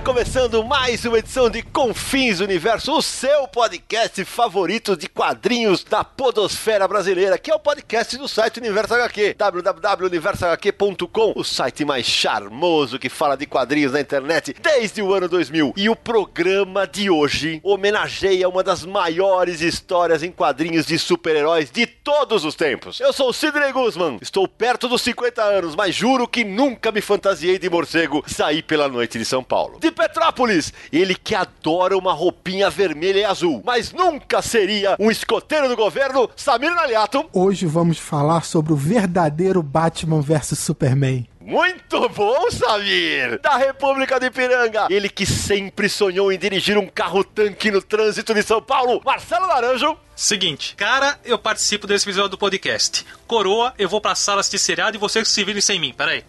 comenzado Começando mais uma edição de Confins Universo, o seu podcast favorito de quadrinhos da podosfera brasileira, que é o podcast do site Universo HQ, www.universohq.com, o site mais charmoso que fala de quadrinhos na internet desde o ano 2000. E o programa de hoje homenageia uma das maiores histórias em quadrinhos de super-heróis de todos os tempos. Eu sou o Sidney Guzman, estou perto dos 50 anos, mas juro que nunca me fantasiei de morcego sair pela noite de São Paulo. De Petrópolis, ele que adora uma roupinha vermelha e azul, mas nunca seria um escoteiro do governo, Samir Naliato. Hoje vamos falar sobre o verdadeiro Batman vs Superman. Muito bom, Samir! Da República de Piranga, ele que sempre sonhou em dirigir um carro-tanque no trânsito de São Paulo, Marcelo Laranjo. Seguinte, cara, eu participo desse episódio do podcast. Coroa, eu vou pra sala assistir seriado e vocês se virem sem mim, peraí.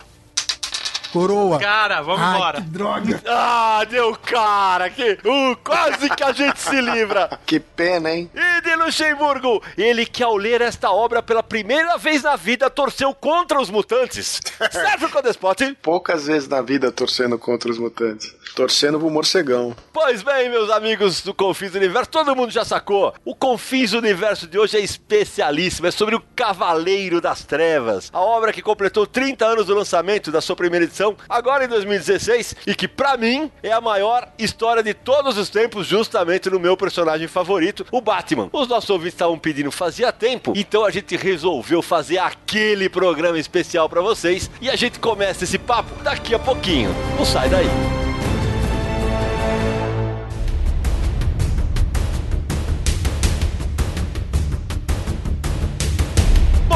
Coroa. Cara, vamos Ai, embora. que droga. Ah, deu cara, que uh, quase que a gente se livra. Que pena, hein? E de Luxemburgo, ele que ao ler esta obra pela primeira vez na vida torceu contra os mutantes. Sérgio Codespot. Poucas vezes na vida torcendo contra os mutantes. Torcendo pro morcegão. Pois bem, meus amigos do Confins Universo, todo mundo já sacou. O Confins Universo de hoje é especialíssimo, é sobre o Cavaleiro das Trevas, a obra que completou 30 anos do lançamento da sua primeira edição, agora em 2016, e que pra mim é a maior história de todos os tempos, justamente no meu personagem favorito, o Batman. Os nossos ouvintes estavam pedindo fazia tempo, então a gente resolveu fazer aquele programa especial pra vocês, e a gente começa esse papo daqui a pouquinho. Não sai daí.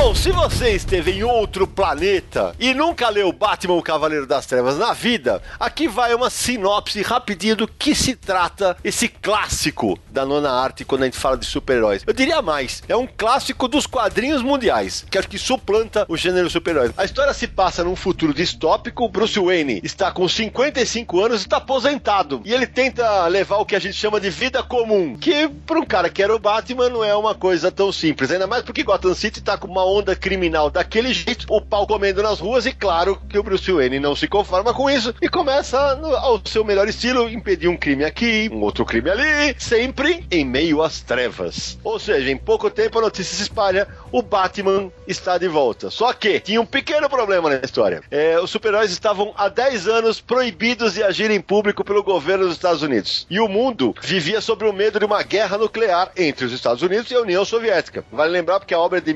Bom, se você esteve em outro planeta e nunca leu Batman o Cavaleiro das Trevas na vida, aqui vai uma sinopse rapidinho do que se trata esse clássico da nona arte quando a gente fala de super-heróis. Eu diria mais, é um clássico dos quadrinhos mundiais, que acho que suplanta o gênero super-heróis. A história se passa num futuro distópico, Bruce Wayne está com 55 anos e está aposentado. E ele tenta levar o que a gente chama de vida comum, que para um cara que era o Batman não é uma coisa tão simples, ainda mais porque Gotham City tá com uma onda criminal daquele jeito, o pau comendo nas ruas, e claro que o Bruce Wayne não se conforma com isso e começa, no- ao seu melhor estilo, impedir um crime aqui, um outro crime ali, sempre em meio às trevas. Ou seja, em pouco tempo a notícia se espalha, o Batman está de volta. Só que tinha um pequeno problema na história. É, os super-heróis estavam há 10 anos proibidos de agir em público pelo governo dos Estados Unidos. E o mundo vivia sob o medo de uma guerra nuclear entre os Estados Unidos e a União Soviética. Vale lembrar porque a obra é de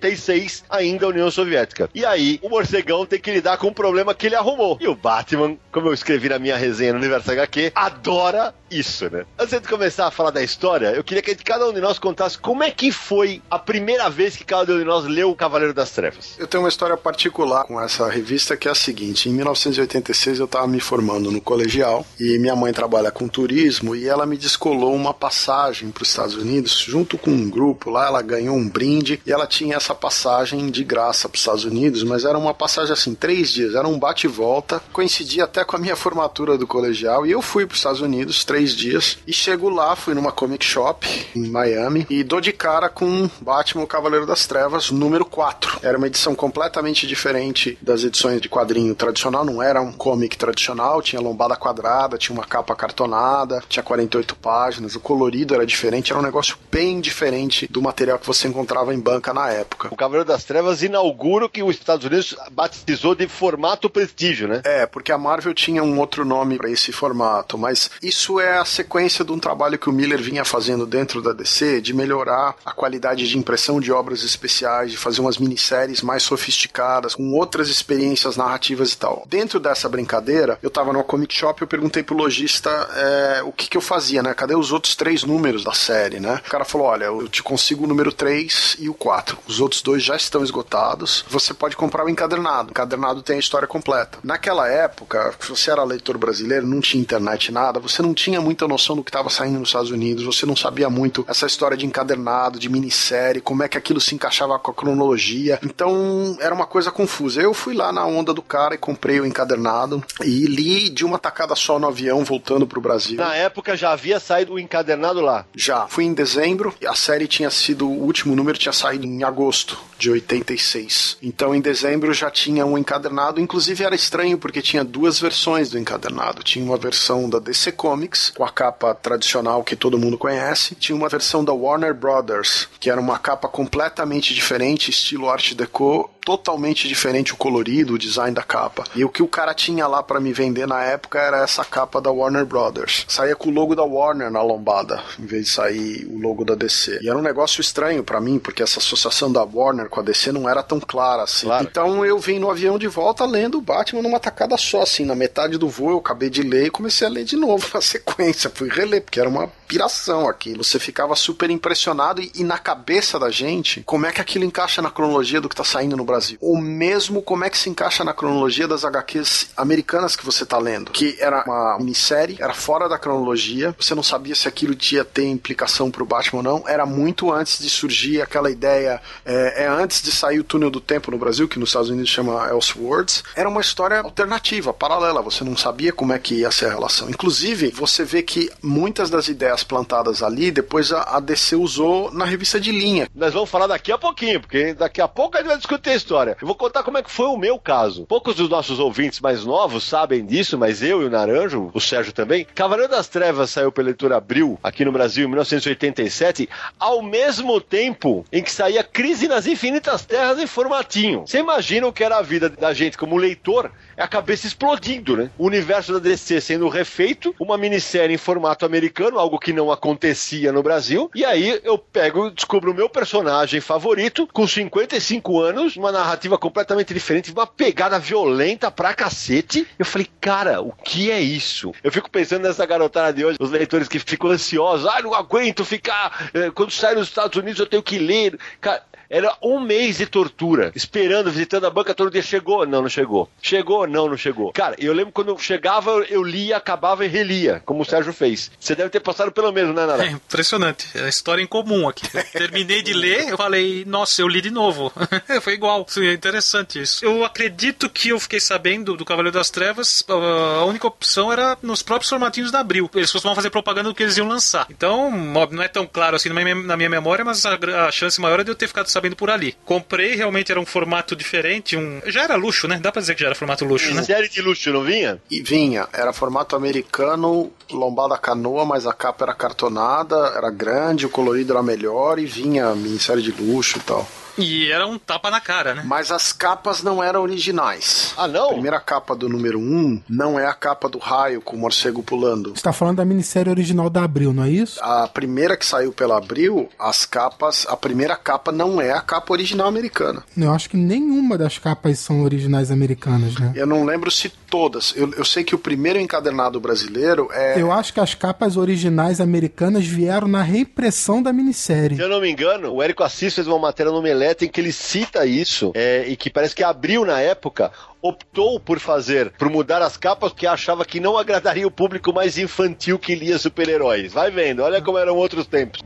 1986, ainda a União Soviética. E aí, o morcegão tem que lidar com um problema que ele arrumou. E o Batman, como eu escrevi na minha resenha no Universo HQ, adora isso, né? Antes de começar a falar da história, eu queria que cada um de nós contasse como é que foi a primeira vez que cada um de nós leu o Cavaleiro das Trevas. Eu tenho uma história particular com essa revista que é a seguinte: em 1986 eu estava me formando no colegial e minha mãe trabalha com turismo e ela me descolou uma passagem para os Estados Unidos junto com um grupo lá. Ela ganhou um brinde e ela tinha essa passagem de graça para os Estados Unidos, mas era uma passagem assim, três dias, era um bate e volta. Coincidia até com a minha formatura do colegial e eu fui para os Estados Unidos três dias e chego lá, fui numa comic shop em Miami e dou de cara com Batman o Cavaleiro das Trevas número 4. Era uma edição completamente diferente das edições de quadrinho tradicional, não era um comic tradicional, tinha lombada quadrada, tinha uma capa cartonada, tinha 48 páginas, o colorido era diferente, era um negócio bem diferente do material que você encontrava em banca na época. O Cavaleiro das Trevas inaugura o que os Estados Unidos batizou de formato prestígio, né? É, porque a Marvel tinha um outro nome para esse formato, mas isso é a sequência de um trabalho que o Miller vinha fazendo dentro da DC de melhorar a qualidade de impressão de obras especiais, de fazer umas minisséries mais sofisticadas, com outras experiências narrativas e tal. Dentro dessa brincadeira, eu tava numa comic shop e eu perguntei pro lojista é, o que, que eu fazia, né? Cadê os outros três números da série, né? O cara falou: olha, eu te consigo o número 3 e o 4. Os outros dois já estão esgotados. Você pode comprar o encadernado. O encadernado tem a história completa. Naquela época, se você era leitor brasileiro, não tinha internet nada, você não tinha muita noção do que estava saindo nos Estados Unidos, você não sabia muito essa história de encadernado, de minissérie, como é que aquilo se encaixava com a cronologia. Então era uma coisa confusa. Eu fui lá na onda do cara e comprei o encadernado e li de uma tacada só no avião voltando pro Brasil. Na época já havia saído o encadernado lá. Já. Fui em dezembro e a série tinha sido, o último número tinha saído em agosto de 86. Então em dezembro já tinha um encadernado, inclusive era estranho porque tinha duas versões do encadernado. Tinha uma versão da DC Comics, com a capa tradicional que todo mundo conhece, tinha uma versão da Warner Brothers, que era uma capa completamente diferente, estilo Art Deco, totalmente diferente o colorido, o design da capa. E o que o cara tinha lá para me vender na época era essa capa da Warner Brothers. Saía com o logo da Warner na lombada, em vez de sair o logo da DC. E era um negócio estranho para mim, porque essa associação da Warner com a DC não era tão clara assim. Claro. Então eu vim no avião de volta lendo o Batman numa tacada só, assim, na metade do voo eu acabei de ler e comecei a ler de novo na sequência. Fui reler, porque era uma piração aquilo. Você ficava super impressionado e, e na cabeça da gente, como é que aquilo encaixa na cronologia do que tá saindo no Brasil. Ou mesmo como é que se encaixa na cronologia das HQs americanas que você tá lendo. Que era uma minissérie, era fora da cronologia, você não sabia se aquilo tinha ter implicação pro Batman ou não. Era muito antes de surgir aquela ideia, é, é antes de sair o Túnel do Tempo no Brasil, que nos Estados Unidos chama Elseworlds. Era uma história alternativa, paralela, você não sabia como é que ia ser a relação. Inclusive, você vê que muitas das ideias plantadas ali, depois a, a DC usou na revista de linha. Nós vamos falar daqui a pouquinho, porque daqui a pouco a gente vai discutir a história. Eu vou contar como é que foi o meu caso. Poucos dos nossos ouvintes mais novos sabem disso, mas eu e o Naranjo, o Sérgio também. Cavaleiro das Trevas saiu pela editora Abril, aqui no Brasil, em 1987, ao mesmo tempo em que saía Crise nas Infinitas Terras em formatinho. Você imagina o que era a vida da gente como leitor? A cabeça explodindo, né? O universo da DC sendo refeito, uma minissérie em formato americano, algo que não acontecia no Brasil. E aí eu pego, descubro o meu personagem favorito, com 55 anos, uma narrativa completamente diferente, uma pegada violenta pra cacete. Eu falei, cara, o que é isso? Eu fico pensando nessa garotada de hoje, os leitores que ficam ansiosos, ah, não aguento ficar, eh, quando sai nos Estados Unidos eu tenho que ler. Cara, era um mês de tortura, esperando, visitando a banca todo dia. Chegou? Não, não chegou. Chegou? Não, não chegou. Cara, eu lembro quando eu chegava, eu lia, acabava e relia, como o Sérgio fez. Você deve ter passado pelo menos, né, Nara? É impressionante. É a história em comum aqui. Eu terminei de ler, eu falei, nossa, eu li de novo. Foi igual. É interessante isso. Eu acredito que eu fiquei sabendo do Cavaleiro das Trevas, a única opção era nos próprios formatinhos da Abril. Eles costumavam fazer propaganda do que eles iam lançar. Então, não é tão claro assim na minha, na minha memória, mas a, a chance maior é de eu ter ficado sabendo por ali. Comprei, realmente era um formato diferente, um... já era luxo, né? Dá pra dizer que já era formato luxo, né? Série de luxo, não vinha? E vinha, era formato americano, lombada canoa, mas a capa era cartonada, era grande, o colorido era melhor e vinha minissérie de luxo e tal. E era um tapa na cara, né? Mas as capas não eram originais. Ah, não? A primeira capa do número 1 um não é a capa do raio com o morcego pulando. Você tá falando da minissérie original da Abril, não é isso? A primeira que saiu pela Abril, as capas, a primeira capa não é a capa original americana. Eu acho que nenhuma das capas são originais americanas, né? Eu não lembro se todas. Eu, eu sei que o primeiro encadernado brasileiro é. Eu acho que as capas originais americanas vieram na reimpressão da minissérie. Se eu não me engano, o Érico Assis fez uma matéria no Melete em que ele cita isso, é, e que parece que abriu na época, optou por fazer, por mudar as capas, porque achava que não agradaria o público mais infantil que lia super-heróis. Vai vendo, olha como eram outros tempos.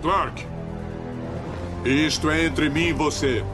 Clark, isto é entre mim e você.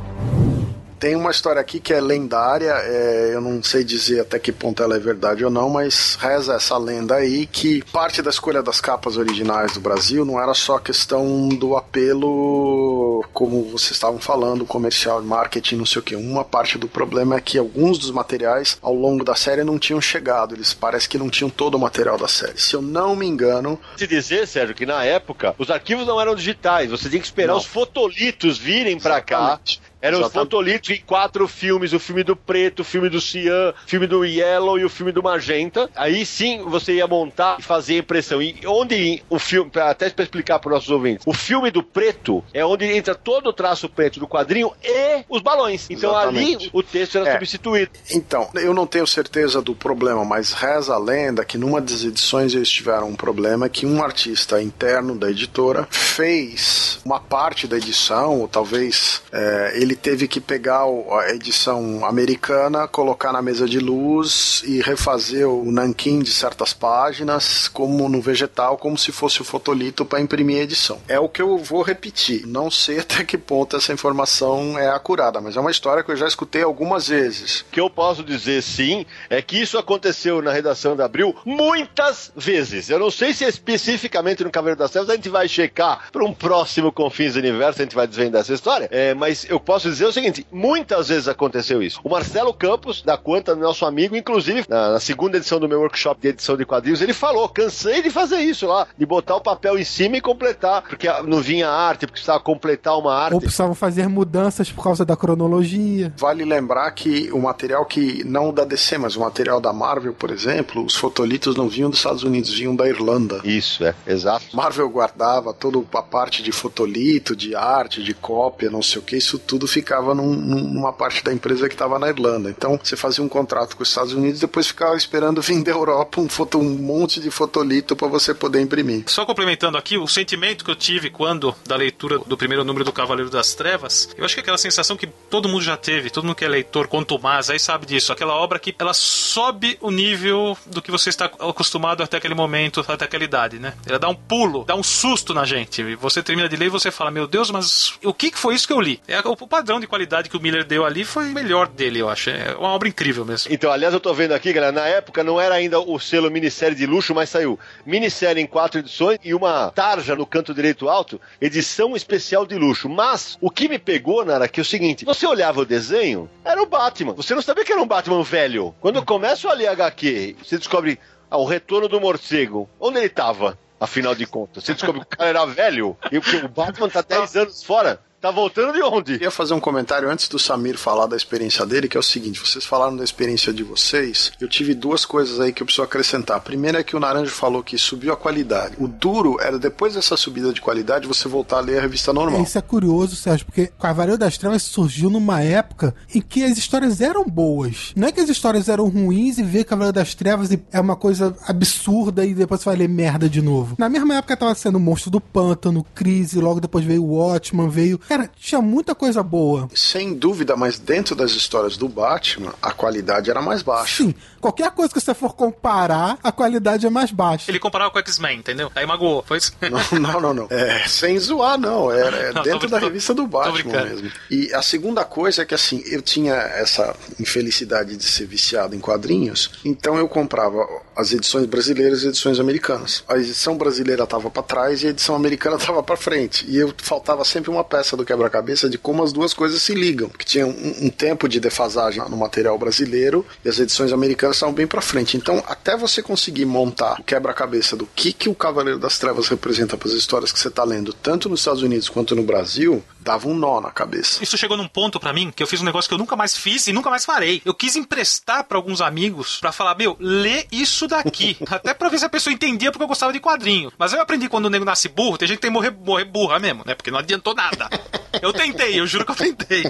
Tem uma história aqui que é lendária, é, eu não sei dizer até que ponto ela é verdade ou não, mas reza essa lenda aí que parte da escolha das capas originais do Brasil não era só questão do apelo, como vocês estavam falando, comercial, marketing, não sei o que. Uma parte do problema é que alguns dos materiais ao longo da série não tinham chegado, eles parece que não tinham todo o material da série. Se eu não me engano. Se dizer, Sérgio, que na época os arquivos não eram digitais, você tinha que esperar não. os fotolitos virem para cá eram os fotolitos em quatro filmes: o filme do preto, o filme do cian, o filme do yellow e o filme do magenta. Aí sim você ia montar e fazer a impressão. E onde o filme, até para explicar para os nossos ouvintes, o filme do preto é onde entra todo o traço preto do quadrinho e os balões. Então Exatamente. ali o texto era é. substituído. Então, eu não tenho certeza do problema, mas reza a lenda que numa das edições eles tiveram um problema que um artista interno da editora fez uma parte da edição, ou talvez é, ele ele teve que pegar a edição americana, colocar na mesa de luz e refazer o nanquim de certas páginas, como no vegetal, como se fosse o fotolito para imprimir a edição. É o que eu vou repetir. Não sei até que ponto essa informação é acurada, mas é uma história que eu já escutei algumas vezes. O que eu posso dizer sim é que isso aconteceu na redação da Abril muitas vezes. Eu não sei se é especificamente no Cavaleiro das Trevas, a gente vai checar para um próximo Confins Universo, a gente vai desvendar essa história. É, mas eu posso posso dizer o seguinte: muitas vezes aconteceu isso. O Marcelo Campos, da Quanta, nosso amigo, inclusive, na, na, segunda edição do meu workshop de edição de quadrinhos, ele falou: cansei de fazer isso lá, de botar o papel em cima e completar, porque não vinha arte, porque precisava completar uma arte. Ou precisavam fazer mudanças por causa da cronologia. Vale lembrar que o material que, não da DC, mas o material da Marvel, por exemplo, os fotolitos não vinham dos Estados Unidos, vinham da Irlanda. Isso, é, exato. Marvel guardava toda a parte de fotolito, de arte, de cópia, não sei o que, isso tudo ficava num, numa parte da empresa que estava na Irlanda. Então você fazia um contrato com os Estados Unidos depois ficava esperando vir da Europa um, foto, um monte de fotolito para você poder imprimir. Só complementando aqui, o sentimento que eu tive quando da leitura do primeiro número do Cavaleiro das Trevas, eu acho que é aquela sensação que todo mundo já teve, todo mundo que é leitor, quanto mais, aí sabe disso. Aquela obra que ela sobe o nível do que você está acostumado até aquele momento, até aquela idade, né? Ela dá um pulo, dá um susto na gente. Você termina de ler e você fala, meu Deus, mas o que foi isso que eu li? É o padrão de qualidade que o Miller deu ali foi o melhor dele, eu acho. É uma obra incrível mesmo. Então, aliás, eu tô vendo aqui, galera, na época não era ainda o selo minissérie de luxo, mas saiu minissérie em quatro edições e uma tarja no canto direito alto, edição especial de luxo. Mas o que me pegou, Nara, que é o seguinte: você olhava o desenho, era o Batman. Você não sabia que era um Batman velho. Quando eu começo a ler HQ, você descobre ah, o retorno do morcego. Onde ele tava? Afinal de contas, você descobre que o cara era velho e o Batman tá 10 anos fora. Tá voltando de onde? Eu ia fazer um comentário antes do Samir falar da experiência dele, que é o seguinte: vocês falaram da experiência de vocês. Eu tive duas coisas aí que eu preciso acrescentar. A primeira é que o Naranjo falou que subiu a qualidade. O duro era depois dessa subida de qualidade você voltar a ler a revista normal. Isso é curioso, Sérgio, porque Cavaleiro das Trevas surgiu numa época em que as histórias eram boas. Não é que as histórias eram ruins e ver Cavaleiro das Trevas é uma coisa absurda e depois você vai ler merda de novo. Na mesma época tava sendo Monstro do Pântano, Crise, logo depois veio o Watchman, veio Cara, tinha muita coisa boa. Sem dúvida, mas dentro das histórias do Batman, a qualidade era mais baixa. Sim, qualquer coisa que você for comparar, a qualidade é mais baixa. Ele comparava com o X-Men, entendeu? Aí magoou, foi isso? Não, não, não. não. É, sem zoar, não. Era é não, dentro tô, da revista do Batman mesmo. E a segunda coisa é que, assim, eu tinha essa infelicidade de ser viciado em quadrinhos, então eu comprava as edições brasileiras e edições americanas. A edição brasileira estava para trás e a edição americana estava para frente. E eu faltava sempre uma peça do quebra-cabeça de como as duas coisas se ligam. Que tinha um, um, tempo de defasagem no material brasileiro e as edições americanas estavam bem para frente. Então, até você conseguir montar o quebra-cabeça do que, que o Cavaleiro das Trevas representa para as histórias que você está lendo, tanto nos Estados Unidos quanto no Brasil, dava um nó na cabeça. Isso chegou num ponto para mim que eu fiz um negócio que eu nunca mais fiz e nunca mais farei. Eu quis emprestar para alguns amigos para falar: meu, lê isso daqui. Até pra ver se a pessoa entendia porque eu gostava de quadrinho. Mas eu aprendi quando o nego nasce burro, tem gente que tem que morrer, morrer burra mesmo, né? Porque não adiantou nada. Eu tentei, eu juro que eu tentei.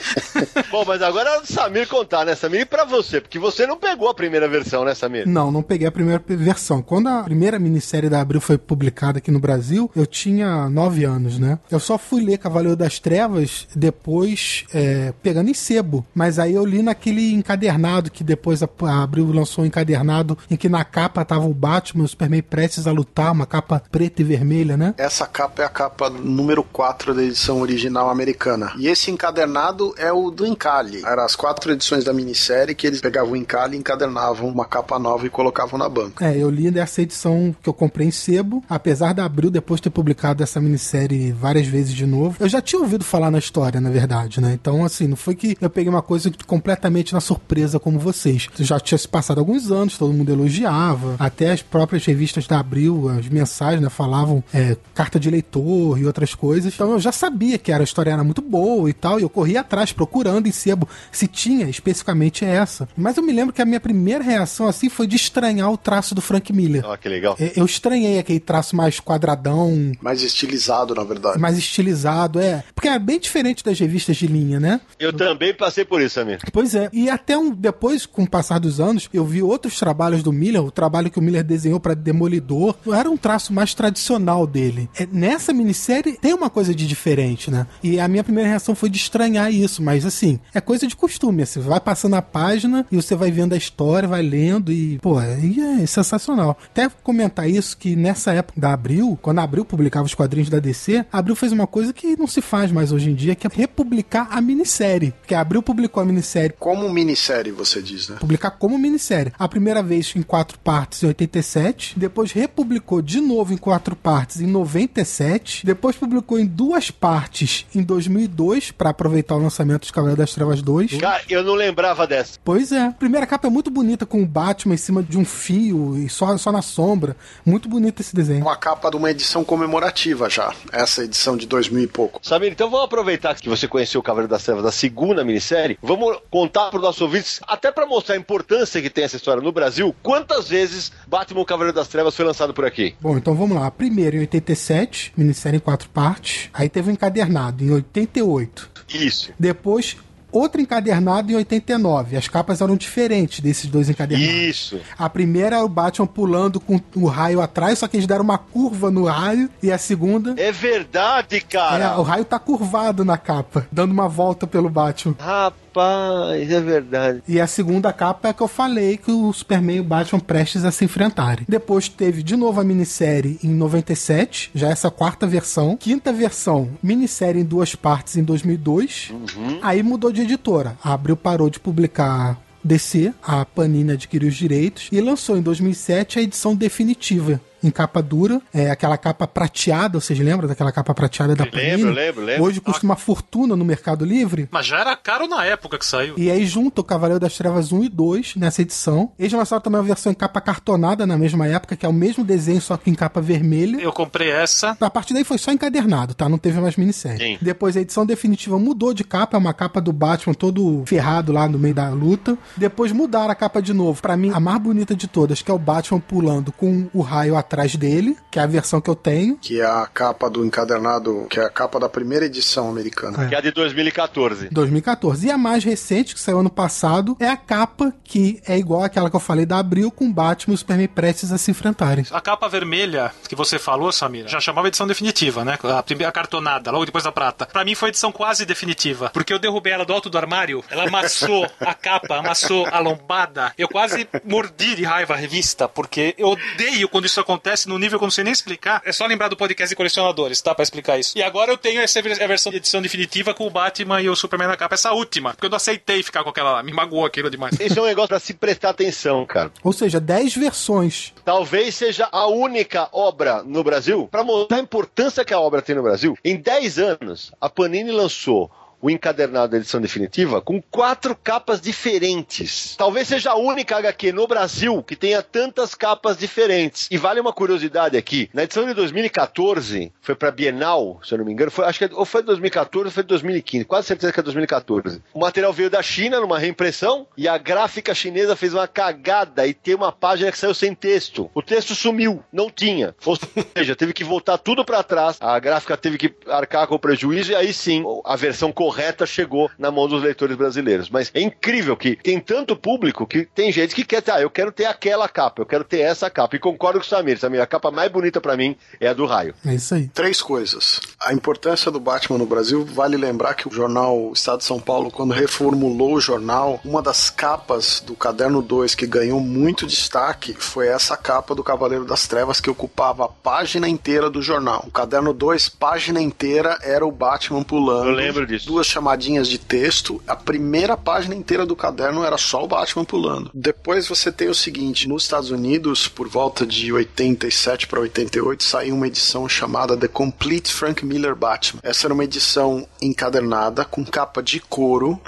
Bom, mas agora é o Samir contar, né, Samir? E pra você? Porque você não pegou a primeira versão, né, Samir? Não, não peguei a primeira versão. Quando a primeira minissérie da Abril foi publicada aqui no Brasil, eu tinha nove anos, né? Eu só fui ler Cavaleiro das Trevas depois, é, pegando em sebo. Mas aí eu li naquele encadernado que depois a, a Abril lançou um encadernado em que na capa tava o Batman, o Superman prestes a lutar, uma capa preta e vermelha, né? Essa capa é a capa número 4 da edição original americana. E esse encadernado é o do Encalhe. Eram as quatro edições da minissérie que eles pegavam o Encalhe, encadernavam uma capa nova e colocavam na banca. É, eu li dessa edição que eu comprei em sebo, apesar da Abril depois ter publicado essa minissérie várias vezes de novo. Eu já tinha ouvido falar na história, na verdade, né? Então, assim, não foi que eu peguei uma coisa completamente na surpresa como vocês. Já tinha se passado alguns anos, todo mundo elogiava, até as próprias revistas da Abril, as mensagens, né, falavam é, carta de leitor e outras coisas. Então eu já sabia que era, história era muito boa e tal, e eu corri atrás procurando em sebo se tinha especificamente essa. Mas eu me lembro que a minha primeira reação assim foi de estranhar o traço do Frank Miller. Ah, que legal. É, Eu estranhei aquele traço mais quadradão, Mais estilizado, na verdade. mais estilizado, é. Porque é bem diferente das revistas de linha, né? Eu também passei por isso, Samir. Pois é. E até um, depois, com o passar dos anos, eu vi outros trabalhos do Miller, o trabalho que o Miller desenhou para Demolidor, era um traço mais tradicional dele. É, nessa minissérie tem uma coisa de diferente, né? E a minha primeira reação foi de estranhar isso, mas assim, é coisa de costume. Você vai passando a página e você vai vendo a história, vai lendo e, pô, é sensacional. Até comentar isso que nessa época da Abril, quando a Abril publicava os quadrinhos da DC, a Abril fez uma coisa que não se faz mais hoje em dia, que é republicar a minissérie. Porque a Abril publicou a minissérie Como minissérie, você diz, né? publicar como minissérie. A primeira vez em quatro partes em 87, depois republicou de novo em quatro partes em 97, depois publicou em duas partes em 2002 para aproveitar o lançamento de Cavaleiro das Trevas 2. Cara, eu não lembrava dessa. Pois é. A primeira capa é muito bonita com o Batman em cima de um fio e só, só na sombra. Muito bonito esse desenho. Uma capa de uma edição comemorativa já. Essa edição de 2000 e pouco. Samir, então vamos aproveitar que você conheceu o Cavaleiro das Trevas da segunda minissérie. Vamos contar para os nossos ouvintes, até para mostrar a importância que tem essa história no Brasil, quantas vezes Batman o Cavaleiro das Trevas foi lançado por aqui. Bom, então vamos lá. Primeiro em 87, minissérie em quatro partes. Aí teve um encadernado em 88. Isso. Depois, outro encadernado em 89. As capas eram diferentes desses dois encadernados. Isso. A primeira é o Batman pulando com o raio atrás, só que eles deram uma curva no raio. E a segunda. É verdade, É, cara. o raio tá curvado na capa, dando uma volta pelo Batman. Rapaz, é verdade. E a segunda capa é que eu falei que o Superman e o Batman prestes a se enfrentarem. Depois teve de novo a minissérie em 97, já essa quarta versão. Quinta versão, minissérie em duas partes em 2002. Aí mudou de editora. A Abril parou de publicar DC, a Panini adquiriu os direitos e lançou em 2007 a edição definitiva. Em capa dura, é aquela capa prateada, vocês lembram daquela capa prateada da Panini? Lembro, lembro, lembro. Hoje custa uma fortuna no Mercado Livre. Mas já era caro na época que saiu. E aí junta o Cavaleiro das Trevas 1 e 2 nessa edição. Eles lançaram também uma versão em capa cartonada na mesma época, que é o mesmo desenho, só que em capa vermelha. Eu comprei essa. A partir daí foi só encadernado, tá? Não teve mais minissérie. Sim. Depois a edição definitiva mudou de capa, é uma capa do Batman todo ferrado lá no meio da luta. Depois mudaram a capa de novo. Pra mim, a mais bonita de todas, que é o Batman pulando com o raio atrás dele, que é a versão que eu tenho. Que é a capa do encadernado, que é a capa da primeira edição americana. Que é a de 2014. 2014. E a mais recente, que saiu ano passado, é a capa que é igual àquela que eu falei da Abril, com Batman e o Superman prestes a se enfrentarem. A capa vermelha que você falou, Samira, já chamava edição definitiva, né? A primeira cartonada, logo depois da prata. Pra mim foi edição quase definitiva, porque eu derrubei ela do alto do armário, ela amassou a capa, amassou a lombada. Eu quase mordi de raiva a revista, porque eu odeio quando isso acontece no nível que eu não sei nem explicar. É só lembrar do podcast de colecionadores, tá? Pra explicar isso. E agora eu tenho essa a versão de edição definitiva com o Batman e o Superman na capa, essa última, porque eu não aceitei ficar com aquela lá, me magoou aquilo demais. Esse é um negócio pra se prestar atenção, cara. Ou seja, 10 versões. Talvez seja a única obra no Brasil, para mostrar a importância que a obra tem no Brasil. Em 10 anos, a Panini lançou o encadernado da edição definitiva com quatro capas diferentes. Talvez seja a única HQ no Brasil que tenha tantas capas diferentes. E vale uma curiosidade aqui: na edição de 2014, foi para Bienal, se eu não me engano, foi, acho que é- ou foi 2014 ou foi 2015, quase certeza que é 2014. O material veio da China numa reimpressão e a gráfica chinesa fez uma cagada e tem uma página que saiu sem texto. O texto sumiu, não tinha. Ou seja, teve que voltar tudo para trás, a gráfica teve que arcar com o prejuízo e aí sim a versão correta correta chegou na mão dos leitores brasileiros. Mas é incrível que tem tanto público que tem gente que quer, ah, eu quero ter aquela capa, eu quero ter essa capa. E concordo com o Samir, Samir, a capa mais bonita para mim é a do raio. É isso aí. Três coisas. A importância do Batman no Brasil, vale lembrar que o jornal Estado de São Paulo, quando reformulou o jornal, uma das capas do caderno 2 que ganhou muito destaque foi essa capa do Cavaleiro das Trevas que ocupava a página inteira do jornal. O caderno 2, página inteira, era o Batman pulando. Eu lembro disso. Duas chamadinhas de texto. A primeira página inteira do caderno era só o Batman pulando. Depois você tem o seguinte: nos Estados Unidos, por volta de 87 para 88, saiu uma edição chamada The Complete Frank Miller Batman. Essa era uma edição encadernada com capa de couro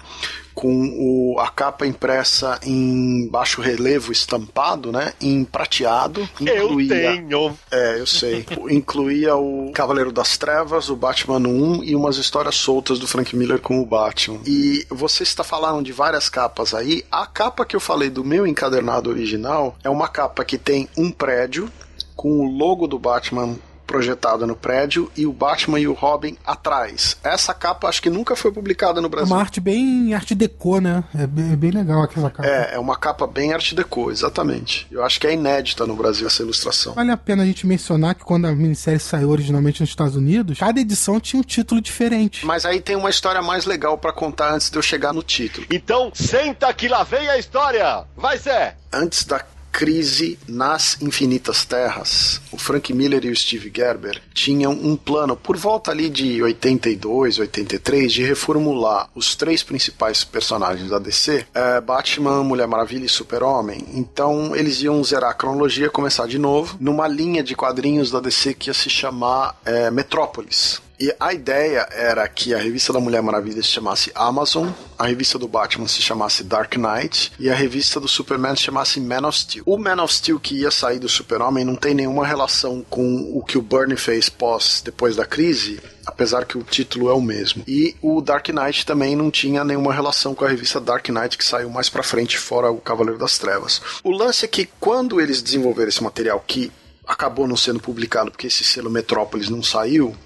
com o, a capa impressa em baixo relevo estampado, né? Em prateado. Incluía, eu tenho. É, eu sei. incluía o Cavaleiro das Trevas, o Batman 1 e umas histórias soltas do Frank Miller com o Batman. E vocês está falando de várias capas aí. A capa que eu falei do meu encadernado original é uma capa que tem um prédio com o logo do Batman projetada no prédio e o Batman e o Robin atrás. Essa capa acho que nunca foi publicada no Brasil. É uma arte bem arte deco, né? É bem, é bem, legal aquela capa. É, é uma capa bem arte deco, exatamente. Eu acho que é inédita no Brasil essa ilustração. Vale a pena a gente mencionar que quando a minissérie saiu originalmente nos Estados Unidos, cada edição tinha um título diferente. Mas aí tem uma história mais legal para contar antes de eu chegar no título. Então, senta que lá vem a história. Vai, Zé! Antes da Crise nas Infinitas Terras, o Frank Miller e o Steve Gerber tinham um plano por volta ali de 82, 83 de reformular os três principais personagens da DC, é, Batman, Mulher Maravilha e Super-Homem. Então eles iam zerar a cronologia, começar de novo, numa linha de quadrinhos da DC que ia se chamar é, Metrópolis. E a ideia era que a revista da Mulher Maravilha se chamasse Amazon, a revista do Batman se chamasse Dark Knight e a revista do Superman se chamasse Man of Steel. O Man of Steel que ia sair do Super-Homem não tem nenhuma relação com o que o Bernie fez pós depois da crise, apesar que o título é o mesmo. E o Dark Knight também não tinha nenhuma relação com a revista Dark Knight que saiu mais para frente fora o Cavaleiro das Trevas. O lance é que quando eles desenvolveram esse material que acabou não sendo publicado porque esse selo Metrópolis não saiu,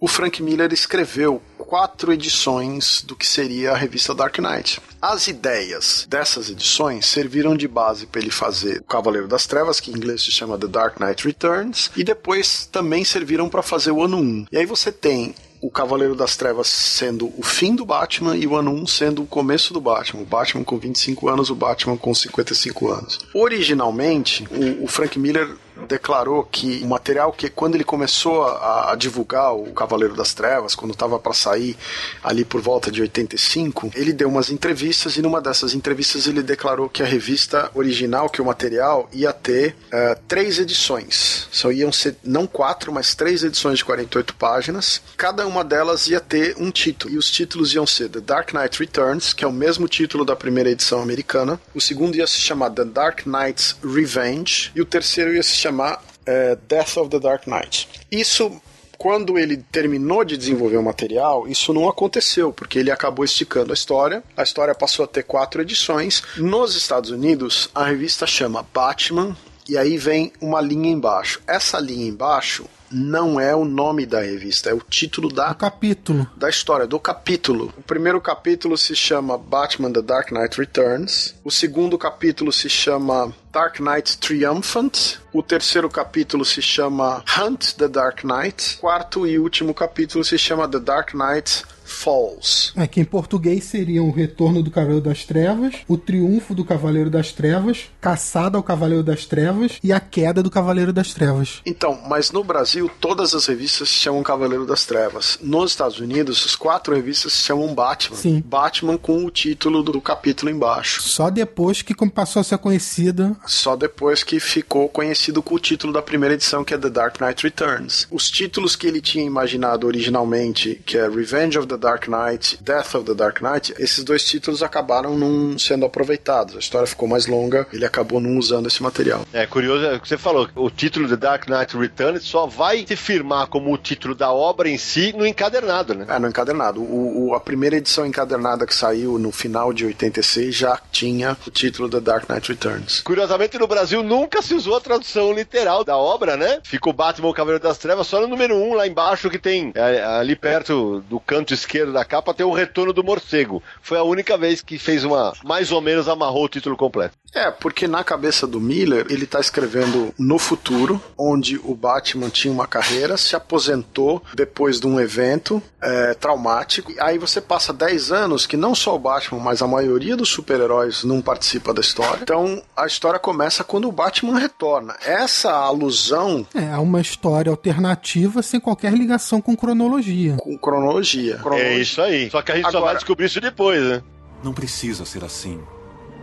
o Frank Miller escreveu quatro edições do que seria a revista Dark Knight. As ideias dessas edições serviram de base para ele fazer o Cavaleiro das Trevas, que em inglês se chama The Dark Knight Returns, e depois também serviram para fazer o ano 1. E aí você tem o Cavaleiro das Trevas sendo o fim do Batman e o ano 1 sendo o começo do Batman. O Batman com 25 anos, o Batman com 55 anos. Originalmente, o, o Frank Miller declarou que o material que quando ele começou a, a divulgar o Cavaleiro das Trevas, quando estava para sair ali por volta de 85, ele deu umas entrevistas e numa dessas entrevistas ele declarou que a revista original, que o material ia ter uh, três edições. Só iam ser não quatro, mas três edições de 48 páginas. Cada uma delas ia ter um título. E os títulos iam ser The Dark Knight Returns, que é o mesmo título da primeira edição americana. O segundo ia se chamar The Dark Knight's Revenge. E o terceiro ia se chamar chamar é, Death of the Dark Knight. Isso quando ele terminou de desenvolver o material, isso não aconteceu, porque ele acabou esticando a história. A história passou a ter quatro edições. Nos Estados Unidos, a revista chama Batman, e aí vem uma linha embaixo. Essa linha embaixo não é o nome da revista, é o título da capítulo da história, do capítulo. O primeiro capítulo se chama Batman The Dark Knight Returns. O segundo capítulo se chama Dark Knight Triumphant. O terceiro capítulo se chama Hunt the Dark Knight. Quarto e último capítulo se chama The Dark Knight Falls. É, que em português seria o Retorno do Cavaleiro das Trevas, o Triunfo do Cavaleiro das Trevas, Caçada ao Cavaleiro das Trevas e a Queda do Cavaleiro das Trevas. Então, mas no Brasil todas as revistas se chamam Cavaleiro das Trevas. Nos Estados Unidos, as quatro revistas se chamam Batman. Sim. Batman com o título do capítulo embaixo. Só depois que passou a ser conhecida. Só depois que ficou conhecido com o título da primeira edição, que é The Dark Knight Returns. Os títulos que ele tinha imaginado originalmente, que é Revenge of the Dark Knight, Death of the Dark Knight, esses dois títulos acabaram não sendo aproveitados. A história ficou mais longa, ele acabou não usando esse material. É curioso, é o que você falou, o título The Dark Knight Returns só vai se firmar como o título da obra em si no encadernado, né? É, no encadernado. O, o, a primeira edição encadernada que saiu no final de 86 já tinha o título The Dark Knight Returns. Curiosamente, no Brasil nunca se usou a tradução literal da obra, né? Ficou Batman o Cavaleiro das Trevas só no número 1 um, lá embaixo que tem é, ali perto do canto esquerdo esquerdo da capa tem o retorno do morcego. Foi a única vez que fez uma. Mais ou menos amarrou o título completo. É, porque na cabeça do Miller, ele tá escrevendo no futuro, onde o Batman tinha uma carreira, se aposentou depois de um evento é, traumático. Aí você passa 10 anos que não só o Batman, mas a maioria dos super-heróis não participa da história. Então a história começa quando o Batman retorna. Essa alusão. É uma história alternativa sem qualquer ligação com cronologia. Com cronologia. cronologia. É isso aí. Só que a gente Agora, só vai descobrir isso depois, né? Não precisa ser assim.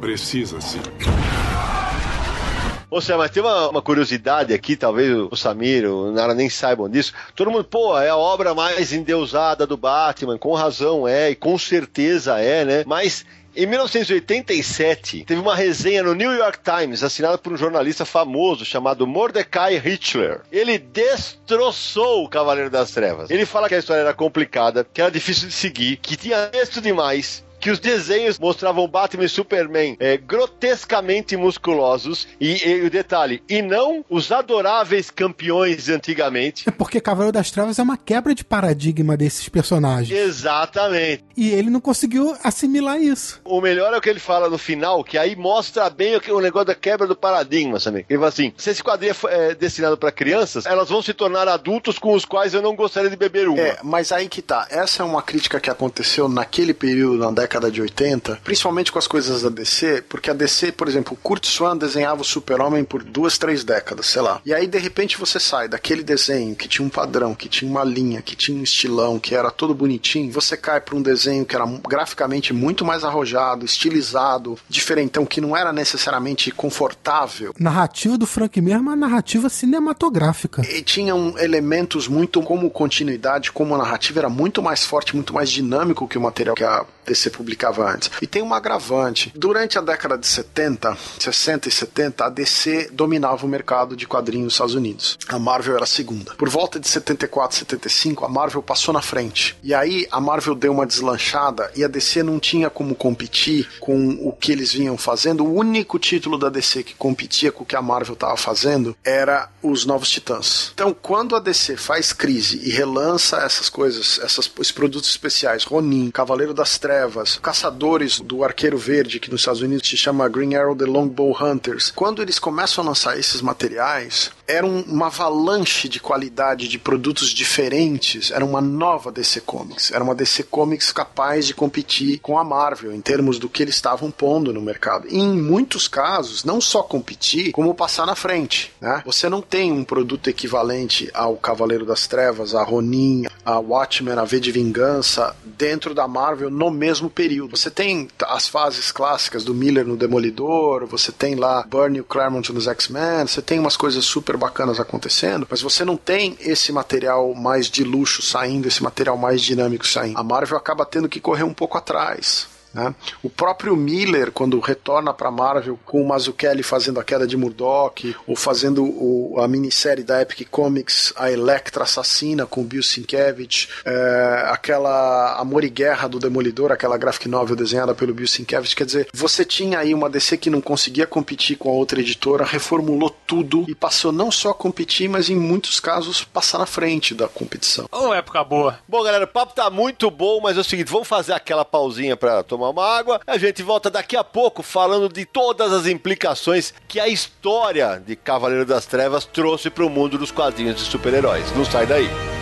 Precisa sim. Ou seja, mas tem uma, uma, curiosidade aqui, talvez o Samir, o Nara nem saibam disso. Todo mundo, pô, é a obra mais endeusada do Batman, com razão é, e com certeza é, né? Mas em 1987, teve uma resenha no New York Times, assinada por um jornalista famoso chamado Mordecai Hitler. Ele destroçou o Cavaleiro das Trevas. Ele fala que a história era complicada, que era difícil de seguir, que tinha texto demais, que os desenhos mostravam Batman e Superman é, grotescamente musculosos e, e, o detalhe, e não os adoráveis campeões antigamente. É porque Cavaleiro das Trevas é uma quebra de paradigma desses personagens. Exatamente. E ele não conseguiu assimilar isso. O melhor é o que ele fala no final, que aí mostra bem o, que, o negócio da quebra do paradigma, sabe? Ele fala assim: se esse quadrinho é, é destinado para crianças, elas vão se tornar adultos com os quais eu não gostaria de beber uma. É, mas aí que tá. Essa é uma crítica que aconteceu naquele período, na década década de 80, principalmente com as coisas da DC, porque a DC, por exemplo, Kurt Swan desenhava o Super-Homem por duas, três décadas, sei lá. E aí, de repente, você sai daquele desenho que tinha um padrão, que tinha uma linha, que tinha um estilão, que era todo bonitinho, você cai para um desenho que era graficamente muito mais arrojado, estilizado, diferentão, que não era necessariamente confortável. Narrativa do Frank mesmo é uma narrativa cinematográfica. E tinham elementos muito como continuidade, como narrativa, era muito mais forte, muito mais dinâmico que o material que a DC publicava antes. E tem um agravante. Durante a década de 70, 60 e 70, a DC dominava o mercado de quadrinhos nos Estados Unidos. A Marvel era a segunda. Por volta de 74, 75, a Marvel passou na frente. E aí a Marvel deu uma deslanchada e a DC não tinha como competir com o que eles vinham fazendo. O único título da DC que competia com o que a Marvel estava fazendo era os Novos Titãs. Então, quando a DC faz crise e relança essas coisas, esses produtos especiais, Ronin, Cavaleiro das Trevas, trevas, caçadores do Arqueiro Verde, que nos Estados Unidos se chama Green Arrow The Longbow Hunters. Quando eles começam a lançar esses materiais, era uma avalanche de qualidade de produtos diferentes, era uma nova DC Comics, era uma DC Comics capaz de competir com a Marvel em termos do que eles estavam pondo no mercado. E em muitos casos, não só competir, como passar na frente. Né? Você não tem um produto equivalente ao Cavaleiro das Trevas, a Ronin, a Watchmen, a V de Vingança dentro da Marvel no mesmo período. Você tem as fases clássicas do Miller no Demolidor, você tem lá Bernie Claremont nos X-Men, você tem umas coisas super bacanas acontecendo, mas você não tem esse material mais de luxo saindo, esse material mais dinâmico saindo. A Marvel acaba tendo que correr um pouco atrás. Né? O próprio Miller, quando retorna para Marvel com o Mazzucchelli fazendo a queda de Murdoch, ou fazendo o, a minissérie da Epic Comics, a Electra Assassina com o Bill Sienkiewicz, é, aquela Amor e Guerra do Demolidor, aquela graphic novel desenhada pelo Bill Sienkiewicz, quer dizer, você tinha aí uma DC que não conseguia competir com a outra editora, reformulou tudo e passou não só a competir, mas em muitos casos passar na frente da competição. Oh, época boa. Bom, galera, o papo tá muito bom, mas é o seguinte, vamos fazer aquela pausinha para tomar tomar uma água. A gente volta daqui a pouco falando de todas as implicações que a história de Cavaleiro das Trevas trouxe para o mundo dos quadrinhos de super-heróis. Não sai daí.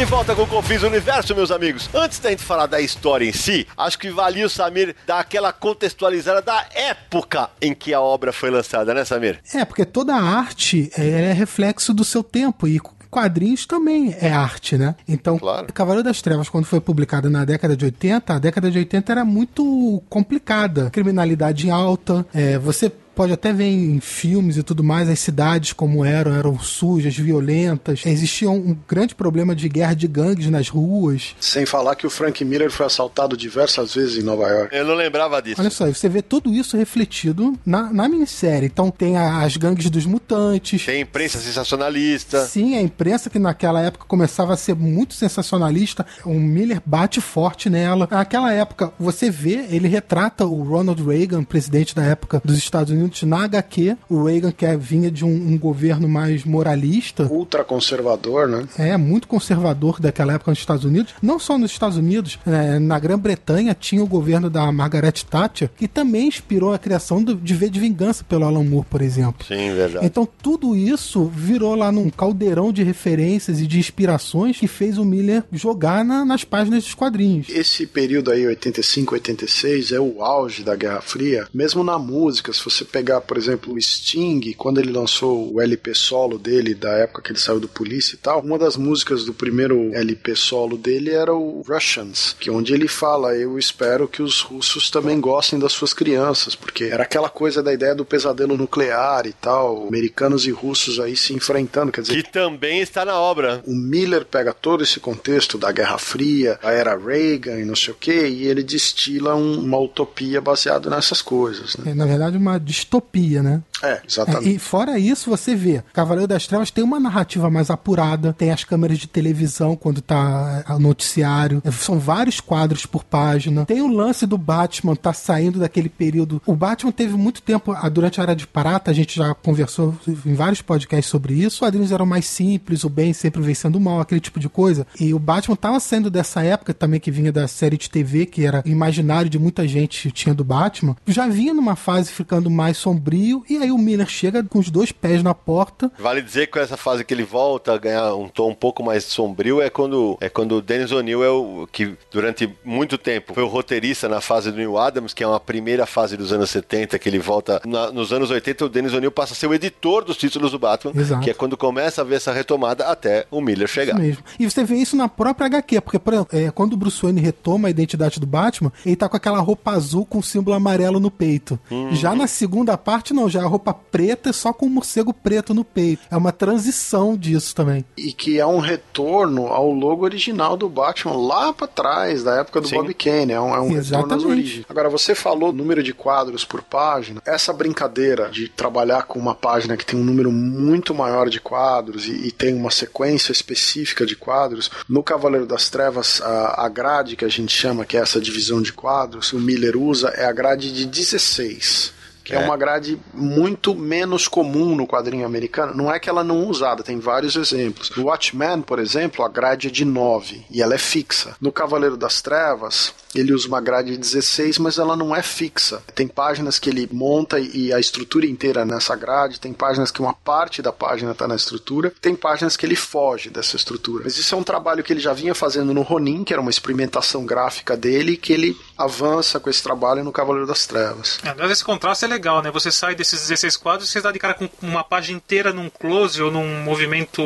De volta com o Confins Universo, meus amigos. Antes da gente falar da história em si, acho que valia o Samir dar aquela contextualizada da época em que a obra foi lançada, né, Samir? É, porque toda a arte é reflexo do seu tempo e quadrinhos também é arte, né? Então, claro. Cavaleiro das Trevas, quando foi publicado na década de 80, a década de 80 era muito complicada. Criminalidade alta, é, você pode até ver em filmes e tudo mais, as cidades como eram, eram sujas, violentas. Existia um grande problema de guerra de gangues nas ruas. Sem falar que o Frank Miller foi assaltado diversas vezes em Nova York. Eu não lembrava disso. Olha só, você vê tudo isso refletido na, na minissérie. Então tem a, as gangues dos mutantes. Tem imprensa sensacionalista. Sim, a imprensa que naquela época começava a ser muito sensacionalista. O Miller bate forte nela. Naquela época, você vê, ele retrata o Ronald Reagan, presidente da época dos Estados Unidos, na HQ. O Reagan, que vinha de um, um governo mais moralista. Ultra conservador, né? É, muito conservador daquela época nos Estados Unidos. Não só nos Estados Unidos, é, na Grã-Bretanha tinha o governo da Margaret Thatcher, que também inspirou a criação do, de V de Vingança pelo Alan Moore, por exemplo. Sim, verdade. Então tudo isso virou lá num caldeirão de referências e de inspirações que fez o Miller jogar na, nas páginas dos quadrinhos. Esse período aí, 85, 86, é o auge da Guerra Fria. Mesmo na música, se você pegar, por exemplo, o Sting, quando ele lançou o LP solo dele, da época que ele saiu do Police e tal, uma das músicas do primeiro LP solo dele era o Russians, que é onde ele fala, eu espero que os russos também gostem das suas crianças, porque era aquela coisa da ideia do pesadelo nuclear e tal, americanos e russos aí se enfrentando, quer dizer... Que também está na obra. O Miller pega todo esse contexto da Guerra Fria, a era Reagan e não sei o que, e ele destila um, uma utopia baseada nessas coisas. Né? É, na verdade, uma distopia, né? É, exatamente. É, e fora isso, você vê, Cavaleiro das Trevas tem uma narrativa mais apurada, tem as câmeras de televisão quando tá o noticiário, são vários quadros por página. Tem o lance do Batman tá saindo daquele período. O Batman teve muito tempo durante a Era de Parata, a gente já conversou em vários podcasts sobre isso. Os quadrinhos eram mais simples, o bem sempre vencendo o mal, aquele tipo de coisa. E o Batman tava saindo dessa época também que vinha da série de TV, que era imaginário de muita gente tinha do Batman. Já vinha numa fase ficando mais sombrio e aí o Miller chega com os dois pés na porta. Vale dizer que com essa fase que ele volta a ganhar um tom um pouco mais sombrio é quando é quando o Dennis O'Neill é o que durante muito tempo foi o roteirista na fase do Neil Adams, que é uma primeira fase dos anos 70 que ele volta na, nos anos 80 o Dennis O'Neill passa a ser o editor dos títulos do Batman, Exato. que é quando começa a ver essa retomada até o Miller chegar. Isso mesmo. E você vê isso na própria HQ, porque, por exemplo, é, quando o Bruce Wayne retoma a identidade do Batman, ele tá com aquela roupa azul com símbolo amarelo no peito. Já na segunda parte, não, já a roupa preta só com um morcego preto no peito. É uma transição disso também. E que é um retorno ao logo original do Batman lá pra trás, da época do Sim. Bob Kane. É um, é um retorno às origens. Agora, você falou número de quadros por página. Essa brincadeira de trabalhar com uma página que tem um número muito maior de quadros e, e tem uma sequência específica de quadros, no Cavaleiro das Trevas, a, a grade que a gente chama, que é essa divisão de quadros, o Miller usa, é a grade de 16. Que é. É. uma grade muito menos comum no quadrinho americano. Não é que ela não é usada, tem vários exemplos. No Watchmen, por exemplo, a grade é de 9 e ela é fixa. No Cavaleiro das Trevas, ele usa uma grade de 16, mas ela não é fixa. Tem páginas que ele monta e a estrutura inteira é nessa grade, tem páginas que uma parte da página está na estrutura, tem páginas que ele foge dessa estrutura. Mas isso é um trabalho que ele já vinha fazendo no Ronin, que era uma experimentação gráfica dele, que ele avança com esse trabalho no Cavaleiro das Trevas. Aliás, esse contraste é legal, né? Você sai desses 16 quadros e você dá de cara com uma página inteira num close ou num movimento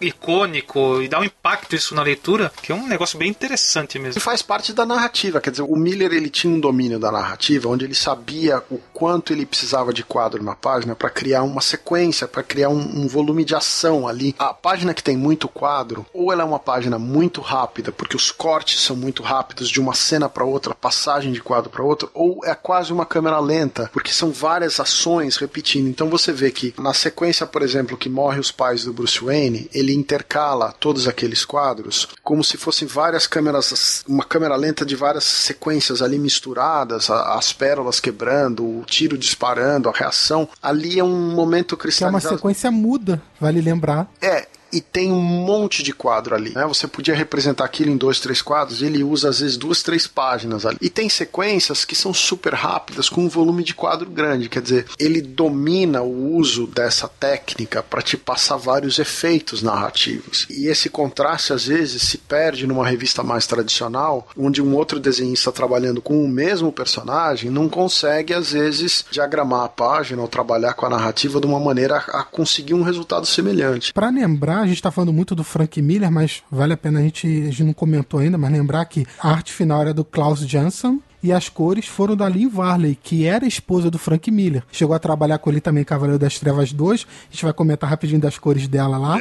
icônico e dá um impacto isso na leitura, que é um negócio bem interessante E mesmo. faz parte da narrativa, quer dizer, o Miller ele tinha um domínio da narrativa, onde ele sabia o quanto ele precisava de quadro na página para criar uma sequência, para criar um, um volume de ação ali. A página que tem muito quadro, ou ela é uma página muito rápida, porque os cortes são muito rápidos de uma cena para outra, passagem de quadro para outra, ou é quase uma câmera lenta, porque são várias ações repetindo. Então você vê que na sequência, por exemplo, que morre os pais do Bruce Wayne, ele intercala todos aqueles quadros como se fossem várias câmeras, uma câmera lenta de várias sequências ali misturadas, as pérolas quebrando, o tiro disparando, a reação. Ali é um momento Que é uma cristalizado. sequência muda, vale lembrar. É, e tem um monte de quadro ali. Né? Você podia representar aquilo em dois, três quadros, ele usa às vezes duas, três páginas ali. E tem sequências que são super rápidas, com um volume de quadro grande. Quer dizer, ele domina o uso dessa técnica para te passar vários efeitos narrativos. E esse contraste às vezes se perde numa revista mais tradicional, onde um outro desenhista trabalhando com o mesmo personagem não consegue às vezes diagramar a página ou trabalhar com a narrativa de uma maneira a conseguir um resultado semelhante. Pra lembrar, a gente tá falando muito do Frank Miller, mas vale a pena a gente, a gente não comentou ainda, mas lembrar que a arte final era do Klaus Janson e as cores foram da Lynn Varley, que era esposa do Frank Miller. Chegou a trabalhar com ele também em Cavaleiro das Trevas 2, a gente vai comentar rapidinho das cores dela lá,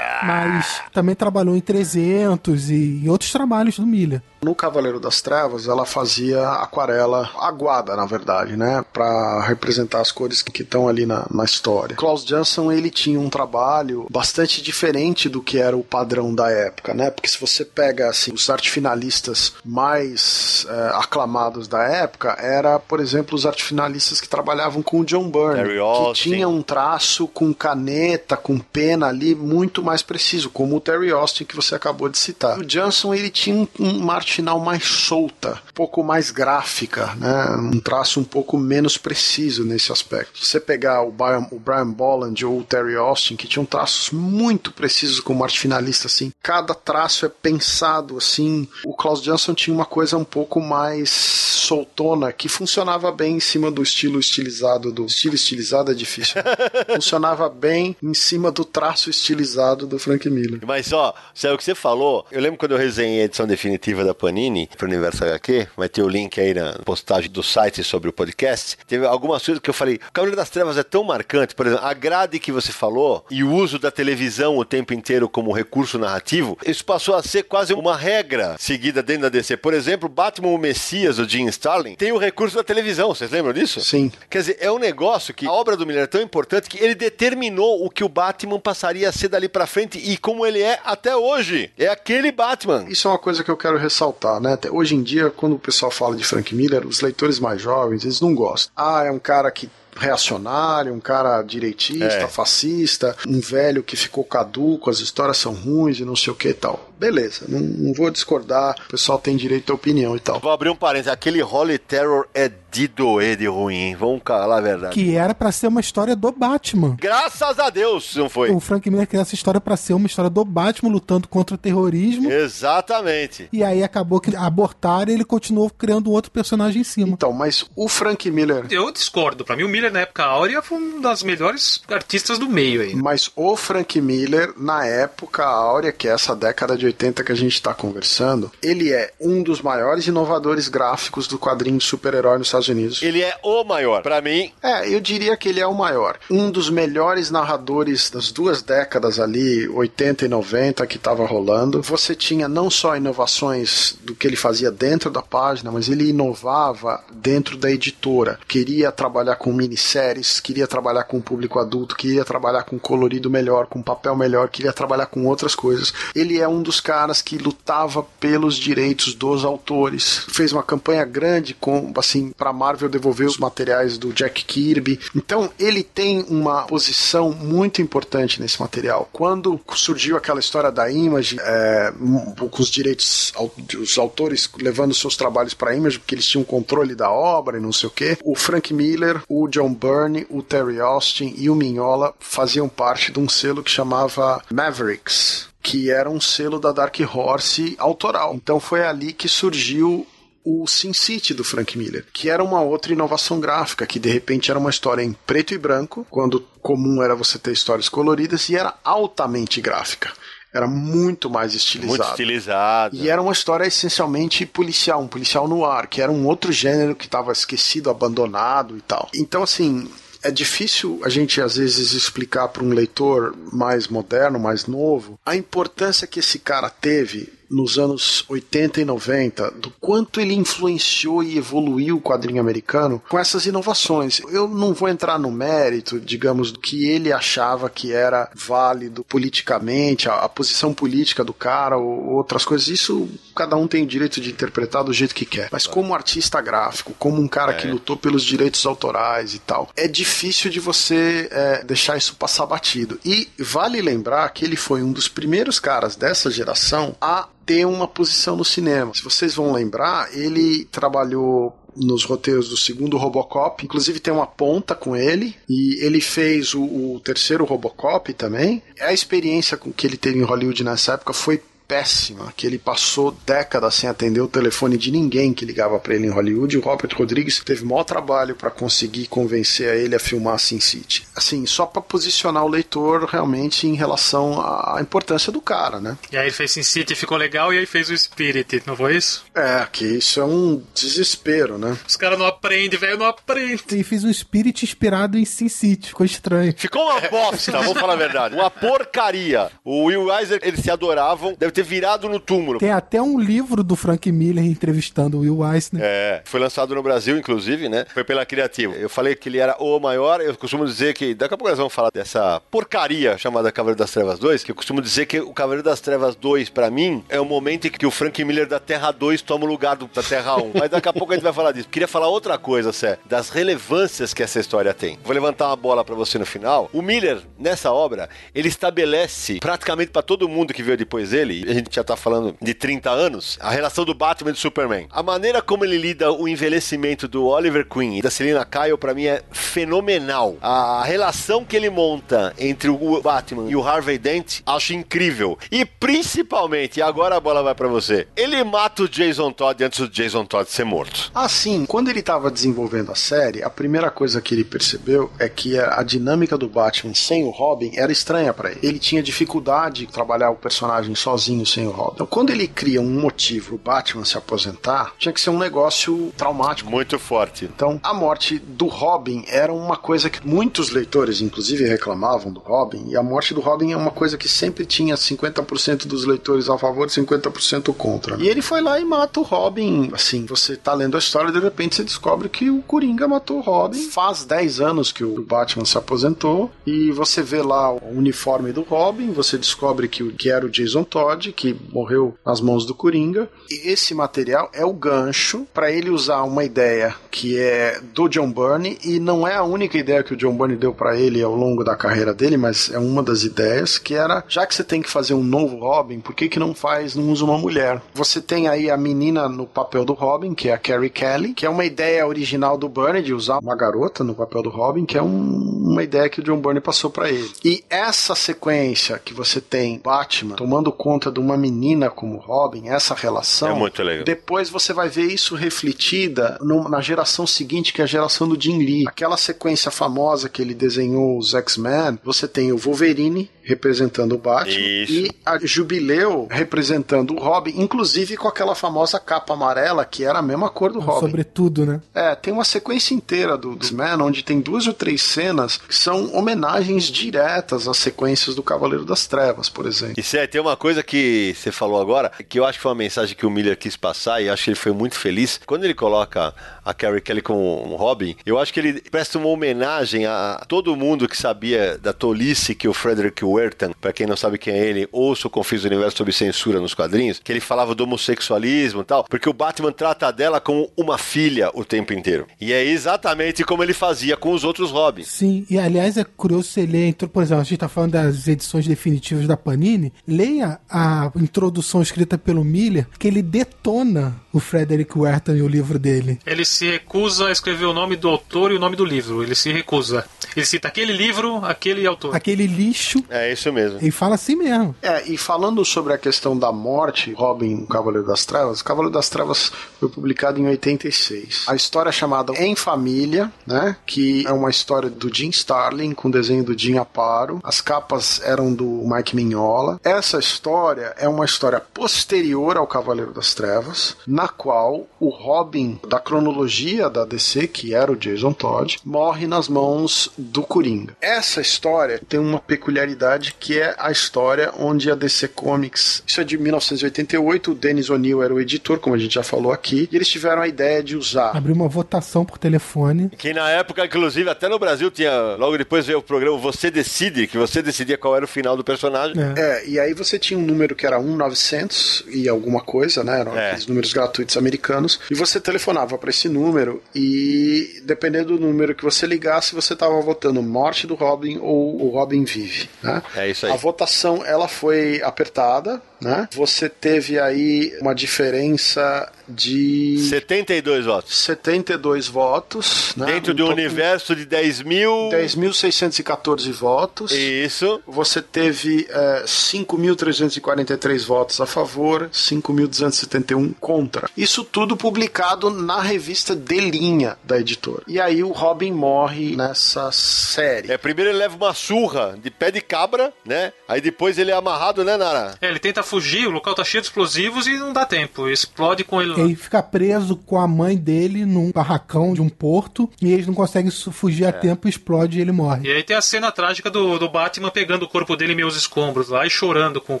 mas também trabalhou em 300 e em outros trabalhos do Miller. No Cavaleiro das Trevas, ela fazia aquarela aguada, na verdade, né? Pra representar as cores que estão ali na, na história. Klaus Jansson, ele tinha um trabalho bastante diferente do que era o padrão da época, né? Porque se você pega, assim, os arte finalistas mais é, aclamados da época, era, por exemplo, os arte finalistas que trabalhavam com o John Byrne, Terry que Austin. tinha um traço com caneta, com pena ali, muito mais preciso, como o Terry Austin que você acabou de citar. O Johnson, ele tinha um, uma arte final mais solta, um pouco mais gráfica, né? Um traço um pouco menos preciso nesse aspecto. Se você pegar o Brian, o Brian Bolland ou o Terry Austin, que tinham traços muito precisos como arte finalista, assim, cada traço é pensado assim. O Klaus Johnson tinha uma coisa um pouco mais soltona que funcionava bem em cima do estilo estilizado do estilo estilizado é difícil. funcionava bem em cima do traço estilizado do Frank Miller. Mas ó, sabe o que você falou? Eu lembro quando eu resenhei a edição definitiva da Panini pro Universo HQ, vai ter o link aí na postagem do site sobre o podcast. Teve algumas coisas que eu falei, o Cavaleiro das Trevas é tão marcante, por exemplo, a grade que você falou e o uso da televisão o tempo inteiro como recurso narrativo, isso passou a ser quase uma regra seguida dentro da DC. Por exemplo, Batman o Messias, o Jim Starlin, tem o recurso da televisão, vocês lembram disso? Sim. Quer dizer, é um negócio que a obra do Miller é tão importante que ele determinou o que o Batman passaria a ser dali pra frente e como ele é até hoje. É aquele Batman. Isso é uma coisa que eu quero ressaltar, né? Até Hoje em dia, quando o pessoal fala de Frank Miller, os leitores mais jovens, eles não gostam. Ah, é um cara que reacionário, um cara direitista, É. fascista, um velho que ficou caduco, as histórias são ruins e não sei o que e tal. Beleza, não, não vou discordar, o pessoal tem direito à opinião e tal. Vou abrir um parênteses. Aquele Holy Terror é de doer de ruim, hein? Vamos falar a verdade. Que era pra ser uma história do Batman. Graças a Deus não foi. O Frank Miller criou essa história pra ser uma história do Batman lutando contra o terrorismo. Exatamente. E aí acabou que abortaram e ele continuou criando um outro personagem em cima. Então, mas o Frank Miller Eu discordo. Pra mim, o Miller, na época áurea, foi um das melhores artistas do meio aí. Mas o Frank Miller, na época áurea, que é essa década de 80 que a gente está conversando, ele é um dos maiores inovadores gráficos do quadrinho de super-herói nos Estados Unidos. Ele é o maior. Pra mim, É, eu diria que ele é o maior. Um dos melhores narradores das duas décadas ali, 80 e 90, que estava rolando. Você tinha não só inovações do que ele fazia dentro da página, mas ele inovava dentro da editora. Queria trabalhar com minisséries, queria trabalhar com público adulto, queria trabalhar com colorido melhor, com papel melhor, queria trabalhar com outras coisas. Ele é um dos caras que lutava pelos direitos dos autores. Fez uma campanha grande com assim para Marvel devolver os materiais do Jack Kirby. Então ele tem uma posição muito importante nesse material. Quando surgiu aquela história da Image, é, com os direitos, os autores levando seus trabalhos para a Image, porque eles tinham controle da obra e não sei o que, o Frank Miller, o John Byrne, o Terry Austin e o Mignola faziam parte de um selo que chamava Mavericks que era um selo da Dark Horse autoral. Então foi ali que surgiu o Sin City do Frank Miller, que era uma outra inovação gráfica, que de repente era uma história em preto e branco, quando comum era você ter histórias coloridas, e era altamente gráfica. Era muito mais estilizado. muito estilizado. E era uma história essencialmente policial, um policial no ar, que era um outro gênero que estava esquecido, abandonado e tal. Então, assim, é difícil a gente às vezes explicar para um leitor mais moderno, mais novo, a importância que esse cara teve nos anos 80 e 90, do quanto ele influenciou e evoluiu o quadrinho americano com essas inovações. Eu não vou entrar no mérito, digamos, do que ele achava que era válido politicamente, a, a posição política do cara ou outras coisas. Isso cada um tem o direito de interpretar do jeito que quer. Mas como artista gráfico, como um cara que lutou pelos direitos autorais e tal, é difícil de você é, deixar isso passar batido. E vale lembrar que ele foi um dos primeiros caras dessa geração a ter uma posição no cinema. Se vocês vão lembrar, ele trabalhou nos roteiros do segundo Robocop, inclusive tem uma ponta com ele, e ele fez o, o terceiro Robocop também. A experiência que ele teve em Hollywood nessa época foi péssima, que ele passou décadas sem atender o telefone de ninguém que ligava para ele em Hollywood. O Robert Rodrigues teve maior trabalho para conseguir convencer a ele a filmar Sin City. Assim, só para posicionar o leitor realmente em relação à importância do cara, né? E aí ele fez Sin City, ficou legal, e aí fez o Spirit, não foi isso? É, que isso é um desespero, né? Os caras não aprendem, velho, não aprendem. E fiz um Spirit inspirado em Sin City, ficou estranho. Ficou uma bosta, vamos falar a verdade. Uma porcaria. O Will Eisner, eles se adoravam, deve ter virado no túmulo. Tem até um livro do Frank Miller entrevistando o Will Eisner. É, foi lançado no Brasil, inclusive, né? Foi pela Criativa. Eu falei que ele era o maior, eu costumo dizer que, daqui a pouco nós vamos falar dessa porcaria chamada Cavaleiro das Trevas 2, que eu costumo dizer que o Cavaleiro das Trevas 2, pra mim, é o momento em que o Frank Miller da Terra 2 toma o lugar do, da Terra 1. Mas daqui a pouco a gente vai falar disso. Queria falar outra coisa, Sé, das relevâncias que essa história tem. Vou levantar uma bola pra você no final. O Miller, nessa obra, ele estabelece praticamente pra todo mundo que veio depois dele, a gente já tá falando de 30 anos, a relação do Batman e do Superman. A maneira como ele lida o envelhecimento do Oliver Queen e da Selina Kyle, pra mim, é fenomenal. A relação que ele monta entre o Batman e o Harvey Dent, acho incrível. E principalmente, e agora a bola vai pra você, ele mata o Jason Todd antes do Jason Todd ser morto. Assim, quando ele estava desenvolvendo a série, a primeira coisa que ele percebeu é que a dinâmica do Batman sem o Robin era estranha para ele. Ele tinha dificuldade de trabalhar o personagem sozinho sem o Robin. Então, quando ele cria um motivo o Batman se aposentar, tinha que ser um negócio traumático. Muito forte. Então, a morte do Robin era uma coisa que muitos leitores, inclusive, reclamavam do Robin, e a morte do Robin é uma coisa que sempre tinha 50% dos leitores a favor e 50% contra. E ele foi lá e mata o Robin. Assim, você tá lendo a história, de repente você descobre que o Coringa matou o Robin. Faz 10 anos que o Batman se aposentou, e você vê lá o uniforme do Robin, você descobre que, que era o Jason Todd, que morreu nas mãos do Coringa. E esse material é o gancho para ele usar uma ideia que é do John Byrne, e não é a única ideia que o John Byrne deu para ele ao longo da carreira dele, mas é uma das ideias, que era, já que você tem que fazer um novo Robin, por que que não faz, não usa uma mulher? Você tem aí a menina no papel do Robin, que é a Carrie Kelly, que é uma ideia original do Byrne de usar uma garota no papel do Robin, que é um, uma ideia que o John Byrne passou para ele. E essa sequência que você tem Batman tomando conta de uma menina como Robin, essa relação, É muito legal. depois você vai ver isso refletida no- na geração seguinte, que é a geração do Jim Lee. Aquela sequência famosa que ele desenhou os X-Men, você tem o Wolverine representando o Batman Isso. e a Jubileu representando o Robin, inclusive com aquela famosa capa amarela que era a mesma cor do Robin. Sobretudo, né? É, tem uma sequência inteira do X-Men onde tem duas ou três cenas que são homenagens diretas às sequências do Cavaleiro das Trevas, por exemplo. E Cé, tem uma coisa que você falou agora, que eu acho que foi uma mensagem que o Miller quis passar e acho que ele foi muito feliz. Quando ele coloca a Carrie Kelly com o Robin, eu acho que ele presta uma homenagem a todo mundo que sabia da tolice que o Frederick Wertan, pra quem não sabe quem é ele, ouça o Confis do Universo sobre censura nos quadrinhos, que ele falava do homossexualismo e tal, porque o Batman trata dela como uma filha o tempo inteiro. E é exatamente como ele fazia com os outros Robins. Sim, e aliás é curioso você ler, então, por exemplo, a gente tá falando das edições definitivas da Panini, leia a introdução escrita pelo Miller, que ele detona o Frederick Werton e o livro dele. Ele se recusa a escrever o nome do autor e o nome do livro. Ele se recusa. Ele cita aquele livro, aquele autor. Aquele lixo, É isso mesmo. ele fala assim mesmo. É, e falando sobre a questão da morte, Robin, o Cavaleiro das Trevas, o Cavaleiro das Trevas foi publicado em 86. A história é chamada Em Família, né, que é uma história do Jim Starlin com desenho do Jim Aparo. As capas eram do Mike Mignola. Essa história é uma história posterior ao Cavaleiro das Trevas, na qual o Robin da cronologia da DC, que era o Jason Todd, morre nas mãos do Coringa. Essa história tem uma peculiaridade que é a história onde a DC Comics, isso é de 1988, o Dennis O'Neill era o editor, como a gente já falou aqui, e eles tiveram a ideia de usar Abriu uma votação por telefone. Que na época, inclusive, até no Brasil tinha. Logo depois veio o programa Você Decide, que você decidia qual era o final do personagem. É. É, e aí você tinha um número que era 1900 e alguma coisa, né? Eram É. aqueles números gratuitos americanos. E você telefonava para esse número e, dependendo do número que você ligasse, você estava votando morte do Robin ou o Robin vive, né? É isso aí. A votação, ela foi apertada, né? Você teve aí uma diferença de 72 votos. 72 votos. Né? Dentro de um pouco- universo de 10 mil. 10.614 votos. Isso. Você teve é, 5.343 votos a favor, 5.271 contra. Isso tudo publicado na revista de linha da editora. E aí o Robin morre nessa série. É, primeiro ele leva uma surra de pé de cabra, né? Aí depois ele é amarrado, né, Nara? É, ele tenta fugir, o local tá cheio de explosivos e não dá tempo. Explode com ele lá. Ele fica preso com a mãe dele num barracão de um porto e eles não conseguem fugir a tempo, explode e ele morre. E aí tem a cena trágica do, do Batman pegando o corpo dele em meus escombros lá e chorando com o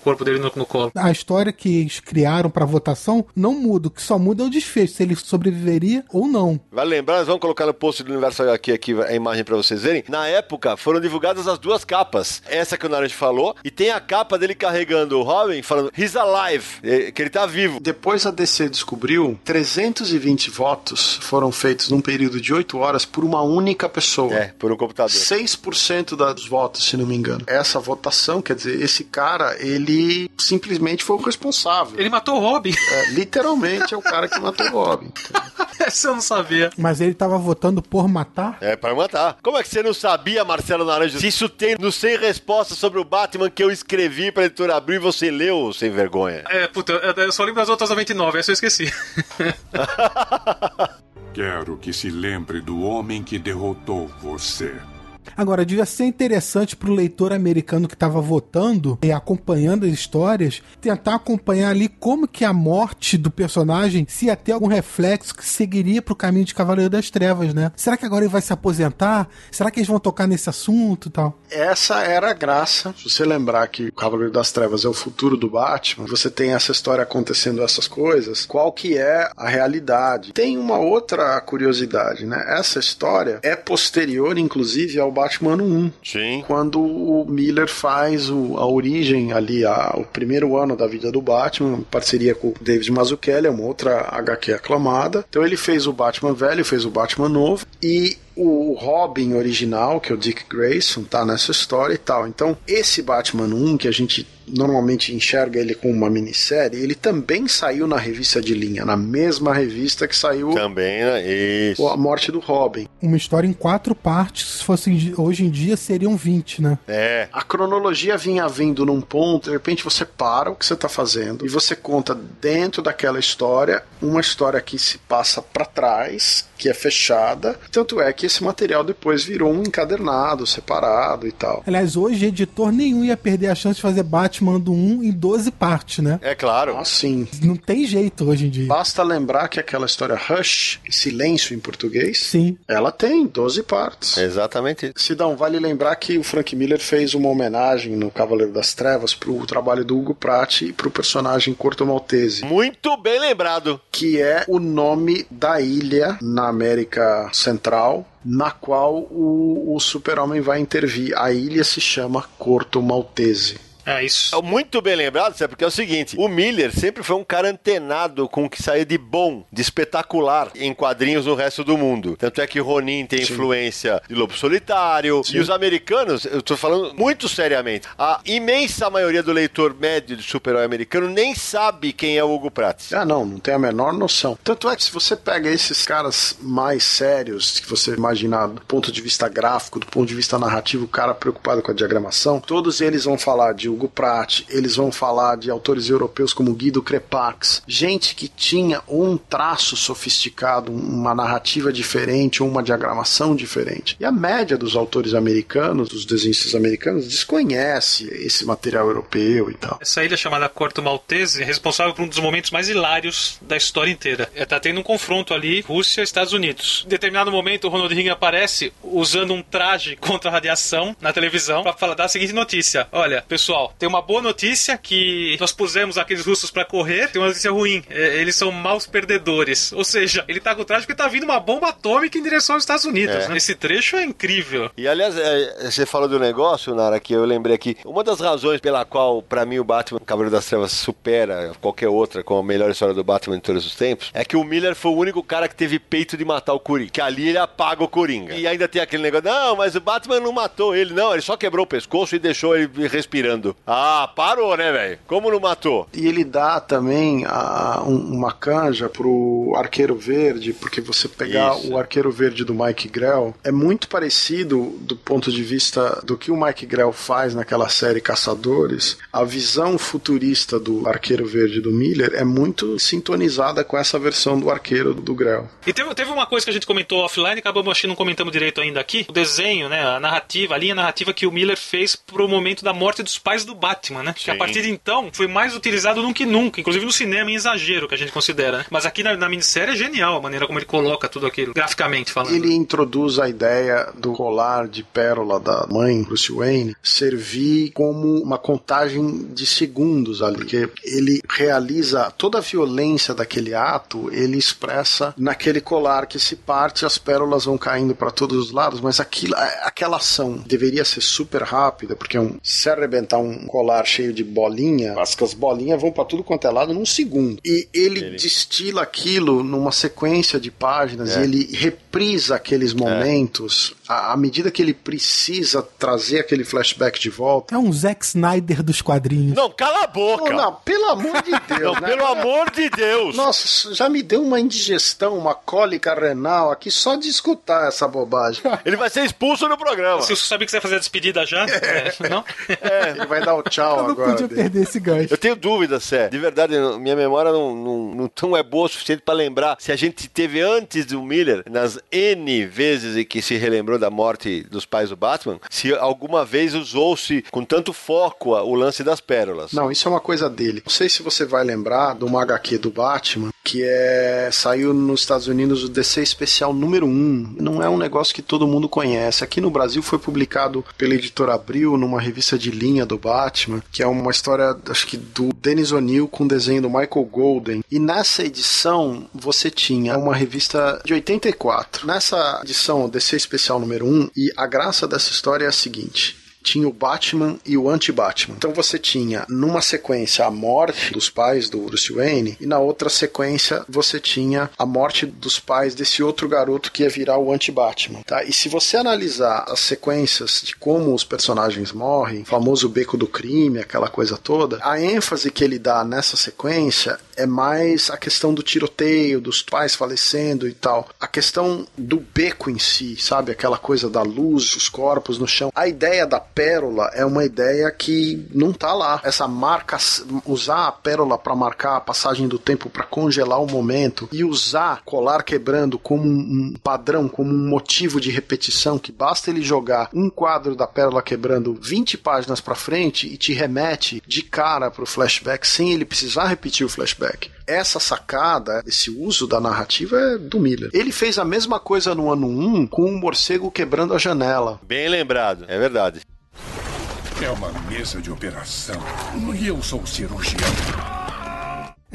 corpo dele no, no colo. A história que eles criaram pra votação não muda, o que só muda é o desfecho, se ele sobreviveria ou não. Vale lembrar, nós vamos colocar no post do Universo HQ aqui a imagem pra vocês verem. Na época, foram divulgadas as duas capas. Essa que o Naranjo falou, e tem a capa dele carregando o Robin, falando He's alive, eh, que ele tá vivo. Depois a DC descobriu 320 votos foram feitos num período de 8 horas por uma única pessoa. É, por um computador. 6% dos votos, se não me engano. Essa votação, quer dizer, esse cara, ele simplesmente foi o responsável. Ele matou o Robin. É, literalmente é o cara que matou o Robin. Essa eu não sabia. Mas ele tava votando por matar? É, para matar. Como é que você não sabia, Marcelo Naranjo, se isso tem no 100 respostas sobre o Batman que eu escrevi pra editora Abril e você leu, sem vergonha? É, puta, eu, eu só lembro das outras 99, essa eu esqueci. Quero que se lembre do homem que derrotou você. Agora, devia ser interessante pro leitor americano que tava votando e acompanhando as histórias, tentar acompanhar ali como que a morte do personagem se ia ter algum reflexo que seguiria pro caminho de Cavaleiro das Trevas, né? Será que agora ele vai se aposentar? Será que eles vão tocar nesse assunto e tal? Essa era a graça. Se você lembrar que o Cavaleiro das Trevas é o futuro do Batman, você tem essa história acontecendo essas coisas, qual que é a realidade? Tem uma outra curiosidade, né? Essa história é posterior, inclusive, ao Batman 1. Sim. Quando o Miller faz o- a origem ali, a- o primeiro ano da vida do Batman, em parceria com o David Mazzucchelli, é uma outra HQ aclamada. Então ele fez o Batman velho, fez o Batman novo e o Robin original, que é o Dick Grayson, tá nessa história e tal. Então esse Batman 1, que a gente normalmente enxerga ele como uma minissérie, ele também saiu na revista de linha, na mesma revista que saiu Também, né? Isso. a morte do Robin. Uma história em quatro partes, se fosse hoje em dia seriam 20, né? É. A cronologia vinha vindo num ponto, de repente você para o que você está fazendo e você conta dentro daquela história uma história que se passa para trás, que é fechada. Tanto é que esse material depois virou um encadernado, separado e tal. Aliás, hoje editor nenhum ia perder a chance de fazer Batman do 1 em 12 partes, né? É claro. Assim, Não tem jeito hoje em dia. basta lembrar que aquela história Hush, Silêncio em português, Sim. ela tem 12 partes. Exatamente isso. Sidão, vale lembrar que o Frank Miller fez uma homenagem no Cavaleiro das Trevas pro trabalho do Hugo Pratt e pro personagem Corto Maltese. Muito bem lembrado. que é o nome da ilha na América Central, na qual o, o Super-Homem vai intervir. A ilha se chama Corto Maltese. É isso. É Muito bem lembrado, sabe? Porque é o seguinte: o Miller sempre foi um cara antenado com o que saía de bom, de espetacular em quadrinhos no resto do mundo. Tanto é que Ronin tem influência de Lobo Solitário. E os americanos, eu tô falando muito seriamente, a imensa maioria do leitor médio de super-herói americano nem sabe quem é o Hugo Pratt. Ah, não, não tem a menor noção. Tanto é que se você pega esses caras mais sérios, que você imaginar do ponto de vista gráfico, do ponto de vista narrativo, o cara preocupado com a diagramação, todos eles vão falar de Hugo Pratt, eles vão falar de autores europeus como Guido Crepax, gente que tinha um traço sofisticado, uma narrativa diferente, uma diagramação diferente. E a média dos autores americanos, dos desenhistas americanos, desconhece esse material europeu e tal. Essa ilha chamada Corto Maltese é responsável por um dos momentos mais hilários da história inteira. É, tá tendo um confronto ali, Rússia e Estados Unidos. Em determinado momento, o Ronald Reagan aparece usando um traje contra a radiação na televisão pra falar dar a seguinte notícia: Olha, pessoal, tem uma boa notícia que nós pusemos aqueles russos pra correr, tem uma notícia ruim. É, eles são maus perdedores. Ou seja, ele tá com o traje porque tá vindo uma bomba atômica em direção aos Estados Unidos. É. né? Esse trecho é incrível. E aliás, é, você falou do negócio, Nara, que eu lembrei aqui. Uma das razões pela qual, pra mim, o Batman Cavaleiro das Trevas supera qualquer outra como a melhor história do Batman de todos os tempos, é que o Miller foi o único cara que teve peito de matar o Coringa. Que ali ele apaga o Coringa. E ainda tem aquele negócio, não, mas o Batman não matou ele, não, ele só quebrou o pescoço e deixou ele respirando. Ah, parou, né, velho? Como não matou? E ele dá também a- um- uma canja pro Arqueiro Verde, porque você pegar Isso. o Arqueiro Verde do Mike Grell é muito parecido do ponto de vista do que o Mike Grell faz naquela série Caçadores. A visão futurista do Arqueiro Verde do Miller é muito sintonizada com essa versão do Arqueiro do Grell. E teve, teve uma coisa que a gente comentou offline, acabamos acho que não comentamos direito ainda aqui. O desenho, né? A narrativa, a linha narrativa que o Miller fez pro momento da morte dos pais do Batman, né? Que a partir de então foi mais utilizado do que nunca, inclusive no cinema, em exagero que a gente considera, né? Mas aqui na, na minissérie é genial a maneira como ele coloca tudo aquilo, graficamente falando. Ele introduz a ideia do colar de pérola da mãe Bruce Wayne servir como uma contagem de segundos ali, porque ele realiza toda a violência daquele ato, ele expressa naquele colar que se parte, as pérolas vão caindo para todos os lados, mas aquilo, aquela ação deveria ser super rápida, porque um, se arrebentar um colar cheio de bolinha, as, as bolinhas vão para tudo quanto é lado num segundo. E ele, destila aquilo numa sequência de páginas, É. e ele reprisa aqueles momentos à, medida que ele precisa trazer aquele flashback de volta. É um Zack Snyder dos quadrinhos. Não, cala a boca! Não, não, pelo amor de Deus, Não, né? pelo amor de Deus! Nossa, já me deu uma indigestão, uma cólica renal aqui só de escutar essa bobagem. Ele vai ser expulso no programa. Se você sabia que você ia fazer a despedida já? É, não? Ele vai dar o tchau Eu não agora. podia dele. perder esse gancho. Eu tenho dúvida, Sé. De verdade, minha memória não, não, não tão é boa o suficiente pra lembrar se a gente teve antes do Miller, nas N vezes em que se relembrou da morte dos pais do Batman, se alguma vez usou-se com tanto foco o lance das pérolas. Não, isso é uma coisa dele. Não sei se você vai lembrar de uma HQ do Batman, que é saiu nos Estados Unidos o DC Especial número 1. Não é um negócio que todo mundo conhece. Aqui no Brasil foi publicado pela editora Abril numa revista de linha do Batman, que é uma história, acho que do Dennis O'Neill com desenho do Michael Golden. E nessa edição você tinha uma revista de 84. Nessa edição DC Especial número 1, e a graça dessa história é a seguinte: tinha o Batman e o anti-Batman. Então você tinha numa sequência a morte dos pais do Bruce Wayne e na outra sequência você tinha a morte dos pais desse outro garoto que ia virar o anti-Batman, tá? E se você analisar as sequências de como os personagens morrem, o famoso beco do crime, aquela coisa toda, a ênfase que ele dá nessa sequência é mais a questão do tiroteio, dos pais falecendo e tal. A questão do beco em si, sabe? Aquela coisa da luz, os corpos no chão. A ideia da pérola é uma ideia que não tá lá. Essa marca, usar a pérola para marcar a passagem do tempo, para congelar o momento e usar colar quebrando como um, padrão, como um motivo de repetição, que basta ele jogar um quadro da pérola quebrando 20 páginas para frente e te remete de cara pro flashback sem ele precisar repetir o flashback. Essa sacada, esse uso da narrativa é do Miller. Ele fez a mesma coisa no ano 1 com um morcego quebrando a janela. Bem lembrado, é verdade. É uma mesa de operação. E eu sou o cirurgião.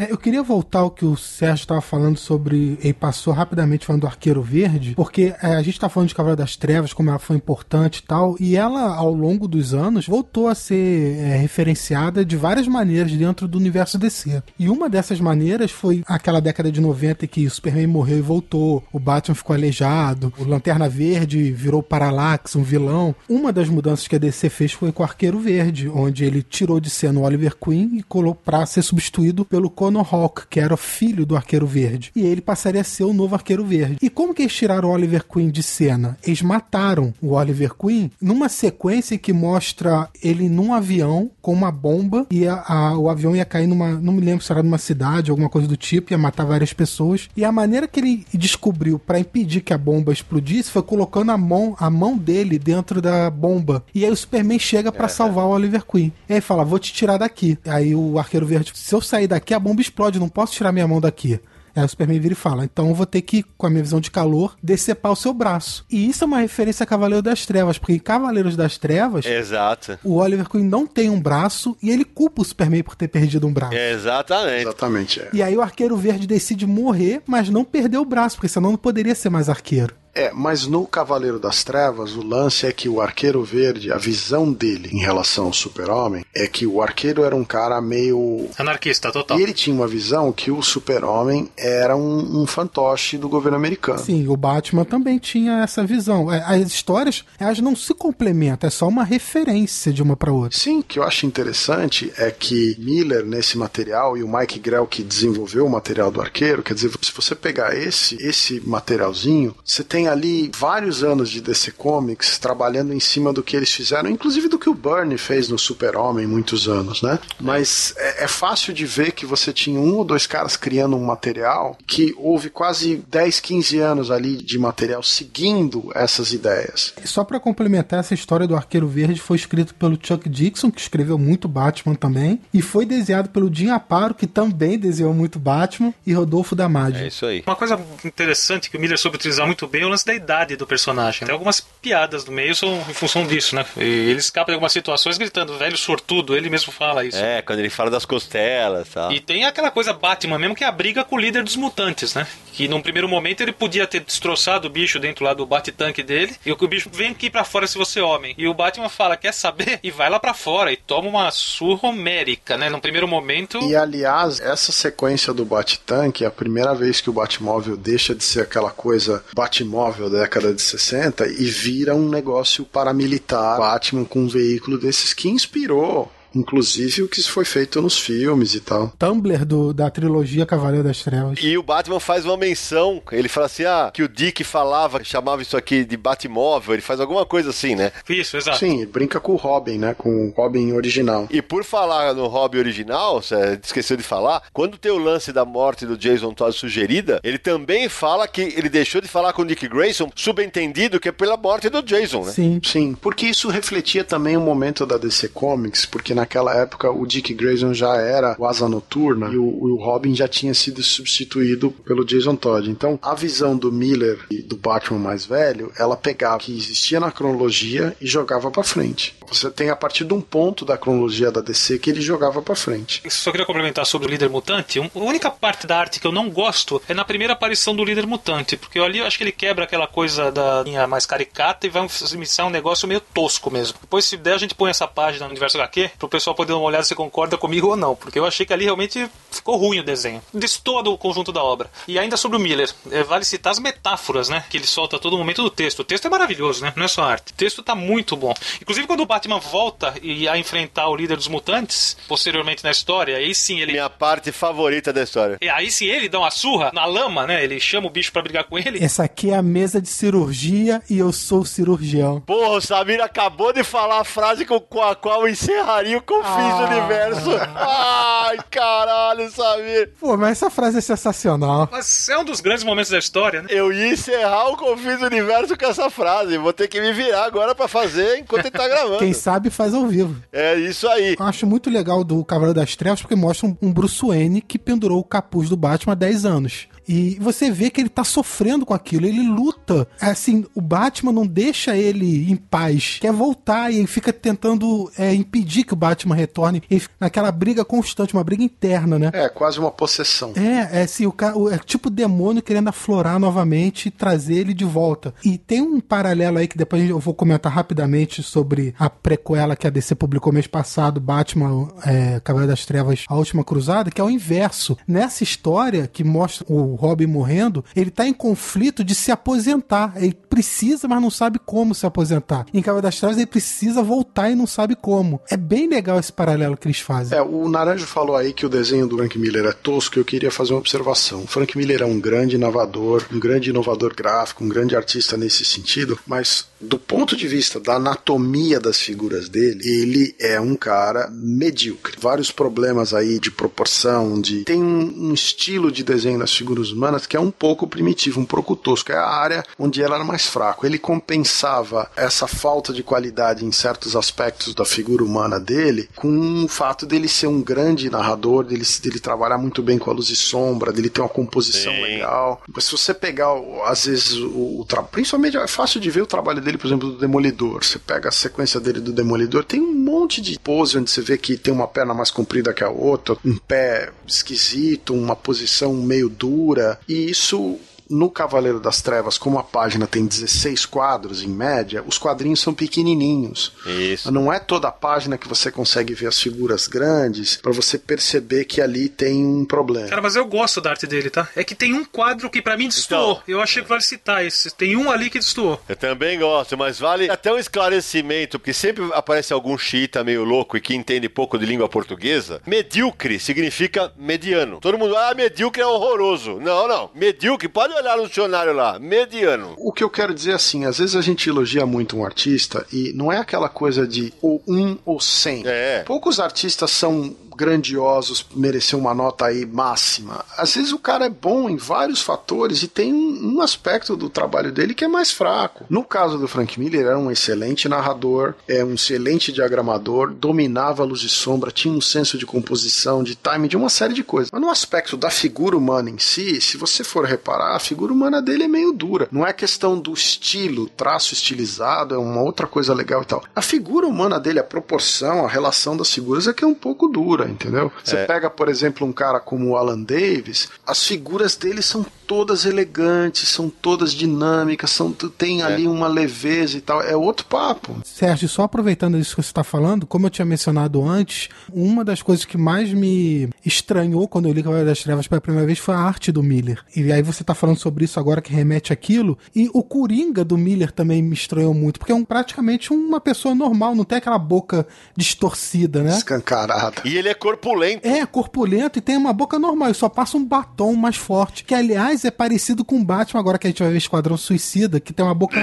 É, eu queria voltar ao que o Sérgio estava falando sobre. Ele passou rapidamente falando do Arqueiro Verde, porque é, a gente está falando de Cavaleiro das Trevas, como ela foi importante e tal, e ela, ao longo dos anos, voltou a ser é, referenciada de várias maneiras dentro do universo DC. E uma dessas maneiras foi aquela década de 90 que o Superman morreu e voltou, o Batman ficou aleijado, o Lanterna Verde virou Parallax, um vilão. Uma das mudanças que a DC fez foi com o Arqueiro Verde, onde ele tirou de cena o Oliver Queen e colocou para ser substituído pelo Conor Hawk, que era o filho do Arqueiro Verde. E ele passaria a ser o novo Arqueiro Verde. E como que eles tiraram o Oliver Queen de cena? Eles mataram o Oliver Queen numa sequência que mostra ele num avião com uma bomba e a- a- o avião ia cair numa. Não me lembro se era numa cidade, alguma coisa do tipo, ia matar várias pessoas. E a maneira que ele descobriu para impedir que a bomba explodisse foi colocando a mão, a mão dele dentro da bomba. E aí o Superman chega para salvar o Oliver Queen. E aí fala: Vou te tirar daqui. Aí o Arqueiro Verde, se eu sair daqui, a bomba explode, não posso tirar minha mão daqui. Aí o Superman vira e fala: Então eu vou ter que, com a minha visão de calor, decepar o seu braço. E isso é uma referência a Cavaleiro das Trevas, porque em Cavaleiros das Trevas, Exato. o Oliver Queen não tem um braço e ele culpa o Superman por ter perdido um braço. Exatamente. Exatamente, é. E aí o Arqueiro Verde decide morrer, mas não perder o braço, porque senão não poderia ser mais arqueiro. É, mas no Cavaleiro das Trevas, o lance é que o Arqueiro Verde, a visão dele em relação ao Super-Homem, é que o Arqueiro era um cara meio. Anarquista, total. E ele tinha uma visão que o Super-Homem era um, um fantoche do governo americano. Sim, o Batman também tinha essa visão. É, As histórias, elas não se complementam, é só uma referência de uma para outra. Sim, o que eu acho interessante é que Miller, nesse material, e o Mike Grell, que desenvolveu o material do arqueiro, quer dizer, se você pegar esse, esse materialzinho, você tem ali vários anos de DC Comics trabalhando em cima do que eles fizeram, inclusive do que o Byrne fez no Super-Homem muitos anos, né? Mas é, é fácil de ver que você tinha um ou dois caras criando um material que houve quase 10, 15 anos ali de material seguindo essas ideias. E Só pra complementar essa história do Arqueiro Verde, foi escrito pelo Chuck Dixon, que escreveu muito Batman também, e foi desenhado pelo Jim Aparo, que também desenhou muito Batman, e Rodolfo Damadi. É isso aí. Uma coisa interessante que o Miller soube utilizar muito bem é o lance da idade do personagem. Tem algumas piadas no meio são em função disso, né? E ele escapa de algumas situações gritando, velho sortudo, ele mesmo fala isso. É, quando ele fala das costelas e tal. E tem aquela coisa Batman mesmo, que é a briga com o líder dos mutantes, né? Que num primeiro momento ele podia ter destroçado o bicho dentro lá do bate-tanque dele, e o bicho vem aqui pra fora se você é homem. E o Batman fala, quer saber? E vai lá pra fora e toma uma surra homérica, né? Num primeiro momento. E aliás, essa sequência do Bat-Tanque é a primeira vez que o Batmóvel deixa de ser aquela coisa Batmóvel da década de 60 e vira um negócio paramilitar, Batman com um veículo desses que inspirou inclusive o que foi feito nos filmes e tal. Tumblr do, da trilogia Cavaleiro das Trevas. E o Batman faz uma menção, ele fala assim, ah, que o Dick falava, chamava isso aqui de Batmóvel, ele faz alguma coisa assim, né? Isso, exato. Sim, brinca com o Robin, né? Com o Robin original. E por falar no Robin original, você esqueceu de falar, quando tem o lance da morte do Jason Todd sugerida, ele também fala que ele deixou de falar com o Dick Grayson, subentendido que é pela morte do Jason, né? Sim. Sim, porque isso refletia também o momento da DC Comics, porque naquela época o Dick Grayson já era o Asa Noturna e o, o Robin já tinha sido substituído pelo Jason Todd. Então, a visão do Miller e do Batman mais velho, ela pegava o que existia na cronologia e jogava pra frente. Você tem a partir de um ponto da cronologia da DC que ele jogava pra frente. Só queria complementar sobre o líder mutante. A única parte da arte que eu não gosto é na primeira aparição do líder mutante, porque ali eu acho que ele quebra aquela coisa da linha mais caricata e vai iniciar um negócio meio tosco mesmo. Depois, se der, a gente põe essa página no Universo HQ pro pessoal poder dar uma olhada se concorda comigo ou não, porque eu achei que ali realmente ficou ruim o desenho. Destoa do conjunto da obra. E ainda sobre o Miller, eh, vale citar as metáforas, né? Que ele solta a todo momento do texto. O texto é maravilhoso, né? Não é só arte. O texto tá muito bom. Inclusive, quando o Batman volta e a enfrentar o líder dos mutantes, posteriormente na história, aí sim ele Minha parte favorita da história. e aí sim ele dá uma surra na lama, né? Ele chama o bicho pra brigar com ele. Essa aqui é a mesa de cirurgia e eu sou o cirurgião. Porra, o Samir acabou de falar a frase com, com a qual eu encerraria o Confins do Ah. Universo. Ai, caralho, Samir. Pô, mas essa frase é sensacional. Mas é um dos grandes momentos da história, né? Eu ia encerrar o Confins do Universo com essa frase. Vou ter que me virar agora pra fazer enquanto ele tá gravando. Quem sabe faz ao vivo. É isso aí. Eu acho muito legal do Cavaleiro das Trevas porque mostra um, um Bruce Wayne que pendurou o capuz do Batman há 10 anos. E você vê que ele tá sofrendo com aquilo, ele luta. Assim, o Batman não deixa ele em paz, quer voltar e ele fica tentando é, impedir que o Batman retorne. E naquela briga constante, uma briga interna, né? É, quase uma possessão. É, é assim, o cara, o- é tipo o demônio querendo aflorar novamente e trazer ele de volta. E tem um paralelo aí que depois eu vou comentar rapidamente sobre a prequela que a DC publicou mês passado, Batman, é, Cavaleiro das Trevas, A Última Cruzada, que é o inverso. Nessa história que mostra o Robin morrendo, ele tá em conflito de se aposentar. Ele precisa, mas não sabe como se aposentar. Em Cavaleiro das Trevas ele precisa voltar e não sabe como. É bem legal esse paralelo que eles fazem. É, o Naranjo falou aí que o desenho do Frank Miller é tosco, eu queria fazer uma observação. O Frank Miller é um grande inovador, um grande inovador gráfico, um grande artista nesse sentido, mas do ponto de vista da anatomia das figuras dele, ele é um cara medíocre. Vários problemas aí de proporção, de tem um, um estilo de desenho nas figuras humanas que é um pouco primitivo, um pouco tosco. É a área onde ele era mais fraco. Ele compensava essa falta de qualidade em certos aspectos da figura humana dele com o fato dele ser um grande narrador, dele, dele trabalhar muito bem com a luz e sombra, dele ter uma composição Sim. legal. Mas se você pegar, às vezes, o, o tra- principalmente é fácil de ver o trabalho dele, por exemplo, do Demolidor. Você pega a sequência dele do Demolidor, tem um monte de pose onde você vê que tem uma perna mais comprida que a outra, um pé esquisito, uma posição meio dura, e isso no Cavaleiro das Trevas, como a página tem 16 quadros em média, os quadrinhos são pequenininhos. Isso. Não é toda a página que você consegue ver as figuras grandes para você perceber que ali tem um problema. Cara, mas eu gosto da arte dele, tá? É que tem um quadro que pra mim destoou. Então. eu achei que vale citar esse. Tem um ali que destoou. Eu também gosto, mas vale até um esclarecimento, porque sempre aparece algum xiita meio louco e que entende pouco de língua portuguesa. Medíocre significa mediano. Todo mundo, ah, medíocre é horroroso. Não, não. Medíocre, pode olhar no dicionário lá. Mediano. O que eu quero dizer é assim, às vezes a gente elogia muito um artista e não é aquela coisa de ou um ou cem. É. Poucos artistas são grandiosos, merecer uma nota aí máxima. Às vezes o cara é bom em vários fatores e tem um, aspecto do trabalho dele que é mais fraco. No caso do Frank Miller, era um excelente narrador, é um excelente diagramador, dominava a luz e sombra, tinha um senso de composição, de time, de uma série de coisas. Mas no aspecto da figura humana em si, se você for reparar, a figura humana dele é meio dura. Não é questão do estilo, traço estilizado, é uma outra coisa legal e tal. A figura humana dele, a proporção, a relação das figuras é que é um pouco dura, entendeu? Você É. pega, por exemplo, um cara como o Alan Davis, as figuras dele são todas elegantes, são todas dinâmicas, são, tem ali uma leveza e tal. É outro papo. Sérgio, só aproveitando isso que você está falando, como eu tinha mencionado antes, uma das coisas que mais me estranhou quando eu li Cavaleiro das Trevas pela primeira vez foi a arte do Miller. E aí você está falando sobre isso agora que remete àquilo. E o Coringa do Miller também me estranhou muito, porque é um, praticamente uma pessoa normal, não tem aquela boca distorcida, né? Escancarada. E ele é corpulento. É, corpulento e tem uma boca normal, e só passa um batom mais forte. Que, aliás, é parecido com o Batman, agora que a gente vai ver Esquadrão Suicida, que tem uma boca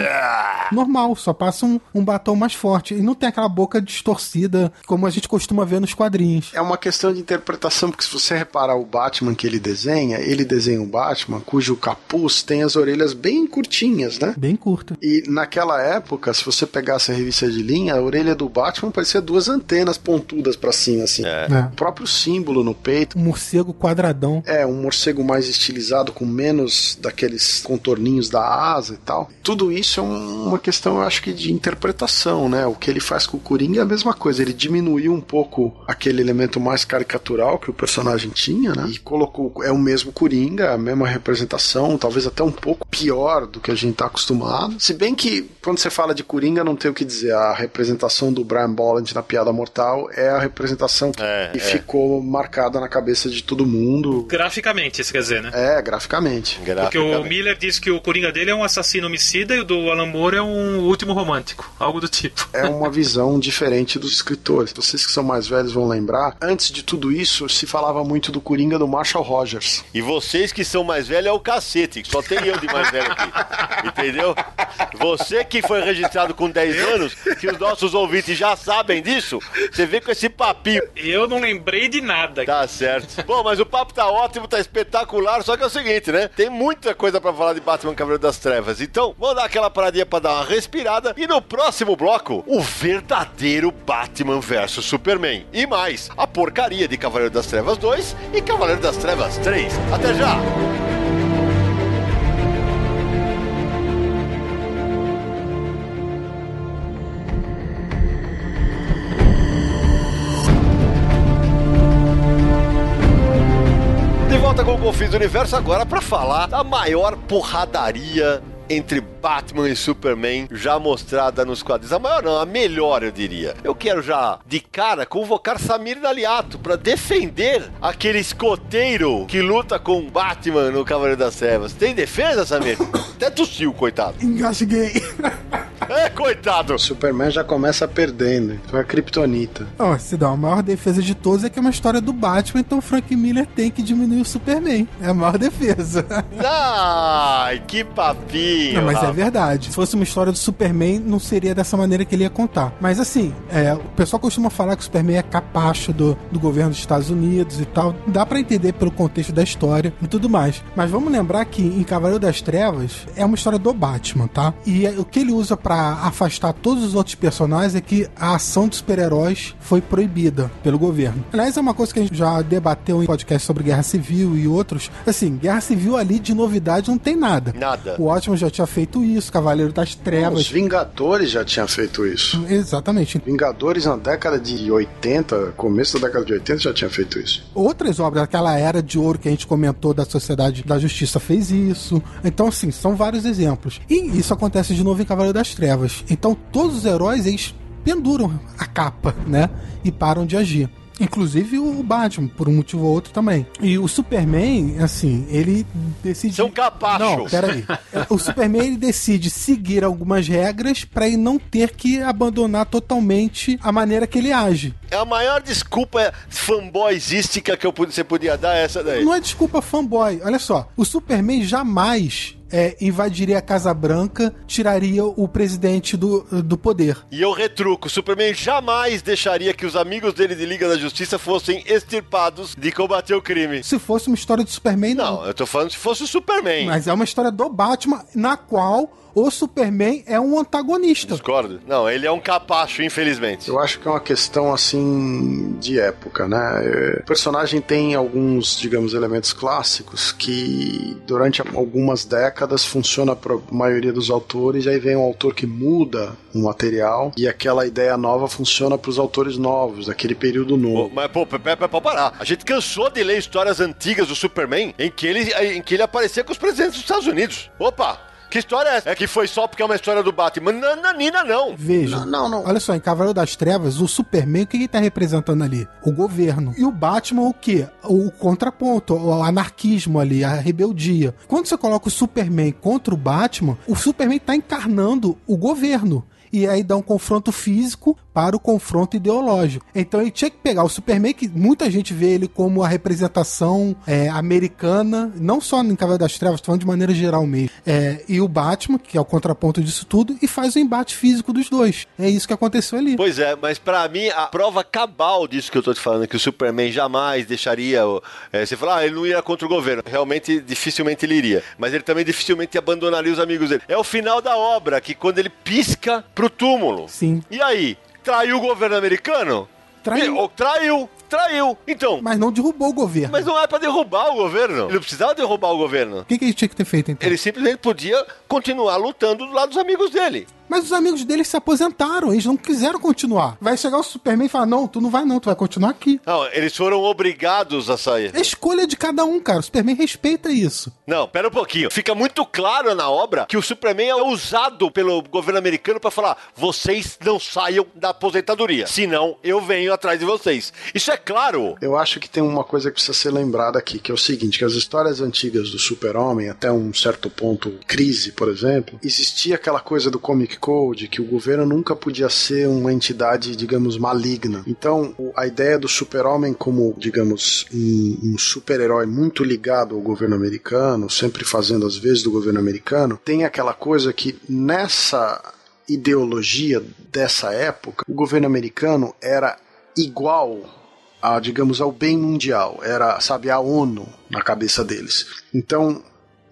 normal, só passa um, um batom mais forte. E não tem aquela boca distorcida, como a gente costuma ver nos quadrinhos. É uma questão de interpretação, porque se você reparar o Batman que ele desenha, ele desenha um Batman cujo capuz tem as orelhas bem curtinhas, né? Bem curta. E naquela época, se você pegasse a revista de linha, a orelha do Batman parecia duas antenas pontudas pra cima, assim. É. O próprio símbolo no peito. Um morcego quadradão. É, um morcego mais estilizado, com menos daqueles contorninhos da asa e tal. Tudo isso é um- uma questão, eu acho que, de interpretação, né? O que ele faz com o Coringa é a mesma coisa. Ele diminuiu um pouco aquele elemento mais caricatural que o personagem tinha, né? E colocou. É o mesmo Coringa, a mesma representação, talvez até um pouco pior do que a gente tá acostumado. Se bem que, quando você fala de Coringa, não tem o que dizer. A representação do Brian Bolland na Piada Mortal é a representação que, É, que é. ficou marcada na cabeça de todo mundo. Graficamente, isso quer dizer, né? É, graficamente. Porque o Miller diz que o Coringa dele é um assassino homicida e o do Alan Moore é um último romântico. Algo do tipo. É uma visão diferente dos escritores. Vocês que são mais velhos vão lembrar. Antes de tudo isso, se falava muito do Coringa do Marshall Rogers. E vocês que são mais velhos é o cacete, que só tem eu de mais velho aqui. Entendeu? Você que foi registrado com 10 anos, que os nossos ouvintes já sabem disso, você vê com esse papinho. Eu não lembrei de nada. Tá certo. Bom, mas o papo tá ótimo, tá espetacular, só que é o seguinte, né? Tem muita coisa pra falar de Batman Cavaleiro das Trevas. Então, vamos dar aquela paradinha pra dar uma respirada e no próximo bloco, o verdadeiro Batman versus Superman. E mais, a porcaria de Cavaleiro das Trevas 2 e Cavaleiro das Trevas 3. Até já! Volta com o Confins do Universo agora pra falar da maior porradaria entre Batman e Superman já mostrada nos quadrinhos. A maior não, a melhor eu diria. Eu quero já, de cara, convocar Samir Daliato pra defender aquele escoteiro que luta com Batman no Cavaleiro das Trevas. Tem defesa, Samir? Até tossiu, coitado. Engasguei. É, coitado. O Superman já começa perdendo. Então é Kryptonita. Ó, se dá a maior defesa de todos é que é uma história do Batman, então o Frank Miller tem que diminuir o Superman. É a maior defesa. Ai, que papinho. Não, mas é verdade. Se fosse uma história do Superman, não seria dessa maneira que ele ia contar. Mas assim, é, o pessoal costuma falar que o Superman é capacho do, do governo dos Estados Unidos e tal. Dá pra entender pelo contexto da história e tudo mais. Mas vamos lembrar que em Cavaleiro das Trevas é uma história do Batman, tá? E é- o que ele usa pra pra afastar todos os outros personagens é que a ação dos super-heróis foi proibida pelo governo. Aliás, é uma coisa que a gente já debateu em podcast sobre Guerra Civil e outros. Assim, Guerra Civil ali de novidade não tem nada. Nada. O Ótimo já tinha feito isso, Cavaleiro das Os Trevas. Vingadores já tinham feito isso. Exatamente. Vingadores na década de 80, começo da década de 80 já tinha feito isso. Outras obras daquela era de ouro que a gente comentou da Sociedade da Justiça fez isso. Então, assim, são vários exemplos. E isso acontece de novo em Cavaleiro das Trevas. Então, todos os heróis, eles penduram a capa, né? E param de agir. Inclusive o Batman, por um motivo ou outro também. E o Superman, assim, ele decide. São capachos. Não, peraí. o Superman ele decide seguir algumas regras pra ele não ter que abandonar totalmente a maneira que ele age. É a maior desculpa fanboyzística que eu, você podia dar é essa daí. Não é desculpa fanboy. Olha só, o Superman jamais é, invadiria a Casa Branca, tiraria o presidente do, do poder. E eu retruco, Superman jamais deixaria que os amigos dele de Liga da Justiça fossem extirpados de combater o crime. Se fosse uma história do Superman, não. Não, eu tô falando se fosse o Superman. Mas é uma história do Batman na qual o Superman é um antagonista. Discordo. Não, ele é um capacho, infelizmente. Eu acho que é uma questão assim de época, né? É, O personagem tem alguns, digamos, elementos clássicos que durante algumas décadas funciona para a maioria dos autores, aí vem um autor que muda o material e aquela ideia nova funciona para os autores novos, daquele período Pô, novo. Mas, pô, pera, pera, pera, parar. A gente cansou de ler histórias antigas do Superman em que ele, em que ele aparecia com os presidentes dos Estados Unidos. Opa! Que história é essa? É que foi só porque é uma história do Batman. Nananina, não. Veja, Não, não, não. olha só, em Cavaleiro das Trevas, o Superman, o que ele tá representando ali? O governo. E o Batman, o quê? O contraponto, o anarquismo ali, a rebeldia. Quando você coloca o Superman contra o Batman, o Superman tá encarnando o governo. E aí dá um confronto físico para o confronto ideológico. Então ele tinha que pegar o Superman, que muita gente vê ele como a representação é, americana, não só em Cavaleiro das Trevas, falando de maneira geral mesmo. É, e o Batman, que é o contraponto disso tudo, e faz o embate físico dos dois. É isso que aconteceu ali. Pois é, mas pra mim, a prova cabal disso que eu tô te falando, que o Superman jamais deixaria. é, você fala, ah, ele não ia contra o governo. Realmente, dificilmente ele iria. Mas ele também dificilmente abandonaria os amigos dele. É o final da obra, que quando ele pisca pro túmulo. Sim. E aí? Traiu o governo americano? Traiu. Ou traiu, traiu. Então, Mas não derrubou o governo. mas não é pra derrubar o governo. Ele não precisava derrubar o governo. O que, que ele tinha que ter feito então? Ele simplesmente podia continuar lutando do lado dos amigos dele. Mas os amigos dele se aposentaram, eles não quiseram continuar. Vai chegar o Superman e falar: Não, tu não vai, não, tu vai continuar aqui. Não, eles foram obrigados a sair. É escolha de cada um, cara. O Superman respeita isso. Não, pera um pouquinho. Fica muito claro na obra que o Superman é usado pelo governo americano pra falar: vocês não saiam da aposentadoria, senão eu venho atrás de vocês. Isso é claro. Eu acho que tem uma coisa que precisa ser lembrada aqui, que é o seguinte, que as histórias antigas do Super-Homem, até um certo ponto, crise, por exemplo, existia aquela coisa do Comic Code, que o governo nunca podia ser uma entidade, digamos, maligna. Então, a ideia do Super-Homem como, digamos, um, um super-herói muito ligado ao governo americano, sempre fazendo as vezes do governo americano, tem aquela coisa que nessa ideologia dessa época, o governo americano era igual a, digamos, ao bem mundial. Era, sabe, a ONU na cabeça deles. Então,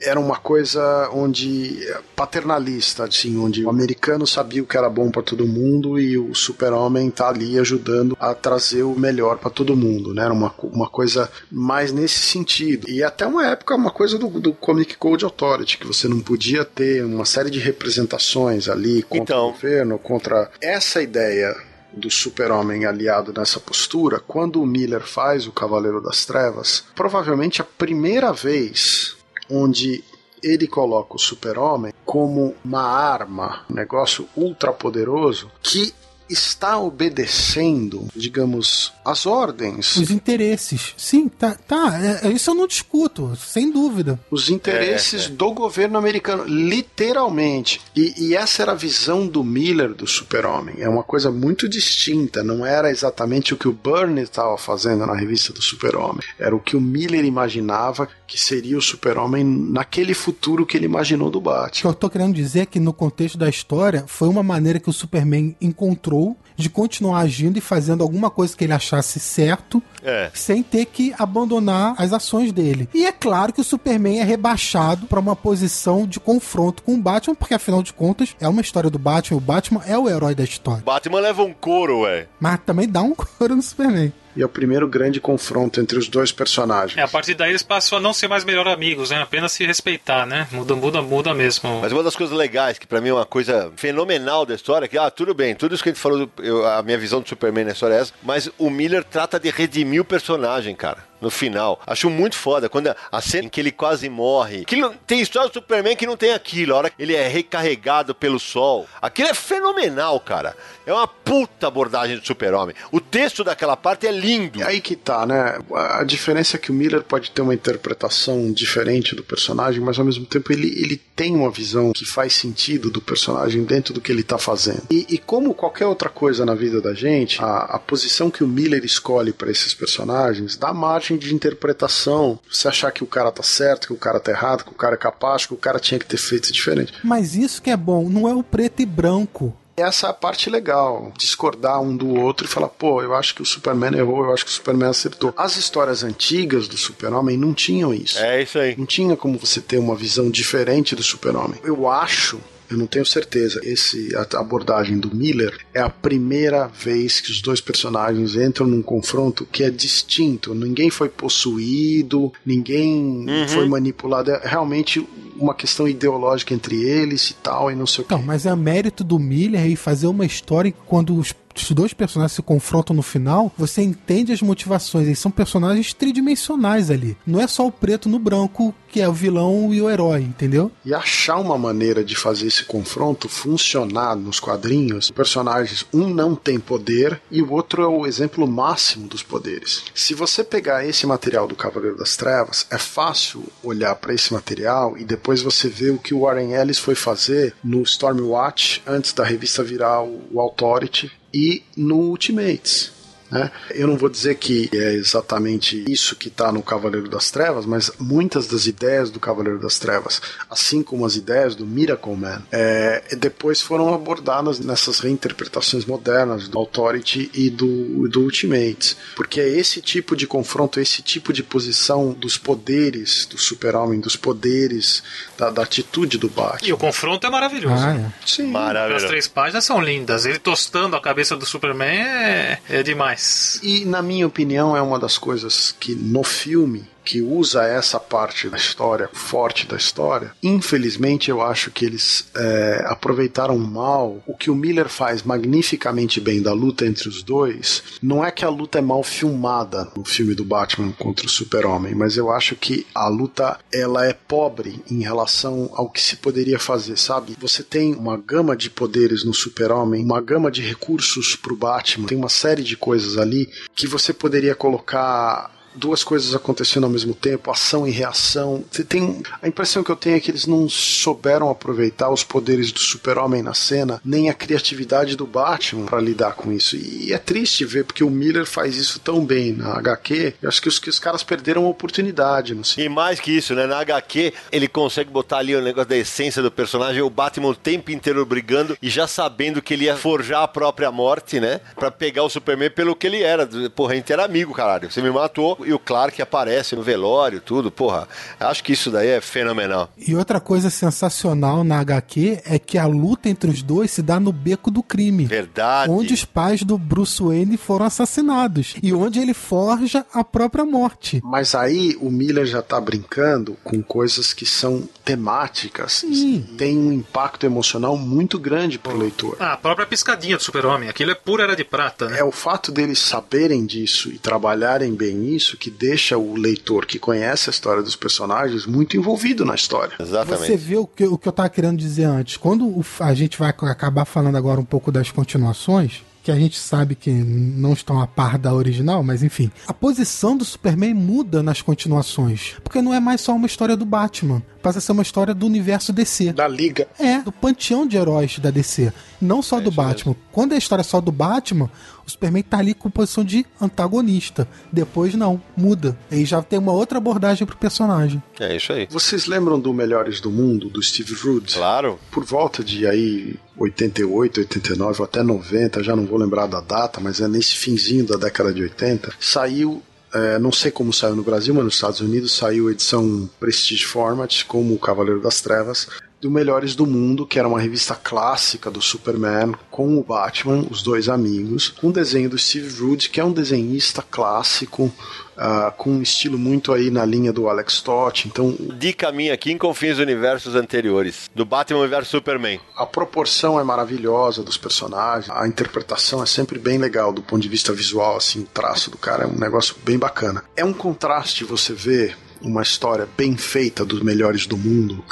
era uma coisa onde paternalista, assim, onde o americano sabia o que era bom para todo mundo e o super-homem tá ali ajudando a trazer o melhor para todo mundo, né? Era uma, uma coisa mais nesse sentido. E até uma época, uma coisa do, do Comic Code Authority, que você não podia ter uma série de representações ali contra Então. o governo, contra essa ideia do super-homem aliado nessa postura, quando o Miller faz o Cavaleiro das Trevas, provavelmente a primeira vez onde ele coloca o super-homem como uma arma, um negócio ultra poderoso que está obedecendo, digamos, as ordens, Os interesses. Sim, tá. tá é- é- isso eu não discuto, sem dúvida. os interesses do governo americano, literalmente. E, e essa era a visão do Miller do Super-Homem. É uma coisa muito distinta. Não era exatamente o que o Byrne estava fazendo na revista do Super-Homem. Era o que o Miller imaginava que seria o Super-Homem naquele futuro que ele imaginou do O que Batman. eu tô querendo dizer é que no contexto da história, foi uma maneira que o Superman encontrou control de continuar agindo e fazendo alguma coisa que ele achasse certo, É. sem ter que abandonar as ações dele. E é claro que o Superman é rebaixado para uma posição de confronto com o Batman, porque afinal de contas é uma história do Batman, o Batman é o herói da história. Batman leva um couro, ué. Mas também dá um couro no Superman. E é o primeiro grande confronto entre os dois personagens. É, a partir daí eles passam a não ser mais melhor amigos, né? Apenas se respeitar, né? Muda, muda, muda mesmo. Mas uma das coisas legais, que pra mim é uma coisa fenomenal da história, é que, ah, tudo bem, tudo isso que a gente falou, do- eu- a minha visão do Superman na história é essa, mas o Miller trata de redimir o personagem, cara. No final. Acho muito foda. Quando a, cena em que ele quase morre. Aquilo, tem história do Superman que não tem aquilo. A hora que ele é recarregado pelo sol. Aquilo é fenomenal, cara. É uma puta abordagem do super-homem. O texto daquela parte é lindo. E aí que tá, né? A diferença é que o Miller pode ter uma interpretação diferente do personagem, mas ao mesmo tempo ele, ele tem uma visão que faz sentido do personagem dentro do que ele tá fazendo. E, e como qualquer outra coisa na vida da gente, a, a posição que o Miller escolhe para esses personagens dá margem de interpretação. Você achar que o cara tá certo, que o cara tá errado, que o cara é capaz, que o cara tinha que ter feito diferente. Mas isso que é bom, não é o preto e branco. Essa é a parte legal, discordar um do outro e falar, pô, eu acho que o Superman errou, eu acho que o Superman acertou. As histórias antigas do Super-Homem não tinham isso. É isso aí. Não tinha como você ter uma visão diferente do Super-Homem. Eu acho, eu não tenho certeza, esse a abordagem do Miller é a primeira vez que os dois personagens entram num confronto que é distinto. Ninguém foi possuído, ninguém foi manipulado. É realmente uma questão ideológica entre eles e tal, e não sei o Então, quê. mas é mérito do Miller e fazer uma história em que quando os, os dois personagens se confrontam no final, você entende as motivações. Eles são personagens tridimensionais ali. Não é só o preto no branco que é o vilão e o herói, entendeu? E achar uma maneira de fazer esse confronto funcionar nos quadrinhos, personagens, um não tem poder e o outro é o exemplo máximo dos poderes. Se você pegar esse material do Cavaleiro das Trevas, é fácil olhar para esse material e depois você ver o que o Warren Ellis foi fazer no Stormwatch, antes da revista virar o Authority, e no Ultimates. Né? Eu não vou dizer que é exatamente isso que está no Cavaleiro das Trevas, mas muitas das ideias do Cavaleiro das Trevas, assim como as ideias do Miracle Man, é, depois foram abordadas nessas reinterpretações modernas do Authority e do, do Ultimates. Porque é esse tipo de confronto, esse tipo de posição dos poderes do super-homem, dos poderes da, da atitude do E Batman. o confronto é maravilhoso. Ah, é. Sim. As Maravilhoso. três páginas são lindas. Ele tostando a cabeça do Superman é, é demais. E, na minha opinião, é uma das coisas que no filme que usa essa parte da história, forte da história, infelizmente eu acho que eles é, aproveitaram mal o que o Miller faz magnificamente bem da luta entre os dois. Não é que a luta é mal filmada no filme do Batman contra o Super-Homem, mas eu acho que a luta ela é pobre em relação ao que se poderia fazer, sabe? Você tem uma gama de poderes no Super-Homem, uma gama de recursos pro Batman, tem uma série de coisas ali que você poderia colocar duas coisas acontecendo ao mesmo tempo, ação e reação. Você tem a impressão que eu tenho é que eles não souberam aproveitar os poderes do Super-Homem na cena, nem a criatividade do Batman para lidar com isso. E é triste ver porque o Miller faz isso tão bem na HQ. Eu acho que os, que os caras perderam a oportunidade, não sei. E mais que isso, né? Na HQ, ele consegue botar ali o negócio da essência do personagem, o Batman o tempo inteiro brigando e já sabendo que ele ia forjar a própria morte, né? Pra pegar o Superman pelo que ele era. Porra, a gente era amigo, caralho. Você me matou e o Clark aparece no velório, tudo. Porra, acho que isso daí é fenomenal. E outra coisa sensacional na HQ é que a luta entre os dois se dá no beco do crime. Verdade. Onde os pais do Bruce Wayne foram assassinados. E onde ele forja a própria morte. Mas aí o Miller já tá brincando com coisas que são temáticas, Sim. tem um impacto emocional muito grande pro leitor. Ah, a própria piscadinha do Super-Homem. Aquilo é pura era de prata, né? É o fato deles saberem disso e trabalharem bem isso que deixa o leitor que conhece a história dos personagens muito envolvido na história. Exatamente. Você vê o que, o que eu tava querendo dizer antes. Quando o- a gente vai acabar falando agora um pouco das continuações, que a gente sabe que não estão a par da original, mas enfim. A posição do Superman muda nas continuações. Porque não é mais só uma história do Batman. Passa a ser uma história do universo DC. Da Liga. É, do panteão de heróis da DC. Não só do Batman. Quando é a história só do Batman, o Superman tá ali com posição de antagonista. Depois não, muda. Aí já tem uma outra abordagem pro personagem. É isso aí. Vocês lembram do Melhores do Mundo, do Steve Rude? Claro. Por volta de aí 88, 89 ou até 90, já não vou lembrar da data, mas é nesse finzinho da década de 80, saiu é, não sei como saiu no Brasil, mas nos Estados Unidos saiu a edição Prestige Format, como o Cavaleiro das Trevas, do Melhores do Mundo, que era uma revista clássica do Superman, com o Batman, os dois amigos, com um desenho do Steve Rude, que é um desenhista clássico, uh, com um estilo muito aí na linha do Alex Toth. Então, Dica minha aqui em Confins Universos anteriores, do Batman vs Superman. a proporção é maravilhosa dos personagens, a interpretação é sempre bem legal do ponto de vista visual, assim, o traço do cara é um negócio bem bacana. É um contraste você ver uma história bem feita dos melhores do mundo,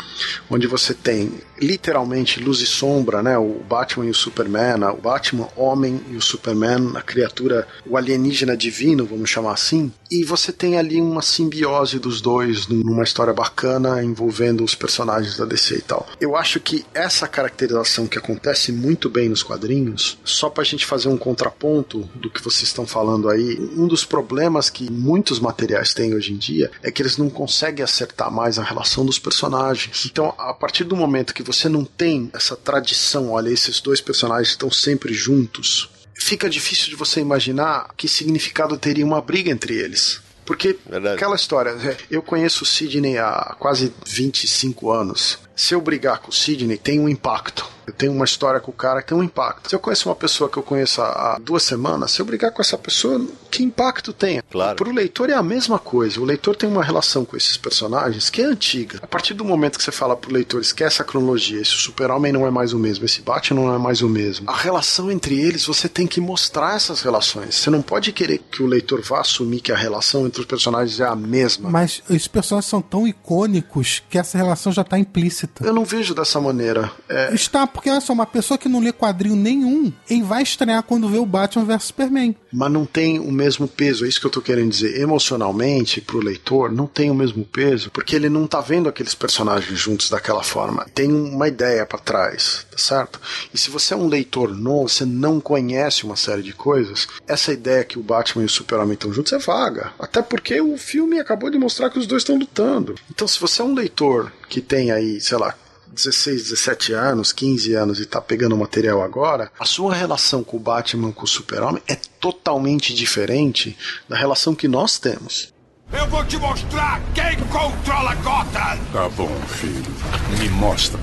onde você tem literalmente luz e sombra, né? O Batman e o Superman, o Batman homem e o Superman, a criatura, o alienígena divino, vamos chamar assim. E você tem ali uma simbiose dos dois numa história bacana envolvendo os personagens da DC e tal. Eu acho que essa caracterização que acontece muito bem nos quadrinhos, só pra gente fazer um contraponto do que vocês estão falando aí, um dos problemas que muitos materiais têm hoje em dia é que eles não conseguem acertar mais a relação dos personagens. Então, a partir do momento que você não tem essa tradição, olha, esses dois personagens estão sempre juntos, fica difícil de você imaginar que significado teria uma briga entre eles. Porque Verdade. aquela história, é, eu conheço o Sidney há quase 25 anos. Se eu brigar com o Sidney, tem um impacto. Eu tenho uma história com o cara que tem um impacto. Se eu conheço uma pessoa que eu conheço há duas semanas, se eu brigar com essa pessoa, que impacto tem? Claro. Pro leitor é a mesma coisa. O leitor tem uma relação com esses personagens que é antiga. A partir do momento que você fala pro leitor, esquece a cronologia, esse super-homem não é mais o mesmo, esse Batman não é mais o mesmo. A relação entre eles, você tem que mostrar essas relações. Você não pode querer que o leitor vá assumir que a relação entre os personagens é a mesma. Mas os personagens são tão icônicos que essa relação já tá implícita. Eu não vejo dessa maneira. É, Está, porque olha só, uma pessoa que não lê quadrinho nenhum, ele vai estranhar quando vê o Batman vs Superman. mas não tem o mesmo peso, é isso que eu tô querendo dizer. Emocionalmente, pro leitor, não tem o mesmo peso, porque ele não tá vendo aqueles personagens juntos daquela forma. Tem uma ideia pra trás, tá certo? E se você é um leitor novo, você não conhece uma série de coisas, essa ideia que o Batman e o Super-Homem estão juntos é vaga. Até porque o filme acabou de mostrar que os dois estão lutando. Então, se você é um leitor que tem aí, sei lá, 16, 17 anos, 15 anos e tá pegando o material agora, a sua relação com o Batman, com o Super-Homem é totalmente diferente da relação que nós temos. Eu vou te mostrar quem controla Gotham! Tá bom, filho. Me mostra.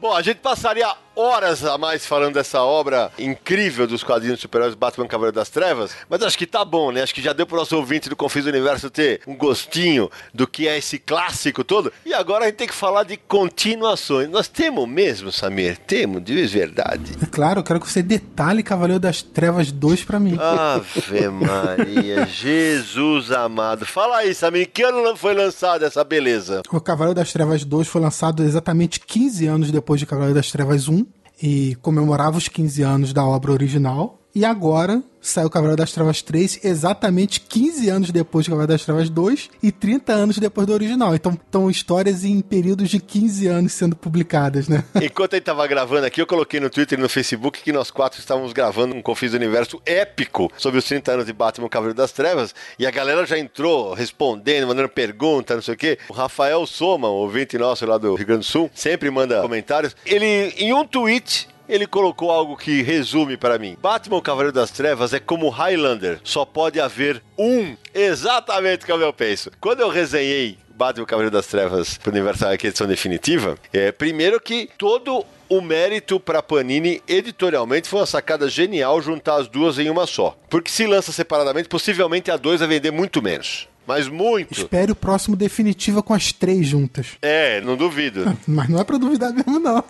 Bom, a gente passaria horas a mais falando dessa obra incrível dos quadrinhos de super-heróis Batman Cavaleiro das Trevas, mas acho que tá bom, né? Acho que já deu pro nosso ouvinte do Confis do Universo ter um gostinho do que é esse clássico todo. E agora a gente tem que falar de continuações. Nós temos mesmo, Samir? Temos, de verdade. É claro, eu quero que você detalhe Cavaleiro das Trevas 2 pra mim. Ave Maria, Jesus amado. Fala aí, Samir, que ano foi lançada essa beleza? O Cavaleiro das Trevas 2 foi lançado exatamente 15 anos depois de Cavaleiro das Trevas 1 e comemorava os 15 anos da obra original. E agora saiu Cavaleiro das Trevas 3 exatamente 15 anos depois de Cavaleiro das Trevas 2 e 30 anos depois do original. Então, estão histórias em períodos de 15 anos sendo publicadas, né? Enquanto a gente tava gravando aqui, eu coloquei no Twitter e no Facebook que nós quatro estávamos gravando um Confis do Universo épico sobre os 30 anos de Batman Cavaleiro das Trevas. E a galera já entrou respondendo, mandando pergunta, não sei o quê. O Rafael Soma, ouvinte nosso lá do Rio Grande do Sul, sempre manda comentários. Ele, em um tweet, ele colocou algo que resume para mim. Batman Cavaleiro das Trevas é como Highlander, só pode haver um. Exatamente como eu penso. Quando eu resenhei Batman Cavaleiro das Trevas pro Universal aqui, edição definitiva, é primeiro que todo o mérito para Panini editorialmente foi uma sacada genial juntar as duas em uma só. Porque se lança separadamente, possivelmente a dois vai vender muito menos. Mas muito. Espere o próximo definitiva com as três juntas. É, não duvido. Mas não é pra duvidar mesmo, não.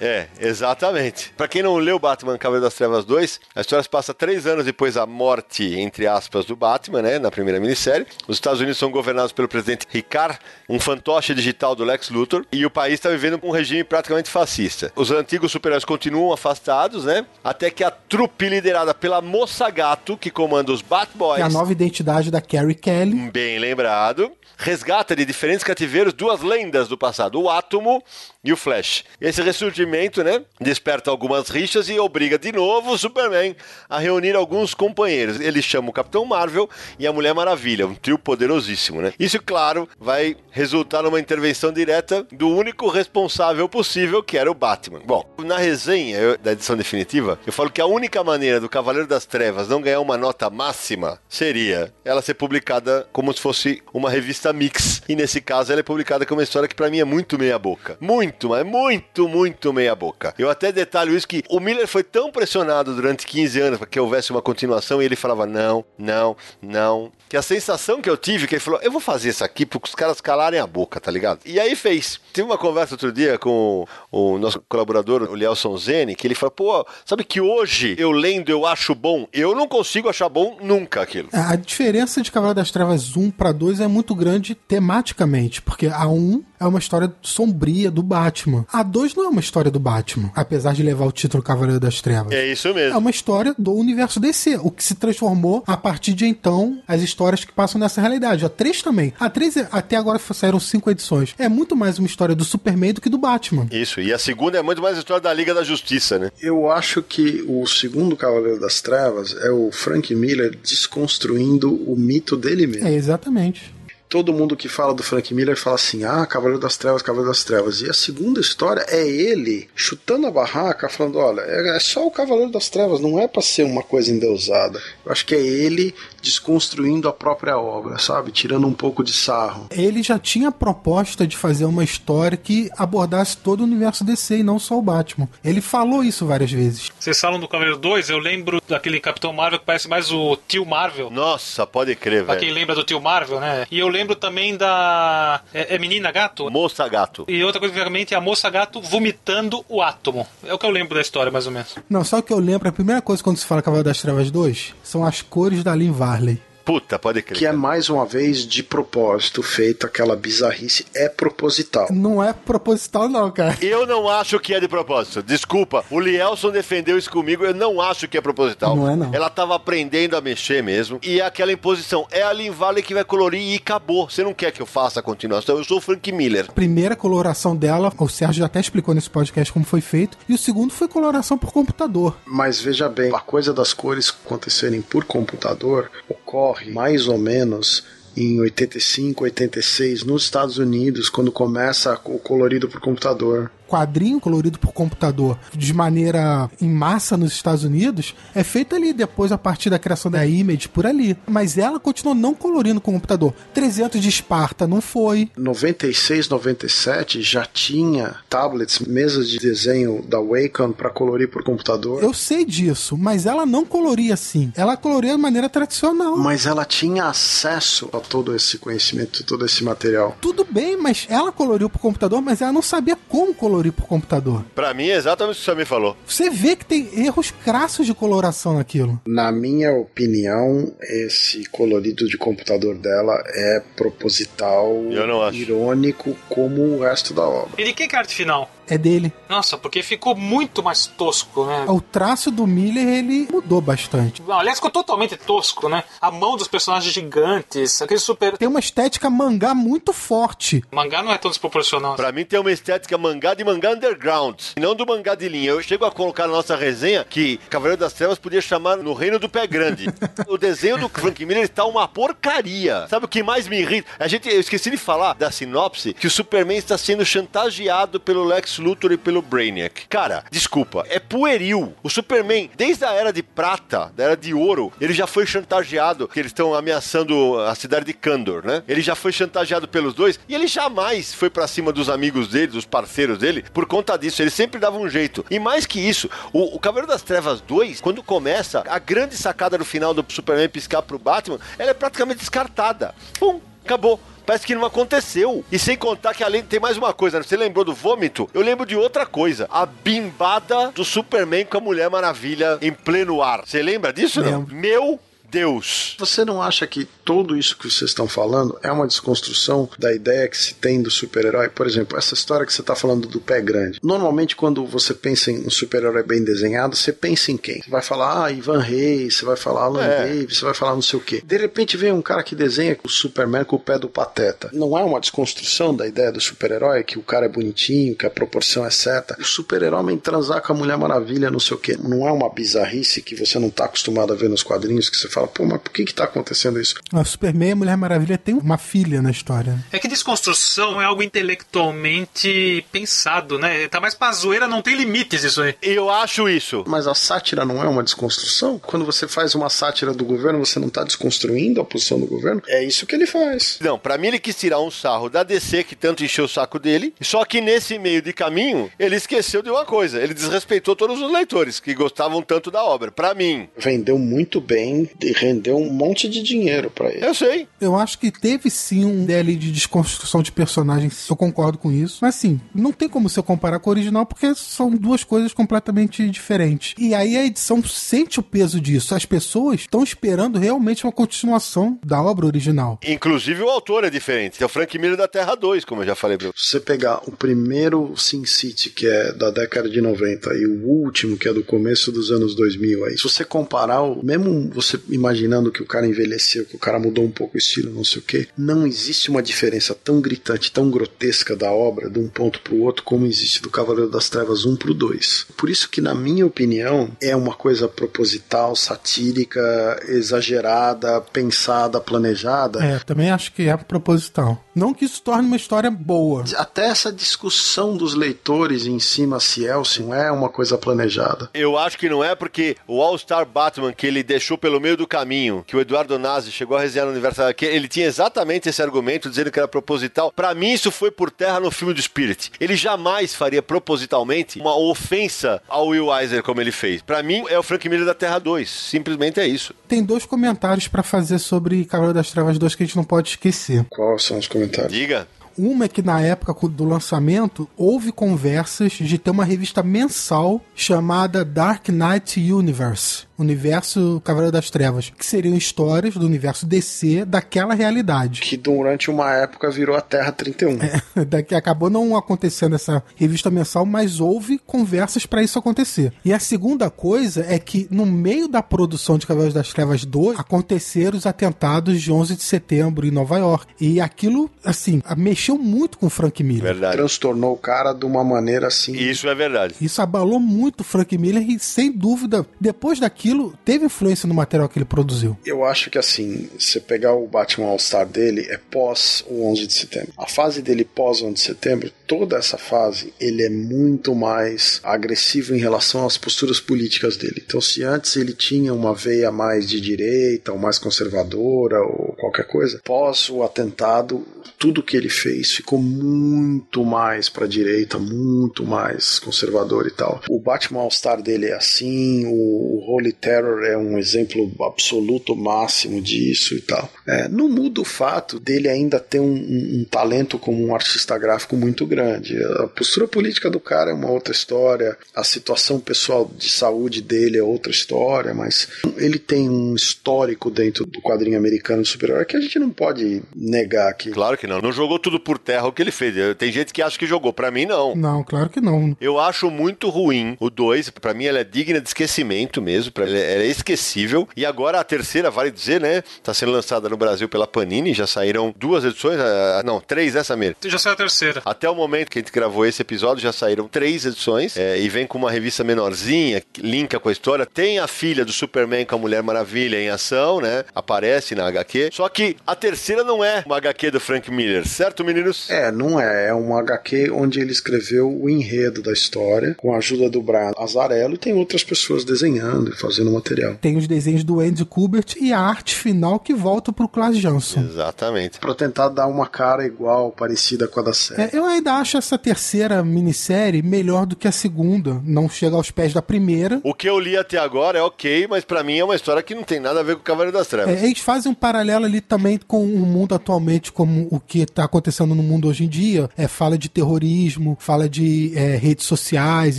É, exatamente. Pra quem não leu Batman Cavaleiro das Trevas 2, a história se passa três anos depois da morte, entre aspas, do Batman, né, na primeira minissérie. Os Estados Unidos são governados pelo presidente Ricard, um fantoche digital do Lex Luthor, e o país está vivendo um regime praticamente fascista. Os antigos super-heróis continuam afastados, né, até que a trupe liderada pela Moça Gato, que comanda os Batboys... É a nova identidade da Carrie Kelly. Bem lembrado, resgata de diferentes cativeiros duas lendas do passado, o Átomo e o Flash. Esse ressurgimento, né, desperta algumas rixas e obriga de novo o Superman a reunir alguns companheiros. Ele chama o Capitão Marvel e a Mulher Maravilha, um trio poderosíssimo, né? Isso, claro, vai resultar numa intervenção direta do único responsável possível, que era o Batman. Bom, na resenha eu- da edição definitiva, eu falo que a única maneira do Cavaleiro das Trevas não ganhar uma nota máxima seria ela ser publicada como se fosse uma revista mix. E nesse caso ela é publicada com uma história que pra mim é muito meia boca. Muito, mas muito, muito meia boca. Eu até detalho isso que o Miller foi tão pressionado durante 15 anos para que houvesse uma continuação e ele falava não, não, não. Que a sensação que eu tive que ele falou, eu vou fazer isso aqui porque os caras calarem a boca, tá ligado? E aí fez. Tive uma conversa outro dia com o nosso colaborador, o Lielson Zene, que ele falou, pô, sabe que hoje eu lendo eu acho bom? Eu não consigo achar bom nunca aquilo. A diferença de Cavaleiro das Trevas 1 pra 2 é muito grande tematicamente, porque a 1 é uma história sombria do Batman. A 2 não é uma história do Batman, apesar de levar o título Cavaleiro das Trevas. É isso É mesmo. uma história do universo DC, o que se transformou a partir de então as histórias que passam nessa realidade. A 3 também. A 3 é- até agora saíram cinco edições. É muito mais uma história do Superman do que do Batman. Isso, e a segunda é muito mais a história da Liga da Justiça, né? Eu acho que o segundo Cavaleiro das Trevas é o Frank Miller desconstruindo o mito dele mesmo. É, exatamente. Todo mundo que fala do Frank Miller fala assim: ah, Cavaleiro das Trevas, Cavaleiro das Trevas. E a segunda história é ele chutando a barraca, falando: olha, é é só o Cavaleiro das Trevas, não é pra ser uma coisa endeusada. Eu acho que é ele desconstruindo a própria obra, sabe? Tirando um pouco de sarro. Ele já tinha a proposta de fazer uma história que abordasse todo o universo DC e não só o Batman. Ele falou isso várias vezes. Vocês falam do Cavaleiro 2, eu lembro daquele Capitão Marvel que parece mais o tio Marvel. Nossa, pode crer, Pra quem velho. lembra do tio Marvel, né? E eu lembro também da. É, é Menina Gato? Moça gato. E outra coisa que realmente é a moça gato vomitando o átomo. É o que eu lembro da história, mais ou menos. Não, só o que eu lembro, a primeira coisa quando se fala Cavaleiro das Trevas 2 são as cores da Lynn Varley. Puta, pode crer. Que é mais uma vez de propósito feito, aquela bizarrice é proposital. Não é proposital, não, cara. Eu não acho que é de propósito. Desculpa, o Lielson defendeu isso comigo. Eu não acho que é proposital. Não é, não. Ela tava aprendendo a mexer mesmo. E é aquela imposição. É a Lin Valley que vai colorir e acabou. Você não quer que eu faça a continuação? Eu sou o Frank Miller. Primeira coloração dela, o Sérgio já até explicou nesse podcast como foi feito. E o segundo foi coloração por computador. Mas veja bem, a coisa das cores acontecerem por computador ocorre mais ou menos em 85, 86 nos Estados Unidos, quando começa o colorido por computador. Quadrinho colorido por computador de maneira em massa nos Estados Unidos é feito ali depois a partir da criação da Image por ali. Mas ela continuou não colorindo com computador. 300 de Esparta não foi. 96, 97 já tinha tablets, mesas de desenho da Wacom para colorir por computador. Eu sei disso, mas ela não coloria assim. Ela coloria de maneira tradicional. Mas ela tinha acesso a todo esse conhecimento, todo esse material. Tudo bem, mas ela coloriu por computador, mas ela não sabia como colorir por computador. Pra mim é exatamente o que você me falou. Você vê que tem erros crassos de coloração naquilo. Na minha opinião, esse colorido de computador dela é proposital, Eu não acho. irônico como o resto da obra. E de quem que é a arte final? É dele. Nossa, porque ficou muito mais tosco, né? O traço do Miller, ele mudou bastante. Aliás, ficou totalmente tosco, né? A mão dos personagens gigantes, aquele super. Tem uma estética mangá muito forte. O mangá não é tão desproporcional. Pra mim tem uma estética mangá de mangá underground, e não do mangá de linha. Eu chego a colocar na nossa resenha que Cavaleiro das Trevas podia chamar no Reino do Pé Grande. o desenho do Frank Miller está uma porcaria. Sabe o que mais me irrita? A gente, eu esqueci de falar da sinopse que o Superman está sendo chantageado pelo Lex Luthor e pelo Brainiac. Cara, desculpa, é pueril. O Superman, desde a Era de Prata, da Era de Ouro, ele já foi chantageado, que eles estão ameaçando a cidade de Kandor, né? Ele já foi chantageado pelos dois e ele jamais foi pra cima dos amigos dele, dos parceiros dele, por conta disso. Ele sempre dava um jeito. E mais que isso, o, o Cavaleiro das Trevas 2, quando começa, a grande sacada no final do Superman piscar pro Batman, ela é praticamente descartada. Pum, acabou. Parece que não aconteceu. E sem contar que além tem mais uma coisa, né? você lembrou do vômito? Eu lembro de outra coisa. A bimbada do Superman com a Mulher Maravilha em pleno ar. Você lembra disso? Não? Lembro. Meu Deus. Você não acha que tudo isso que vocês estão falando é uma desconstrução da ideia que se tem do super-herói? Por exemplo, essa história que você está falando do pé grande. Normalmente, quando você pensa em um super-herói bem desenhado, você pensa em quem? Você vai falar, ah, Ivan Reis, você vai falar Alan É. Davis, você vai falar não sei o quê. De repente vem um cara que desenha o Superman com o pé do pateta. Não é uma desconstrução da ideia do super-herói, que o cara é bonitinho, que a proporção é certa. O super-herói transar com a Mulher Maravilha, não sei o quê. Não é uma bizarrice que você não está acostumado a ver nos quadrinhos, que você fala, pô, mas por que que tá acontecendo isso? A Superman e a Mulher Maravilha tem uma filha na história. É que desconstrução é algo intelectualmente pensado, né? Tá mais pra zoeira, não tem limites isso aí. Eu acho isso. Mas a sátira não é uma desconstrução? Quando você faz uma sátira do governo, você não está desconstruindo a posição do governo? É isso que ele faz. Não, pra mim ele quis tirar um sarro da DC que tanto encheu o saco dele. Só que nesse meio de caminho, ele esqueceu de uma coisa. Ele desrespeitou todos os leitores que gostavam tanto da obra. Pra mim. Vendeu muito bem rendeu um monte de dinheiro para ele. Eu sei. Eu acho que teve sim um ali de desconstrução de personagens, eu concordo com isso. Mas assim, não tem como você comparar com o original porque são duas coisas completamente diferentes. E aí a edição sente o peso disso. As pessoas estão esperando realmente uma continuação da obra original. Inclusive o autor é diferente. É o Frank Miller da Terra 2, como eu já falei pra você. Se você pegar o primeiro Sin City, que é da década de 90, e o último, que é do começo dos anos 2000, aí, se você comparar, o- mesmo você imaginando que o cara envelheceu, que o cara mudou um pouco o estilo, não sei o que, não existe uma diferença tão gritante, tão grotesca da obra, de um ponto pro outro, como existe do Cavaleiro das Trevas 1 pro 2. Por isso que, na minha opinião, é uma coisa proposital, satírica, exagerada, pensada, planejada. É, também acho que é proposital. Não que isso torne uma história boa. Até essa discussão dos leitores em cima se é ou se não é uma coisa planejada. Eu acho que não é porque o All-Star Batman que ele deixou pelo meio do caminho, que o Eduardo Nazi chegou a resenhar no Universo, que ele tinha exatamente esse argumento, dizendo que era proposital. Pra mim, isso foi por terra no filme do Spirit. Ele jamais faria propositalmente uma ofensa ao Will Eisner como ele fez. Pra mim, é o Frank Miller da Terra 2. Simplesmente é isso. Tem dois comentários pra fazer sobre Cavaleiro das Trevas 2 que a gente não pode esquecer. Quais são os comentários? Diga. Uma é que na época do lançamento houve conversas de ter uma revista mensal chamada Dark Knight Universe, Universo Cavaleiro das Trevas, que seriam histórias do universo DC daquela realidade. Que durante uma época virou a Terra 31. Daqui acabou não acontecendo essa revista mensal, mas houve conversas para isso acontecer. E a segunda coisa é que no meio da produção de Cavaleiros das Trevas 2 aconteceram os atentados de 11 de setembro em Nova York. E aquilo, assim, mexeu muito com o Frank Miller. Verdade. Transtornou o cara de uma maneira assim. Isso é verdade. Isso abalou muito o Frank Miller e, sem dúvida, depois daquilo, teve influência no material que ele produziu. Eu acho que assim, você pegar o Batman All-Star dele é pós o 11 de setembro. A fase dele pós 11 de setembro, toda essa fase, ele é muito mais agressivo em relação às posturas políticas dele. Então, se antes ele tinha uma veia mais de direita, ou mais conservadora, ou qualquer coisa, pós o atentado, tudo que ele fez ficou muito mais para direita, muito mais conservador e tal. O Batman All-Star dele é assim, o Holy Terror é um exemplo absoluto máximo disso e tal. É, não muda o fato dele ainda ter um, um, um talento como um artista gráfico muito grande. A postura política do cara é uma outra história, a situação pessoal de saúde dele é outra história, mas ele tem um histórico dentro do quadrinho americano de super-herói que a gente não pode negar que Claro que não. Não jogou tudo por terra o que ele fez. Tem gente que acha que jogou. Pra mim, não. Não, claro que não. Eu acho muito ruim o 2. Pra mim, ela é digna de esquecimento mesmo. Pra ela é esquecível. E agora a terceira, vale dizer, né? Tá sendo lançada no Brasil pela Panini. Já saíram duas edições. Não, três, né, Samir? Já saiu a terceira. Até o momento que a gente gravou esse episódio, já saíram três edições. é, e vem com uma revista menorzinha, que linka com a história. Tem a filha do Superman com a Mulher Maravilha em ação, né? Aparece na HQ. Só que a terceira não é uma HQ do Frank Miller, certo, meninos? É, não é. É um HQ onde ele escreveu o enredo da história com a ajuda do Brian Azarello e tem outras pessoas desenhando e fazendo material. Tem os desenhos do Andy Kubert e a arte final que volta pro Klaus Jansson. Exatamente. Pra tentar dar uma cara igual, parecida com a da série. É, eu ainda acho essa terceira minissérie melhor do que a segunda. Não chega aos pés da primeira. O que eu li até agora é ok, mas pra mim é uma história que não tem nada a ver com o Cavaleiro das Trevas. É, eles fazem um paralelo ali também com o mundo atualmente, como o que tá acontecendo acontecendo no mundo hoje em dia. É, fala de terrorismo, fala de é, redes sociais,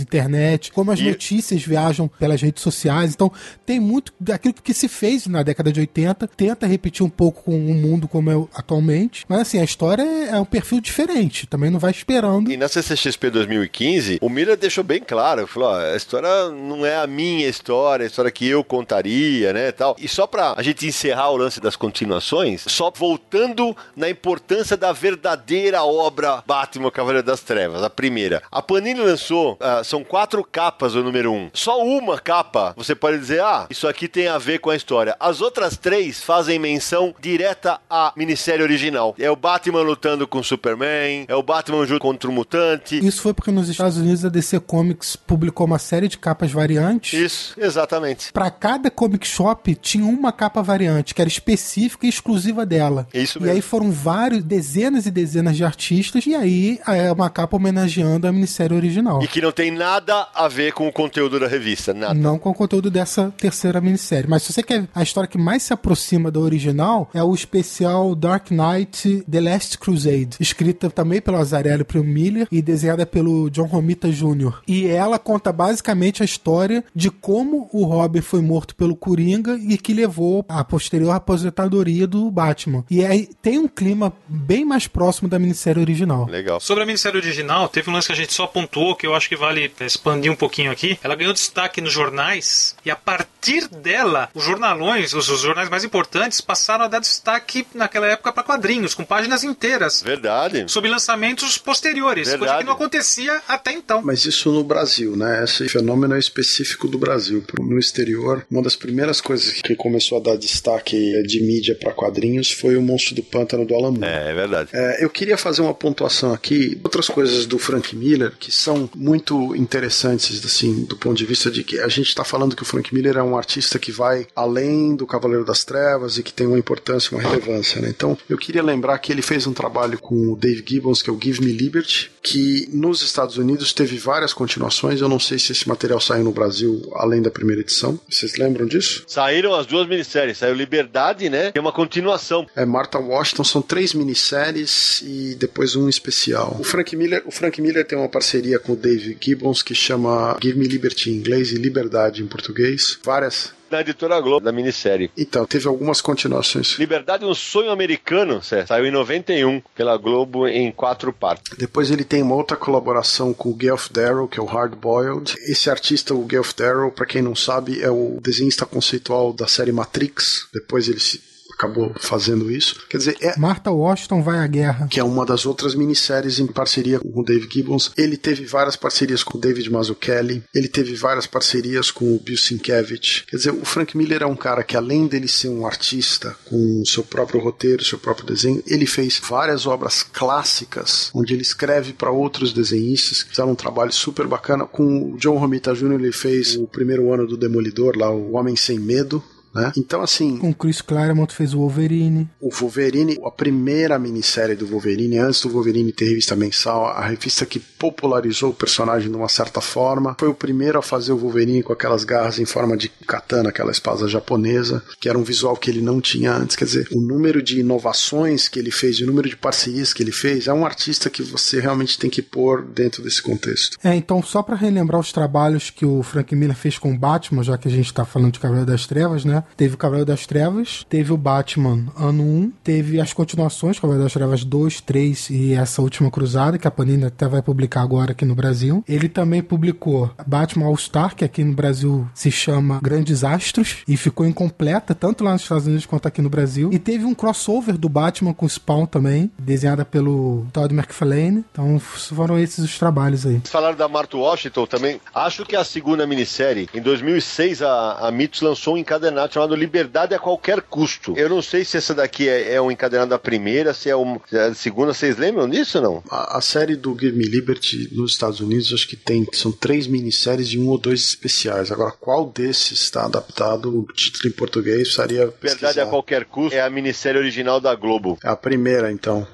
internet, como as E- notícias viajam pelas redes sociais. Então, tem muito daquilo que se fez na década de 80, tenta repetir um pouco com o mundo como é atualmente. Mas assim, a história é, é um perfil diferente. Também não vai esperando. E na CCXP 2015, o Miller deixou bem claro, falou, ó, a história não é a minha história, a história que eu contaria, né, tal. E só pra a gente encerrar o lance das continuações, só voltando na importância da verdadeira obra Batman Cavaleiro das Trevas, a primeira. A Panini lançou, ah, são quatro capas o número um. Só uma capa, você pode dizer, ah, isso aqui tem a ver com a história. As outras três fazem menção direta à minissérie original. É o Batman lutando com o Superman, é o Batman junto contra o Mutante. Isso foi porque nos Estados Unidos a DC Comics publicou uma série de capas variantes. Isso, exatamente. Pra cada comic shop tinha uma capa variante que era específica e exclusiva dela. Isso E mesmo. aí foram vários, dezenas e dezenas de artistas, e aí é uma capa homenageando a minissérie original. E que não tem nada a ver com o conteúdo da revista, nada. Não com o conteúdo dessa terceira minissérie. Mas se você quer a história que mais se aproxima da original, é o especial Dark Knight The Last Crusade, escrita também pelo Azarello Primo Miller e desenhada pelo John Romita Jr. E ela conta basicamente a história de como o Robin foi morto pelo Coringa e que levou à posterior aposentadoria do Batman. E aí tem um clima bem mais próximo da minissérie original. Legal. Sobre a minissérie original, teve um lance que a gente só pontuou, que eu acho que vale expandir um pouquinho aqui. Ela ganhou destaque nos jornais, e a partir dela, os jornalões, os, os jornais mais importantes, passaram a dar destaque naquela época para quadrinhos, com páginas inteiras, Verdade. sobre lançamentos posteriores, coisa Verdade. que não acontecia até então. Mas isso no Brasil, né? Esse fenômeno é específico do Brasil. No exterior, uma das primeiras coisas que começou a dar destaque de mídia para quadrinhos foi o Monstro do Pântano do Alan Moore. É, é verdade. É, eu queria fazer uma pontuação aqui, outras coisas do Frank Miller que são muito interessantes, assim, do ponto de vista de que a gente está falando que o Frank Miller é um artista que vai além do Cavaleiro das Trevas e que tem uma importância, uma relevância, né? Então, eu queria lembrar que ele fez um trabalho com o Dave Gibbons, que é o Give Me Liberty, que nos Estados Unidos teve várias continuações. Eu não sei se esse material saiu no Brasil além da primeira edição. Vocês lembram disso? Saíram as duas minisséries. Saiu Liberdade, né? É uma continuação. É Martha Washington, são três minisséries e depois um especial. O Frank Miller, o Frank Miller tem uma parceria com o Dave Gibbons que chama Give Me Liberty em inglês e Liberdade em português. Várias. Na editora Globo, da minissérie. Então, teve algumas continuações. Liberdade um sonho americano, Cé. saiu em 91 pela Globo em quatro partes. Depois ele tem uma outra colaboração com o Guelph Darrow, que é o Hard Boiled. Esse artista, o Guelph Darrow, para quem não sabe, é o desenhista conceitual da série Matrix. Depois ele se acabou fazendo isso. Quer dizer, é, Martha Washington vai à guerra. que é uma das outras minisséries em parceria com o Dave Gibbons. Ele teve várias parcerias com o David Mazzucchelli, ele teve várias parcerias com o Bill Sienkiewicz. Quer dizer, o Frank Miller é um cara que além dele ser um artista com seu próprio roteiro, seu próprio desenho, ele fez várias obras clássicas, onde ele escreve para outros desenhistas que fizeram um trabalho super bacana. Com o John Romita Jr. ele fez o primeiro ano do Demolidor, lá o Homem Sem Medo, né? Então, assim, Com Chris Claremont fez o Wolverine. o Wolverine, a primeira minissérie do Wolverine, antes do Wolverine ter revista mensal, a revista que popularizou o personagem de uma certa forma, foi o primeiro a fazer o Wolverine com aquelas garras em forma de katana, aquela espada japonesa, que era um visual que ele não tinha antes. Quer dizer, o número de inovações que ele fez, o número de parcerias que ele fez, é um artista que você realmente tem que pôr dentro desse contexto. É, então, só pra relembrar os trabalhos que o Frank Miller fez com o Batman, já que a gente tá falando de Cavaleiro das Trevas, né? Teve o Cavaleiro das Trevas, teve o Batman ano 1, teve as continuações, Cavaleiro das Trevas 2, 3 e essa última cruzada, que a Panini até vai publicar agora aqui no Brasil. Ele também publicou Batman All Star, que aqui no Brasil se chama Grandes Astros, e ficou incompleta, tanto lá nos Estados Unidos quanto aqui no Brasil. E teve um crossover do Batman com Spawn também, desenhada pelo Todd McFarlane. Então foram esses os trabalhos aí. Falaram da Martha Washington também. Acho que a segunda minissérie, em 2006, a, a Mitos lançou um encadernado chamado Liberdade a Qualquer Custo. Eu não sei se essa daqui é, é um encadernado da primeira, se é, um, se é a segunda. Vocês lembram disso ou não? A, a série do Give Me Liberty nos Estados Unidos, acho que tem são três minisséries e um ou dois especiais. Agora, qual desses está adaptado? O título em português precisaria Liberdade pesquisar. a Qualquer Custo é a minissérie original da Globo. É a primeira, então.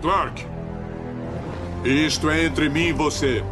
Clark, isto é entre mim e você.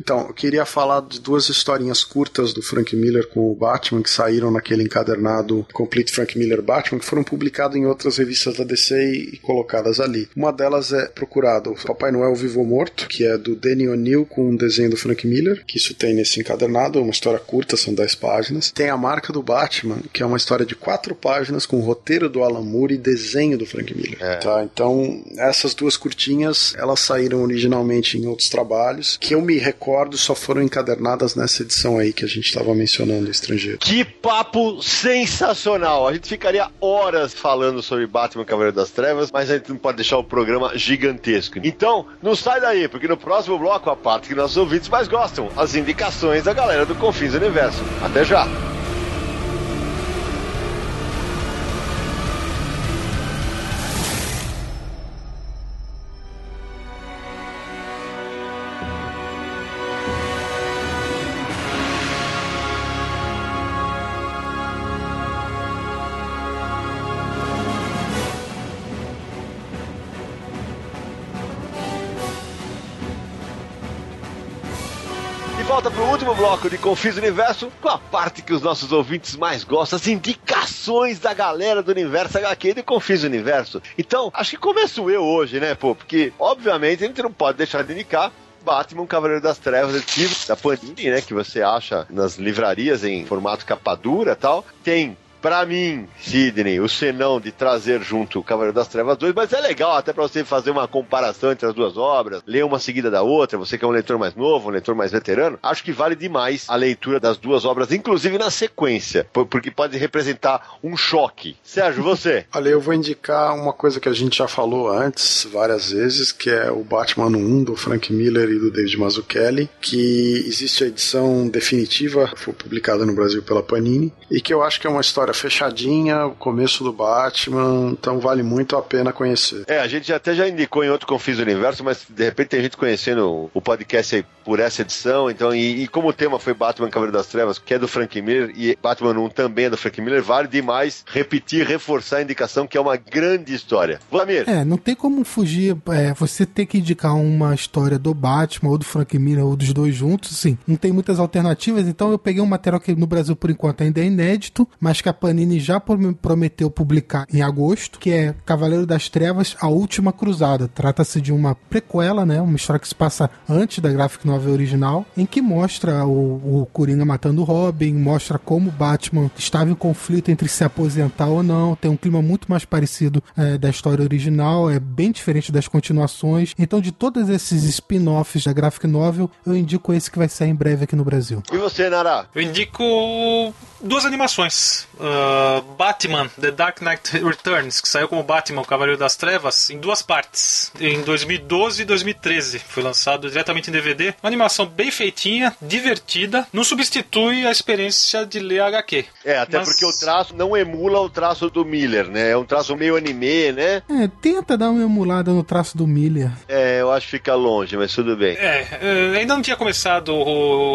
Então, eu queria falar de duas historinhas curtas do Frank Miller com o Batman que saíram naquele encadernado Complete Frank Miller Batman, que foram publicados em outras revistas da DC e colocadas ali. Uma delas é procurado Papai Noel Vivo ou Morto, que é do Danny O'Neill com um desenho do Frank Miller, que isso tem nesse encadernado, é uma história curta, são 10 páginas. Tem a marca do Batman, que é uma história de 4 páginas com roteiro do Alan Moore e desenho do Frank Miller. É. Tá, então, essas duas curtinhas, elas saíram originalmente em outros trabalhos, que eu me recordo só foram encadernadas nessa edição aí que a gente estava mencionando, estrangeiro. Que papo sensacional! A gente ficaria horas falando sobre Batman Cavaleiro das Trevas, mas a gente não pode deixar o programa gigantesco. Então, não sai daí, porque no próximo bloco, a parte que nossos ouvintes mais gostam, as indicações da galera do Confins Universo. Até já! Bloco de Confis Universo com a parte que os nossos ouvintes mais gostam, as indicações da galera do Universo HQ de Confis Universo. Então, acho que começo eu hoje, né, pô? Porque, obviamente, a gente não pode deixar de indicar Batman, Cavaleiro das Trevas, da Panini, né, que você acha nas livrarias em formato capa dura tal. Tem Pra mim, Sidney, o senão de trazer junto o Cavaleiro das Trevas 2, mas é legal até pra você fazer uma comparação entre as duas obras, ler uma seguida da outra, você que é um leitor mais novo, um leitor mais veterano, acho que vale demais a leitura das duas obras, inclusive na sequência, porque pode representar um choque. Sérgio, você? Olha, eu vou indicar uma coisa que a gente já falou antes, várias vezes, que é o Batman 1 do Frank Miller e do David Mazzucchelli, que existe a edição definitiva, foi publicada no Brasil pela Panini, e que eu acho que é uma história fechadinha, o começo do Batman, então vale muito a pena conhecer. É, a gente até já indicou em outro Confis do Universo, mas de repente tem gente conhecendo o podcast aí por essa edição, então, e, e como o tema foi Batman Cavaleiro das Trevas, que é do Frank Miller, e Batman 1 também é do Frank Miller, vale demais repetir, reforçar a indicação, que é uma grande história. Vlamir. É, não tem como fugir, é, você ter que indicar uma história do Batman, ou do Frank Miller, ou dos dois juntos, sim. Não tem muitas alternativas, então eu peguei um material que no Brasil, por enquanto, ainda é inédito, mas que a Panini já prometeu publicar em agosto, que é Cavaleiro das Trevas, A Última Cruzada. Trata-se de uma prequela, né? Uma história que se passa antes da graphic novel original, em que mostra o, o Coringa matando o Robin, mostra como Batman estava em conflito entre se aposentar ou não. Tem um clima muito mais parecido é, da história original, é bem diferente das continuações. Então, de todos esses spin-offs da graphic novel, eu indico esse que vai sair em breve aqui no Brasil. E você, Nara? Eu indico duas animações. Uh, Batman The Dark Knight Returns, que saiu como Batman o Cavaleiro das Trevas, em duas partes. Em 2012 e 2013. Foi lançado diretamente em DVD. Uma animação bem feitinha, divertida. Não substitui a experiência de ler HQ. É, até mas... porque o traço não emula o traço do Miller, né? É um traço meio anime, né? É, tenta dar uma emulada no traço do Miller. É, eu acho que fica longe, mas tudo bem. É, é ainda não tinha começado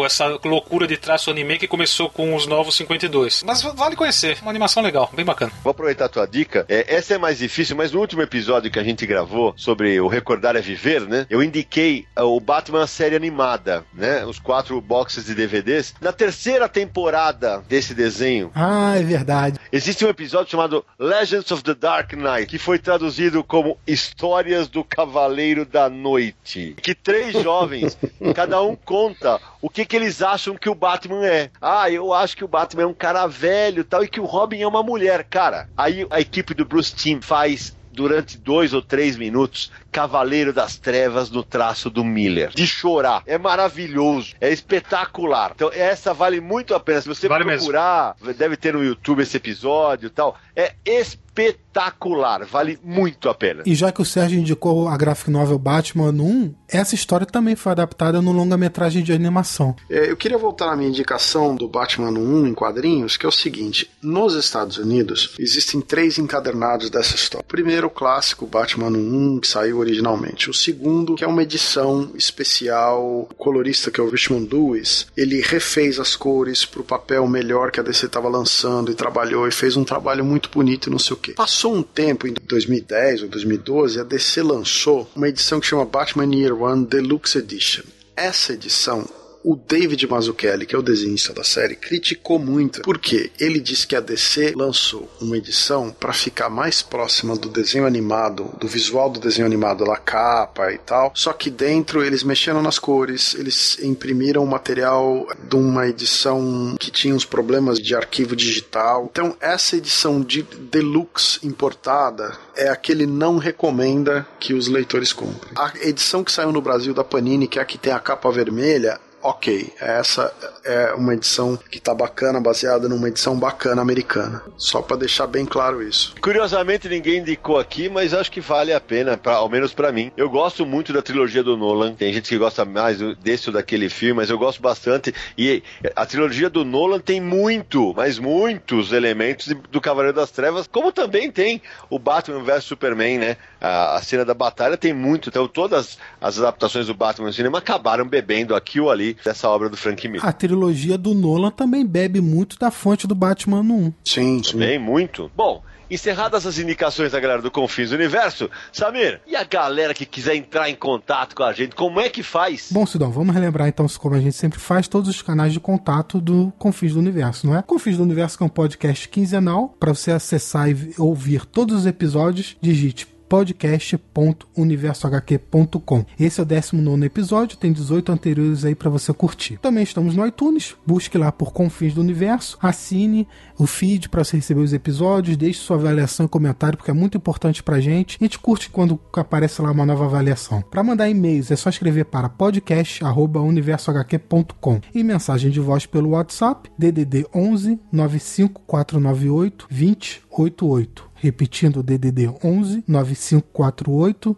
essa loucura de traço anime que começou com os novos 52. Mas vale conhecer, uma animação legal, bem bacana. Vou aproveitar a tua dica. É, essa é mais difícil, mas no último episódio que a gente gravou sobre o Recordar é Viver, né? Eu indiquei uh, o Batman série animada, né? Os quatro boxes de DVDs. Na terceira temporada desse desenho. Ah, é verdade. Existe um episódio chamado Legends of the Dark Knight, que foi traduzido como Histórias do Cavaleiro da Noite. Que três jovens, cada um conta o que, que eles acham que o Batman é. Ah, eu acho que o Batman é um cara velho tal, e que o Robin é uma mulher. Cara, aí a equipe do Bruce Timm faz durante dois ou três minutos Cavaleiro das Trevas no traço do Miller. De chorar. É maravilhoso. É espetacular. Então, essa vale muito a pena. Se você vale procurar, mesmo. deve ter no YouTube esse episódio e tal. É espetacular. Vale muito a pena. E já que o Sérgio indicou a graphic novel Batman 1, essa história também foi adaptada no longa-metragem de animação. É, eu queria voltar na minha indicação do Batman 1 em quadrinhos, que é o seguinte: nos Estados Unidos existem três encadernados dessa história. O primeiro, o clássico Batman 1, que saiu originalmente. O segundo, que é uma edição especial, o colorista que é o Richmond Lewis, ele refez as cores para o papel melhor que a DC estava lançando e trabalhou e fez um trabalho muito bonito não sei o que. Passou um tempo, em 2010 ou 2012, a DC lançou uma edição que chama Batman Year One Deluxe Edition essa edição o David Mazzucchelli, que é o desenhista da série, criticou muito, porque ele disse que a DC lançou uma edição para ficar mais próxima do desenho animado, do visual do desenho animado, da capa e tal. Só que dentro eles mexeram nas cores, eles imprimiram o material de uma edição que tinha uns problemas de arquivo digital. Então essa edição de deluxe importada é a que ele não recomenda que os leitores comprem. A edição que saiu no Brasil da Panini, que é a que tem a capa vermelha, ok, essa é uma edição que tá bacana, baseada numa edição bacana americana. Só para deixar bem claro isso. Curiosamente, ninguém indicou aqui, mas acho que vale a pena, pra, ao menos para mim. Eu gosto muito da trilogia do Nolan. Tem gente que gosta mais desse ou daquele filme, mas eu gosto bastante. E a trilogia do Nolan tem muito, mas muitos elementos do Cavaleiro das Trevas, como também tem o Batman vs Superman, né? A, a cena da batalha tem muito. Então, todas as adaptações do Batman no cinema acabaram bebendo aqui ou ali dessa obra do Frank Miller. A trilogia do Nolan também bebe muito da fonte do Batman no 1. Sim, sim. Bem, muito. Bom, Encerradas as indicações da galera do Confins do Universo, Samir, e a galera que quiser entrar em contato com a gente, como é que faz? Bom, Sidão, vamos relembrar então, como a gente sempre faz, todos os canais de contato do Confins do Universo, não é? Confins do Universo é um podcast quinzenal, para você acessar e ouvir todos os episódios, digite podcast.universohq.com. Esse é o 19 episódio, tem 18 anteriores aí para você curtir. Também estamos no iTunes, busque lá por Confins do Universo, assine o feed para você receber os episódios, deixe sua avaliação e comentário, porque é muito importante pra gente. A gente curte quando aparece lá uma nova avaliação. Para mandar e-mails é só escrever para podcast@universohq.com e mensagem de voz pelo WhatsApp DDD 11 95498 2088. Repetindo, DDD 11 9548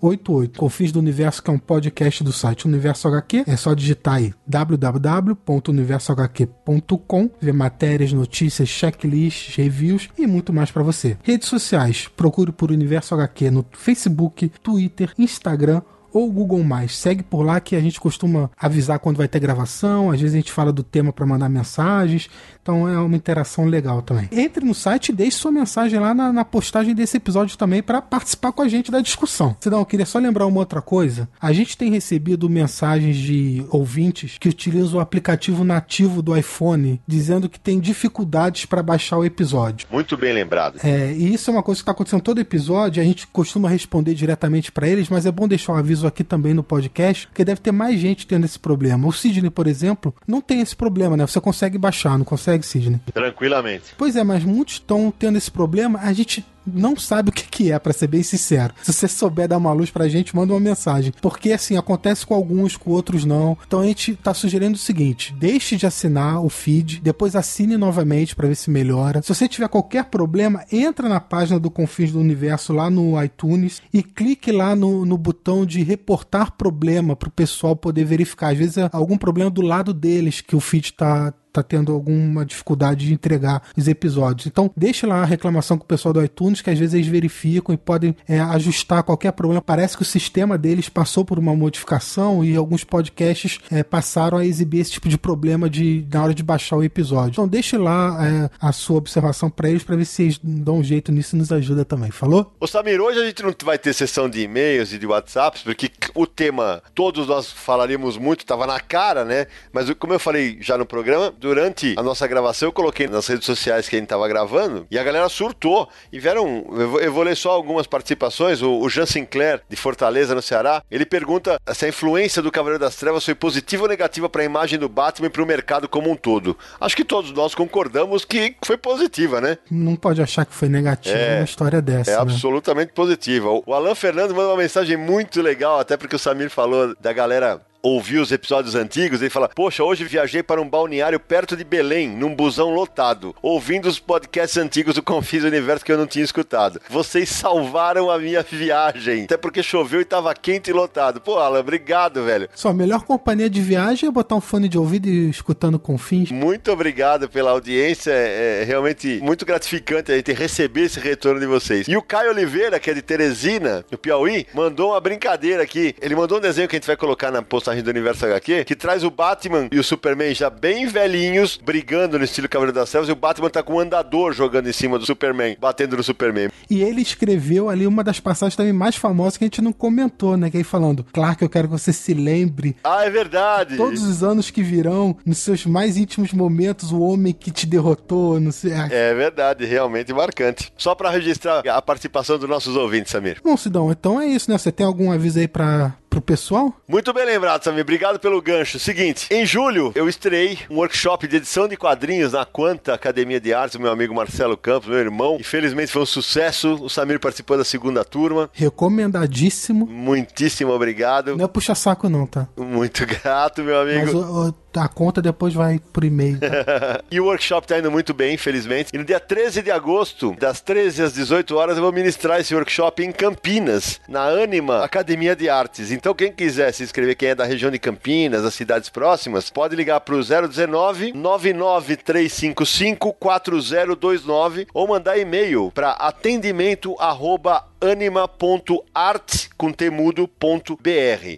2088. Confins do Universo, que é um podcast do site Universo HQ. É só digitar aí www.universohq.com, ver matérias, notícias, checklists, reviews e muito mais para você. Redes sociais, procure por Universo HQ no Facebook, Twitter, Instagram ou Google Mais. Segue por lá que a gente costuma avisar quando vai ter gravação, às vezes a gente fala do tema para mandar mensagens, então é uma interação legal também. Entre no site e deixe sua mensagem lá na, na postagem desse episódio também para participar com a gente da discussão. Senão, eu queria só lembrar uma outra coisa. A gente tem recebido mensagens de ouvintes que utilizam o aplicativo nativo do iPhone dizendo que tem dificuldades para baixar o episódio. Muito bem lembrado. É, e isso é uma coisa que está acontecendo todo episódio, a gente costuma responder diretamente para eles, mas é bom deixar um aviso aqui também no podcast, porque deve ter mais gente tendo esse problema. O Sidney, por exemplo, não tem esse problema, né? Você consegue baixar, não consegue, Sidney? Tranquilamente. Pois é, mas muitos estão tendo esse problema. A gente não sabe o que, que é, para ser bem sincero. Se você souber dar uma luz pra gente, manda uma mensagem. Porque assim, acontece com alguns, com outros não. Então a gente tá sugerindo o seguinte: deixe de assinar o feed, depois assine novamente para ver se melhora. Se você tiver qualquer problema, entra na página do Confins do Universo lá no iTunes e clique lá no, no botão de reportar problema para o pessoal poder verificar. Às vezes é algum problema do lado deles que o feed tá, tá tendo alguma dificuldade de entregar os episódios. Então, deixe lá a reclamação com o pessoal do iTunes, que às vezes eles verificam e podem é, ajustar qualquer problema. Parece que o sistema deles passou por uma modificação e alguns podcasts é, passaram a exibir esse tipo de problema de, na hora de baixar o episódio. Então, deixe lá é, a sua observação para eles, para ver se eles dão um jeito nisso e nos ajuda também. Falou? Ô Samir, hoje a gente não vai ter sessão de e-mails e de WhatsApps, porque o tema, todos nós falaríamos muito, estava na cara, né? Mas como eu falei já no programa, durante a nossa gravação, eu coloquei nas redes sociais que a gente tava gravando e a galera surtou. E vieram, eu vou, ler só algumas participações. O, o Jean Sinclair, de Fortaleza, no Ceará, ele pergunta se a influência do Cavaleiro das Trevas foi positiva ou negativa para a imagem do Batman e para o mercado como um todo. Acho que todos nós concordamos que foi positiva, né? Não pode achar que foi negativa é, uma história dessa. É né? absolutamente positiva. O Alan Fernando mandou uma mensagem muito legal, até porque o Samir falou da galera ouvir os episódios antigos, ele fala: Poxa, hoje viajei para um balneário perto de Belém, num busão lotado, ouvindo os podcasts antigos do Confis Universo que eu não tinha escutado. Vocês salvaram a minha viagem, até porque choveu e tava quente e lotado. Pô, Alan, obrigado, velho. Só, a melhor companhia de viagem é botar um fone de ouvido e escutando Confins. Muito obrigado pela audiência, é, é realmente muito gratificante a gente receber esse retorno de vocês. E o Caio Oliveira, que é de Teresina, no Piauí, mandou uma brincadeira aqui. Ele mandou um desenho que a gente vai colocar na postagem passagem do Universo HQ que traz o Batman e o Superman já bem velhinhos, brigando no estilo Cavaleiro das Trevas, e o Batman tá com um andador jogando em cima do Superman, batendo no Superman. E ele escreveu ali uma das passagens também mais famosas que a gente não comentou, né? Que aí falando, Clark, eu quero que você se lembre Ah, é verdade. todos os anos que virão, nos seus mais íntimos momentos, o homem que te derrotou, não sei. É verdade, realmente marcante. Só pra registrar a participação dos nossos ouvintes, Samir. Bom, Sidão, então é isso, né? Você tem algum aviso aí pra, pro pessoal? Muito bem lembrado, Samir. Obrigado pelo gancho. Seguinte, em julho eu estrei um workshop de edição de quadrinhos na Quanta Academia de Artes, meu amigo Marcelo Campos, meu irmão. Infelizmente foi um sucesso. O Samir participou da segunda turma. Recomendadíssimo. Muitíssimo obrigado. Não é puxa saco, não, tá? Muito grato, meu amigo. Mas o- o- a conta depois vai por e-mail. Tá? E o workshop tá indo muito bem, infelizmente. E no dia 13 de agosto, das 13 às 18 horas, eu vou ministrar esse workshop em Campinas, na Anima Academia de Artes. Então, quem quiser se inscrever, quem é da região de Campinas, das cidades próximas, pode ligar pro 019 99355 4029 ou mandar e-mail para atendimento arroba anima.art com temudo.br.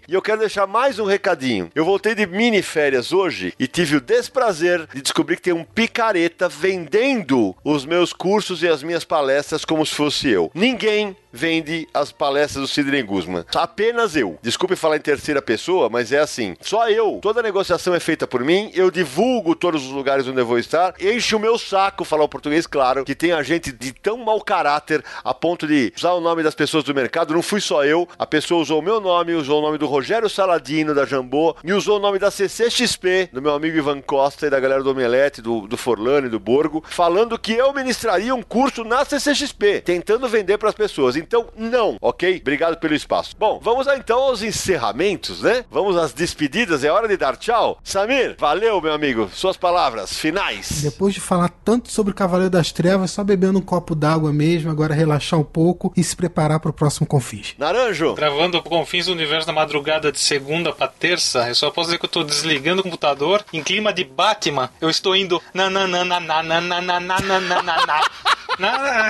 E eu quero deixar mais um recadinho. Eu voltei de mini férias hoje e tive o desprazer de descobrir que tem um picareta vendendo os meus cursos e as minhas palestras como se fosse eu. Ninguém vende as palestras do Sidney Guzman. Apenas eu. Desculpe falar em terceira pessoa, mas é assim. Só eu. Toda negociação é feita por mim. Eu divulgo todos os lugares onde eu vou estar. Enche o meu saco, falar o português, claro, que tem a gente de tão mau caráter a ponto de usar o nome das pessoas do mercado. Não fui só eu. A pessoa usou o meu nome, usou o nome do Rogério Saladino, da Jambô, e usou o nome da CCXP, do meu amigo Ivan Costa e da galera do Omelete, do, do Forlane, do Borgo, falando que eu ministraria um curso na CCXP, tentando vender para as pessoas. Então, não, ok? Obrigado pelo espaço. Bom, vamos lá, então aos encerramentos, né? Vamos às despedidas, é hora de dar tchau. Samir, valeu, meu amigo. Suas palavras finais. Depois de falar tanto sobre o Cavaleiro das Trevas, só bebendo um copo d'água mesmo, agora relaxar um pouco e se preparar pro próximo Confis. Naranjo, Gravando Confins do Universo na madrugada de segunda pra terça, eu só posso dizer que eu tô desligando o computador. Em clima de Batman, eu estou indo. Na na na na na na na na na na na na. Na-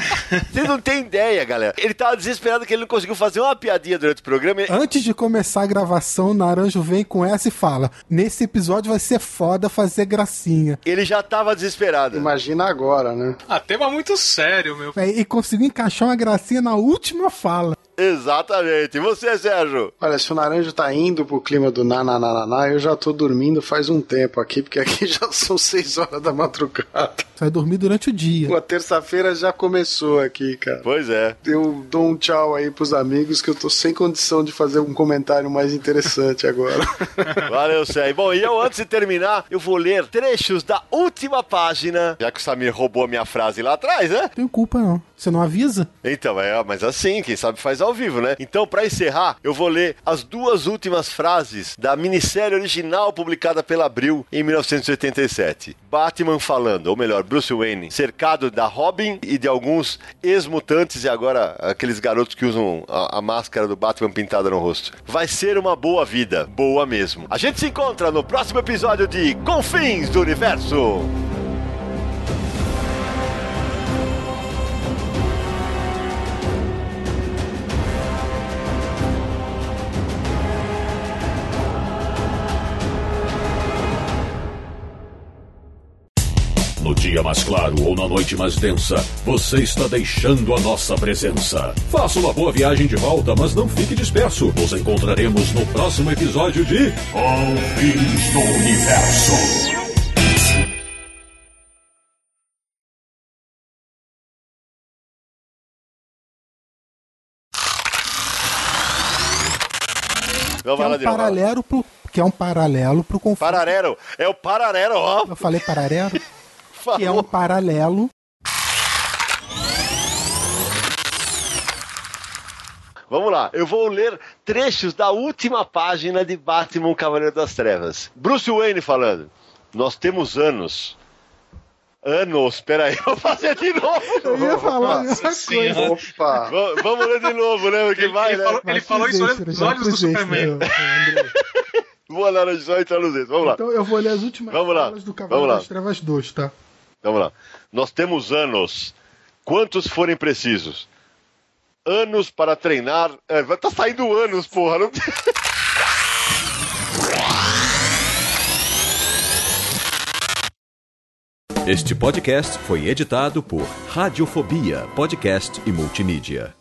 vocês não têm ideia, galera. Ele tava desesperado que ele não conseguiu fazer uma piadinha durante o programa. Antes de começar a gravação, o Naranjo vem com essa e fala: Nesse episódio vai ser foda fazer gracinha. Ele já tava desesperado. Imagina agora, né? Ah, tema muito sério, meu. É, E conseguiu encaixar uma gracinha na última fala. Exatamente. E você, Sérgio? Olha, se o Naranjo tá indo pro clima do na na na na, na eu já tô dormindo faz um tempo aqui, porque aqui já são seis horas da madrugada. Você vai dormir durante o dia. A terça-feira já começou aqui, cara. Pois é. Eu dou um tchau aí pros amigos que eu tô sem condição de fazer um comentário mais interessante agora. Valeu, Sérgio. Bom, e eu, antes de terminar, eu vou ler trechos da última página, já que o Samir roubou a minha frase lá atrás, né? Não tenho culpa, não. Você não avisa? Então, é, mas assim, quem sabe faz ao vivo, né? Então, pra encerrar, eu vou ler as duas últimas frases da minissérie original publicada pela Abril em 1987. Batman falando, ou melhor, Bruce Wayne, cercado da Robin e de alguns ex-mutantes e agora aqueles garotos que usam a, a máscara do Batman pintada no rosto. Vai ser uma boa vida, boa mesmo. A gente se encontra no próximo episódio de Confins do Universo. Dia mais claro ou na noite mais densa, você está deixando a nossa presença. Faça uma boa viagem de volta, mas não fique disperso. Nos encontraremos no próximo episódio de Confins do Universo. Vamos Que é um paralelo pro. Que é um paralelo pro conflito. Pararero. É o Pararero, ó. Eu falei paralelo? Falou. que é um paralelo. Vamos lá, eu vou ler trechos da última página de Batman Cavaleiro das Trevas. Bruce Wayne falando. Nós temos anos. Anos, peraí, vou fazer de novo. Eu ia falar a mesma coisa. Opa! Vamos ler de novo, lembra que vai, ele né? falou- Ele falou isso nos olhos do presente, Superman. né? Vou lá só entrar nos dedos. Vamos lá, Então eu vou ler as últimas Vamos lá, falas do Cavaleiro das Trevas 2, tá? Vamos lá. Nós temos anos, quantos forem precisos. Anos para treinar. É, tá saindo anos, porra. Não... Este podcast foi editado por Radiofobia, podcast e multimídia.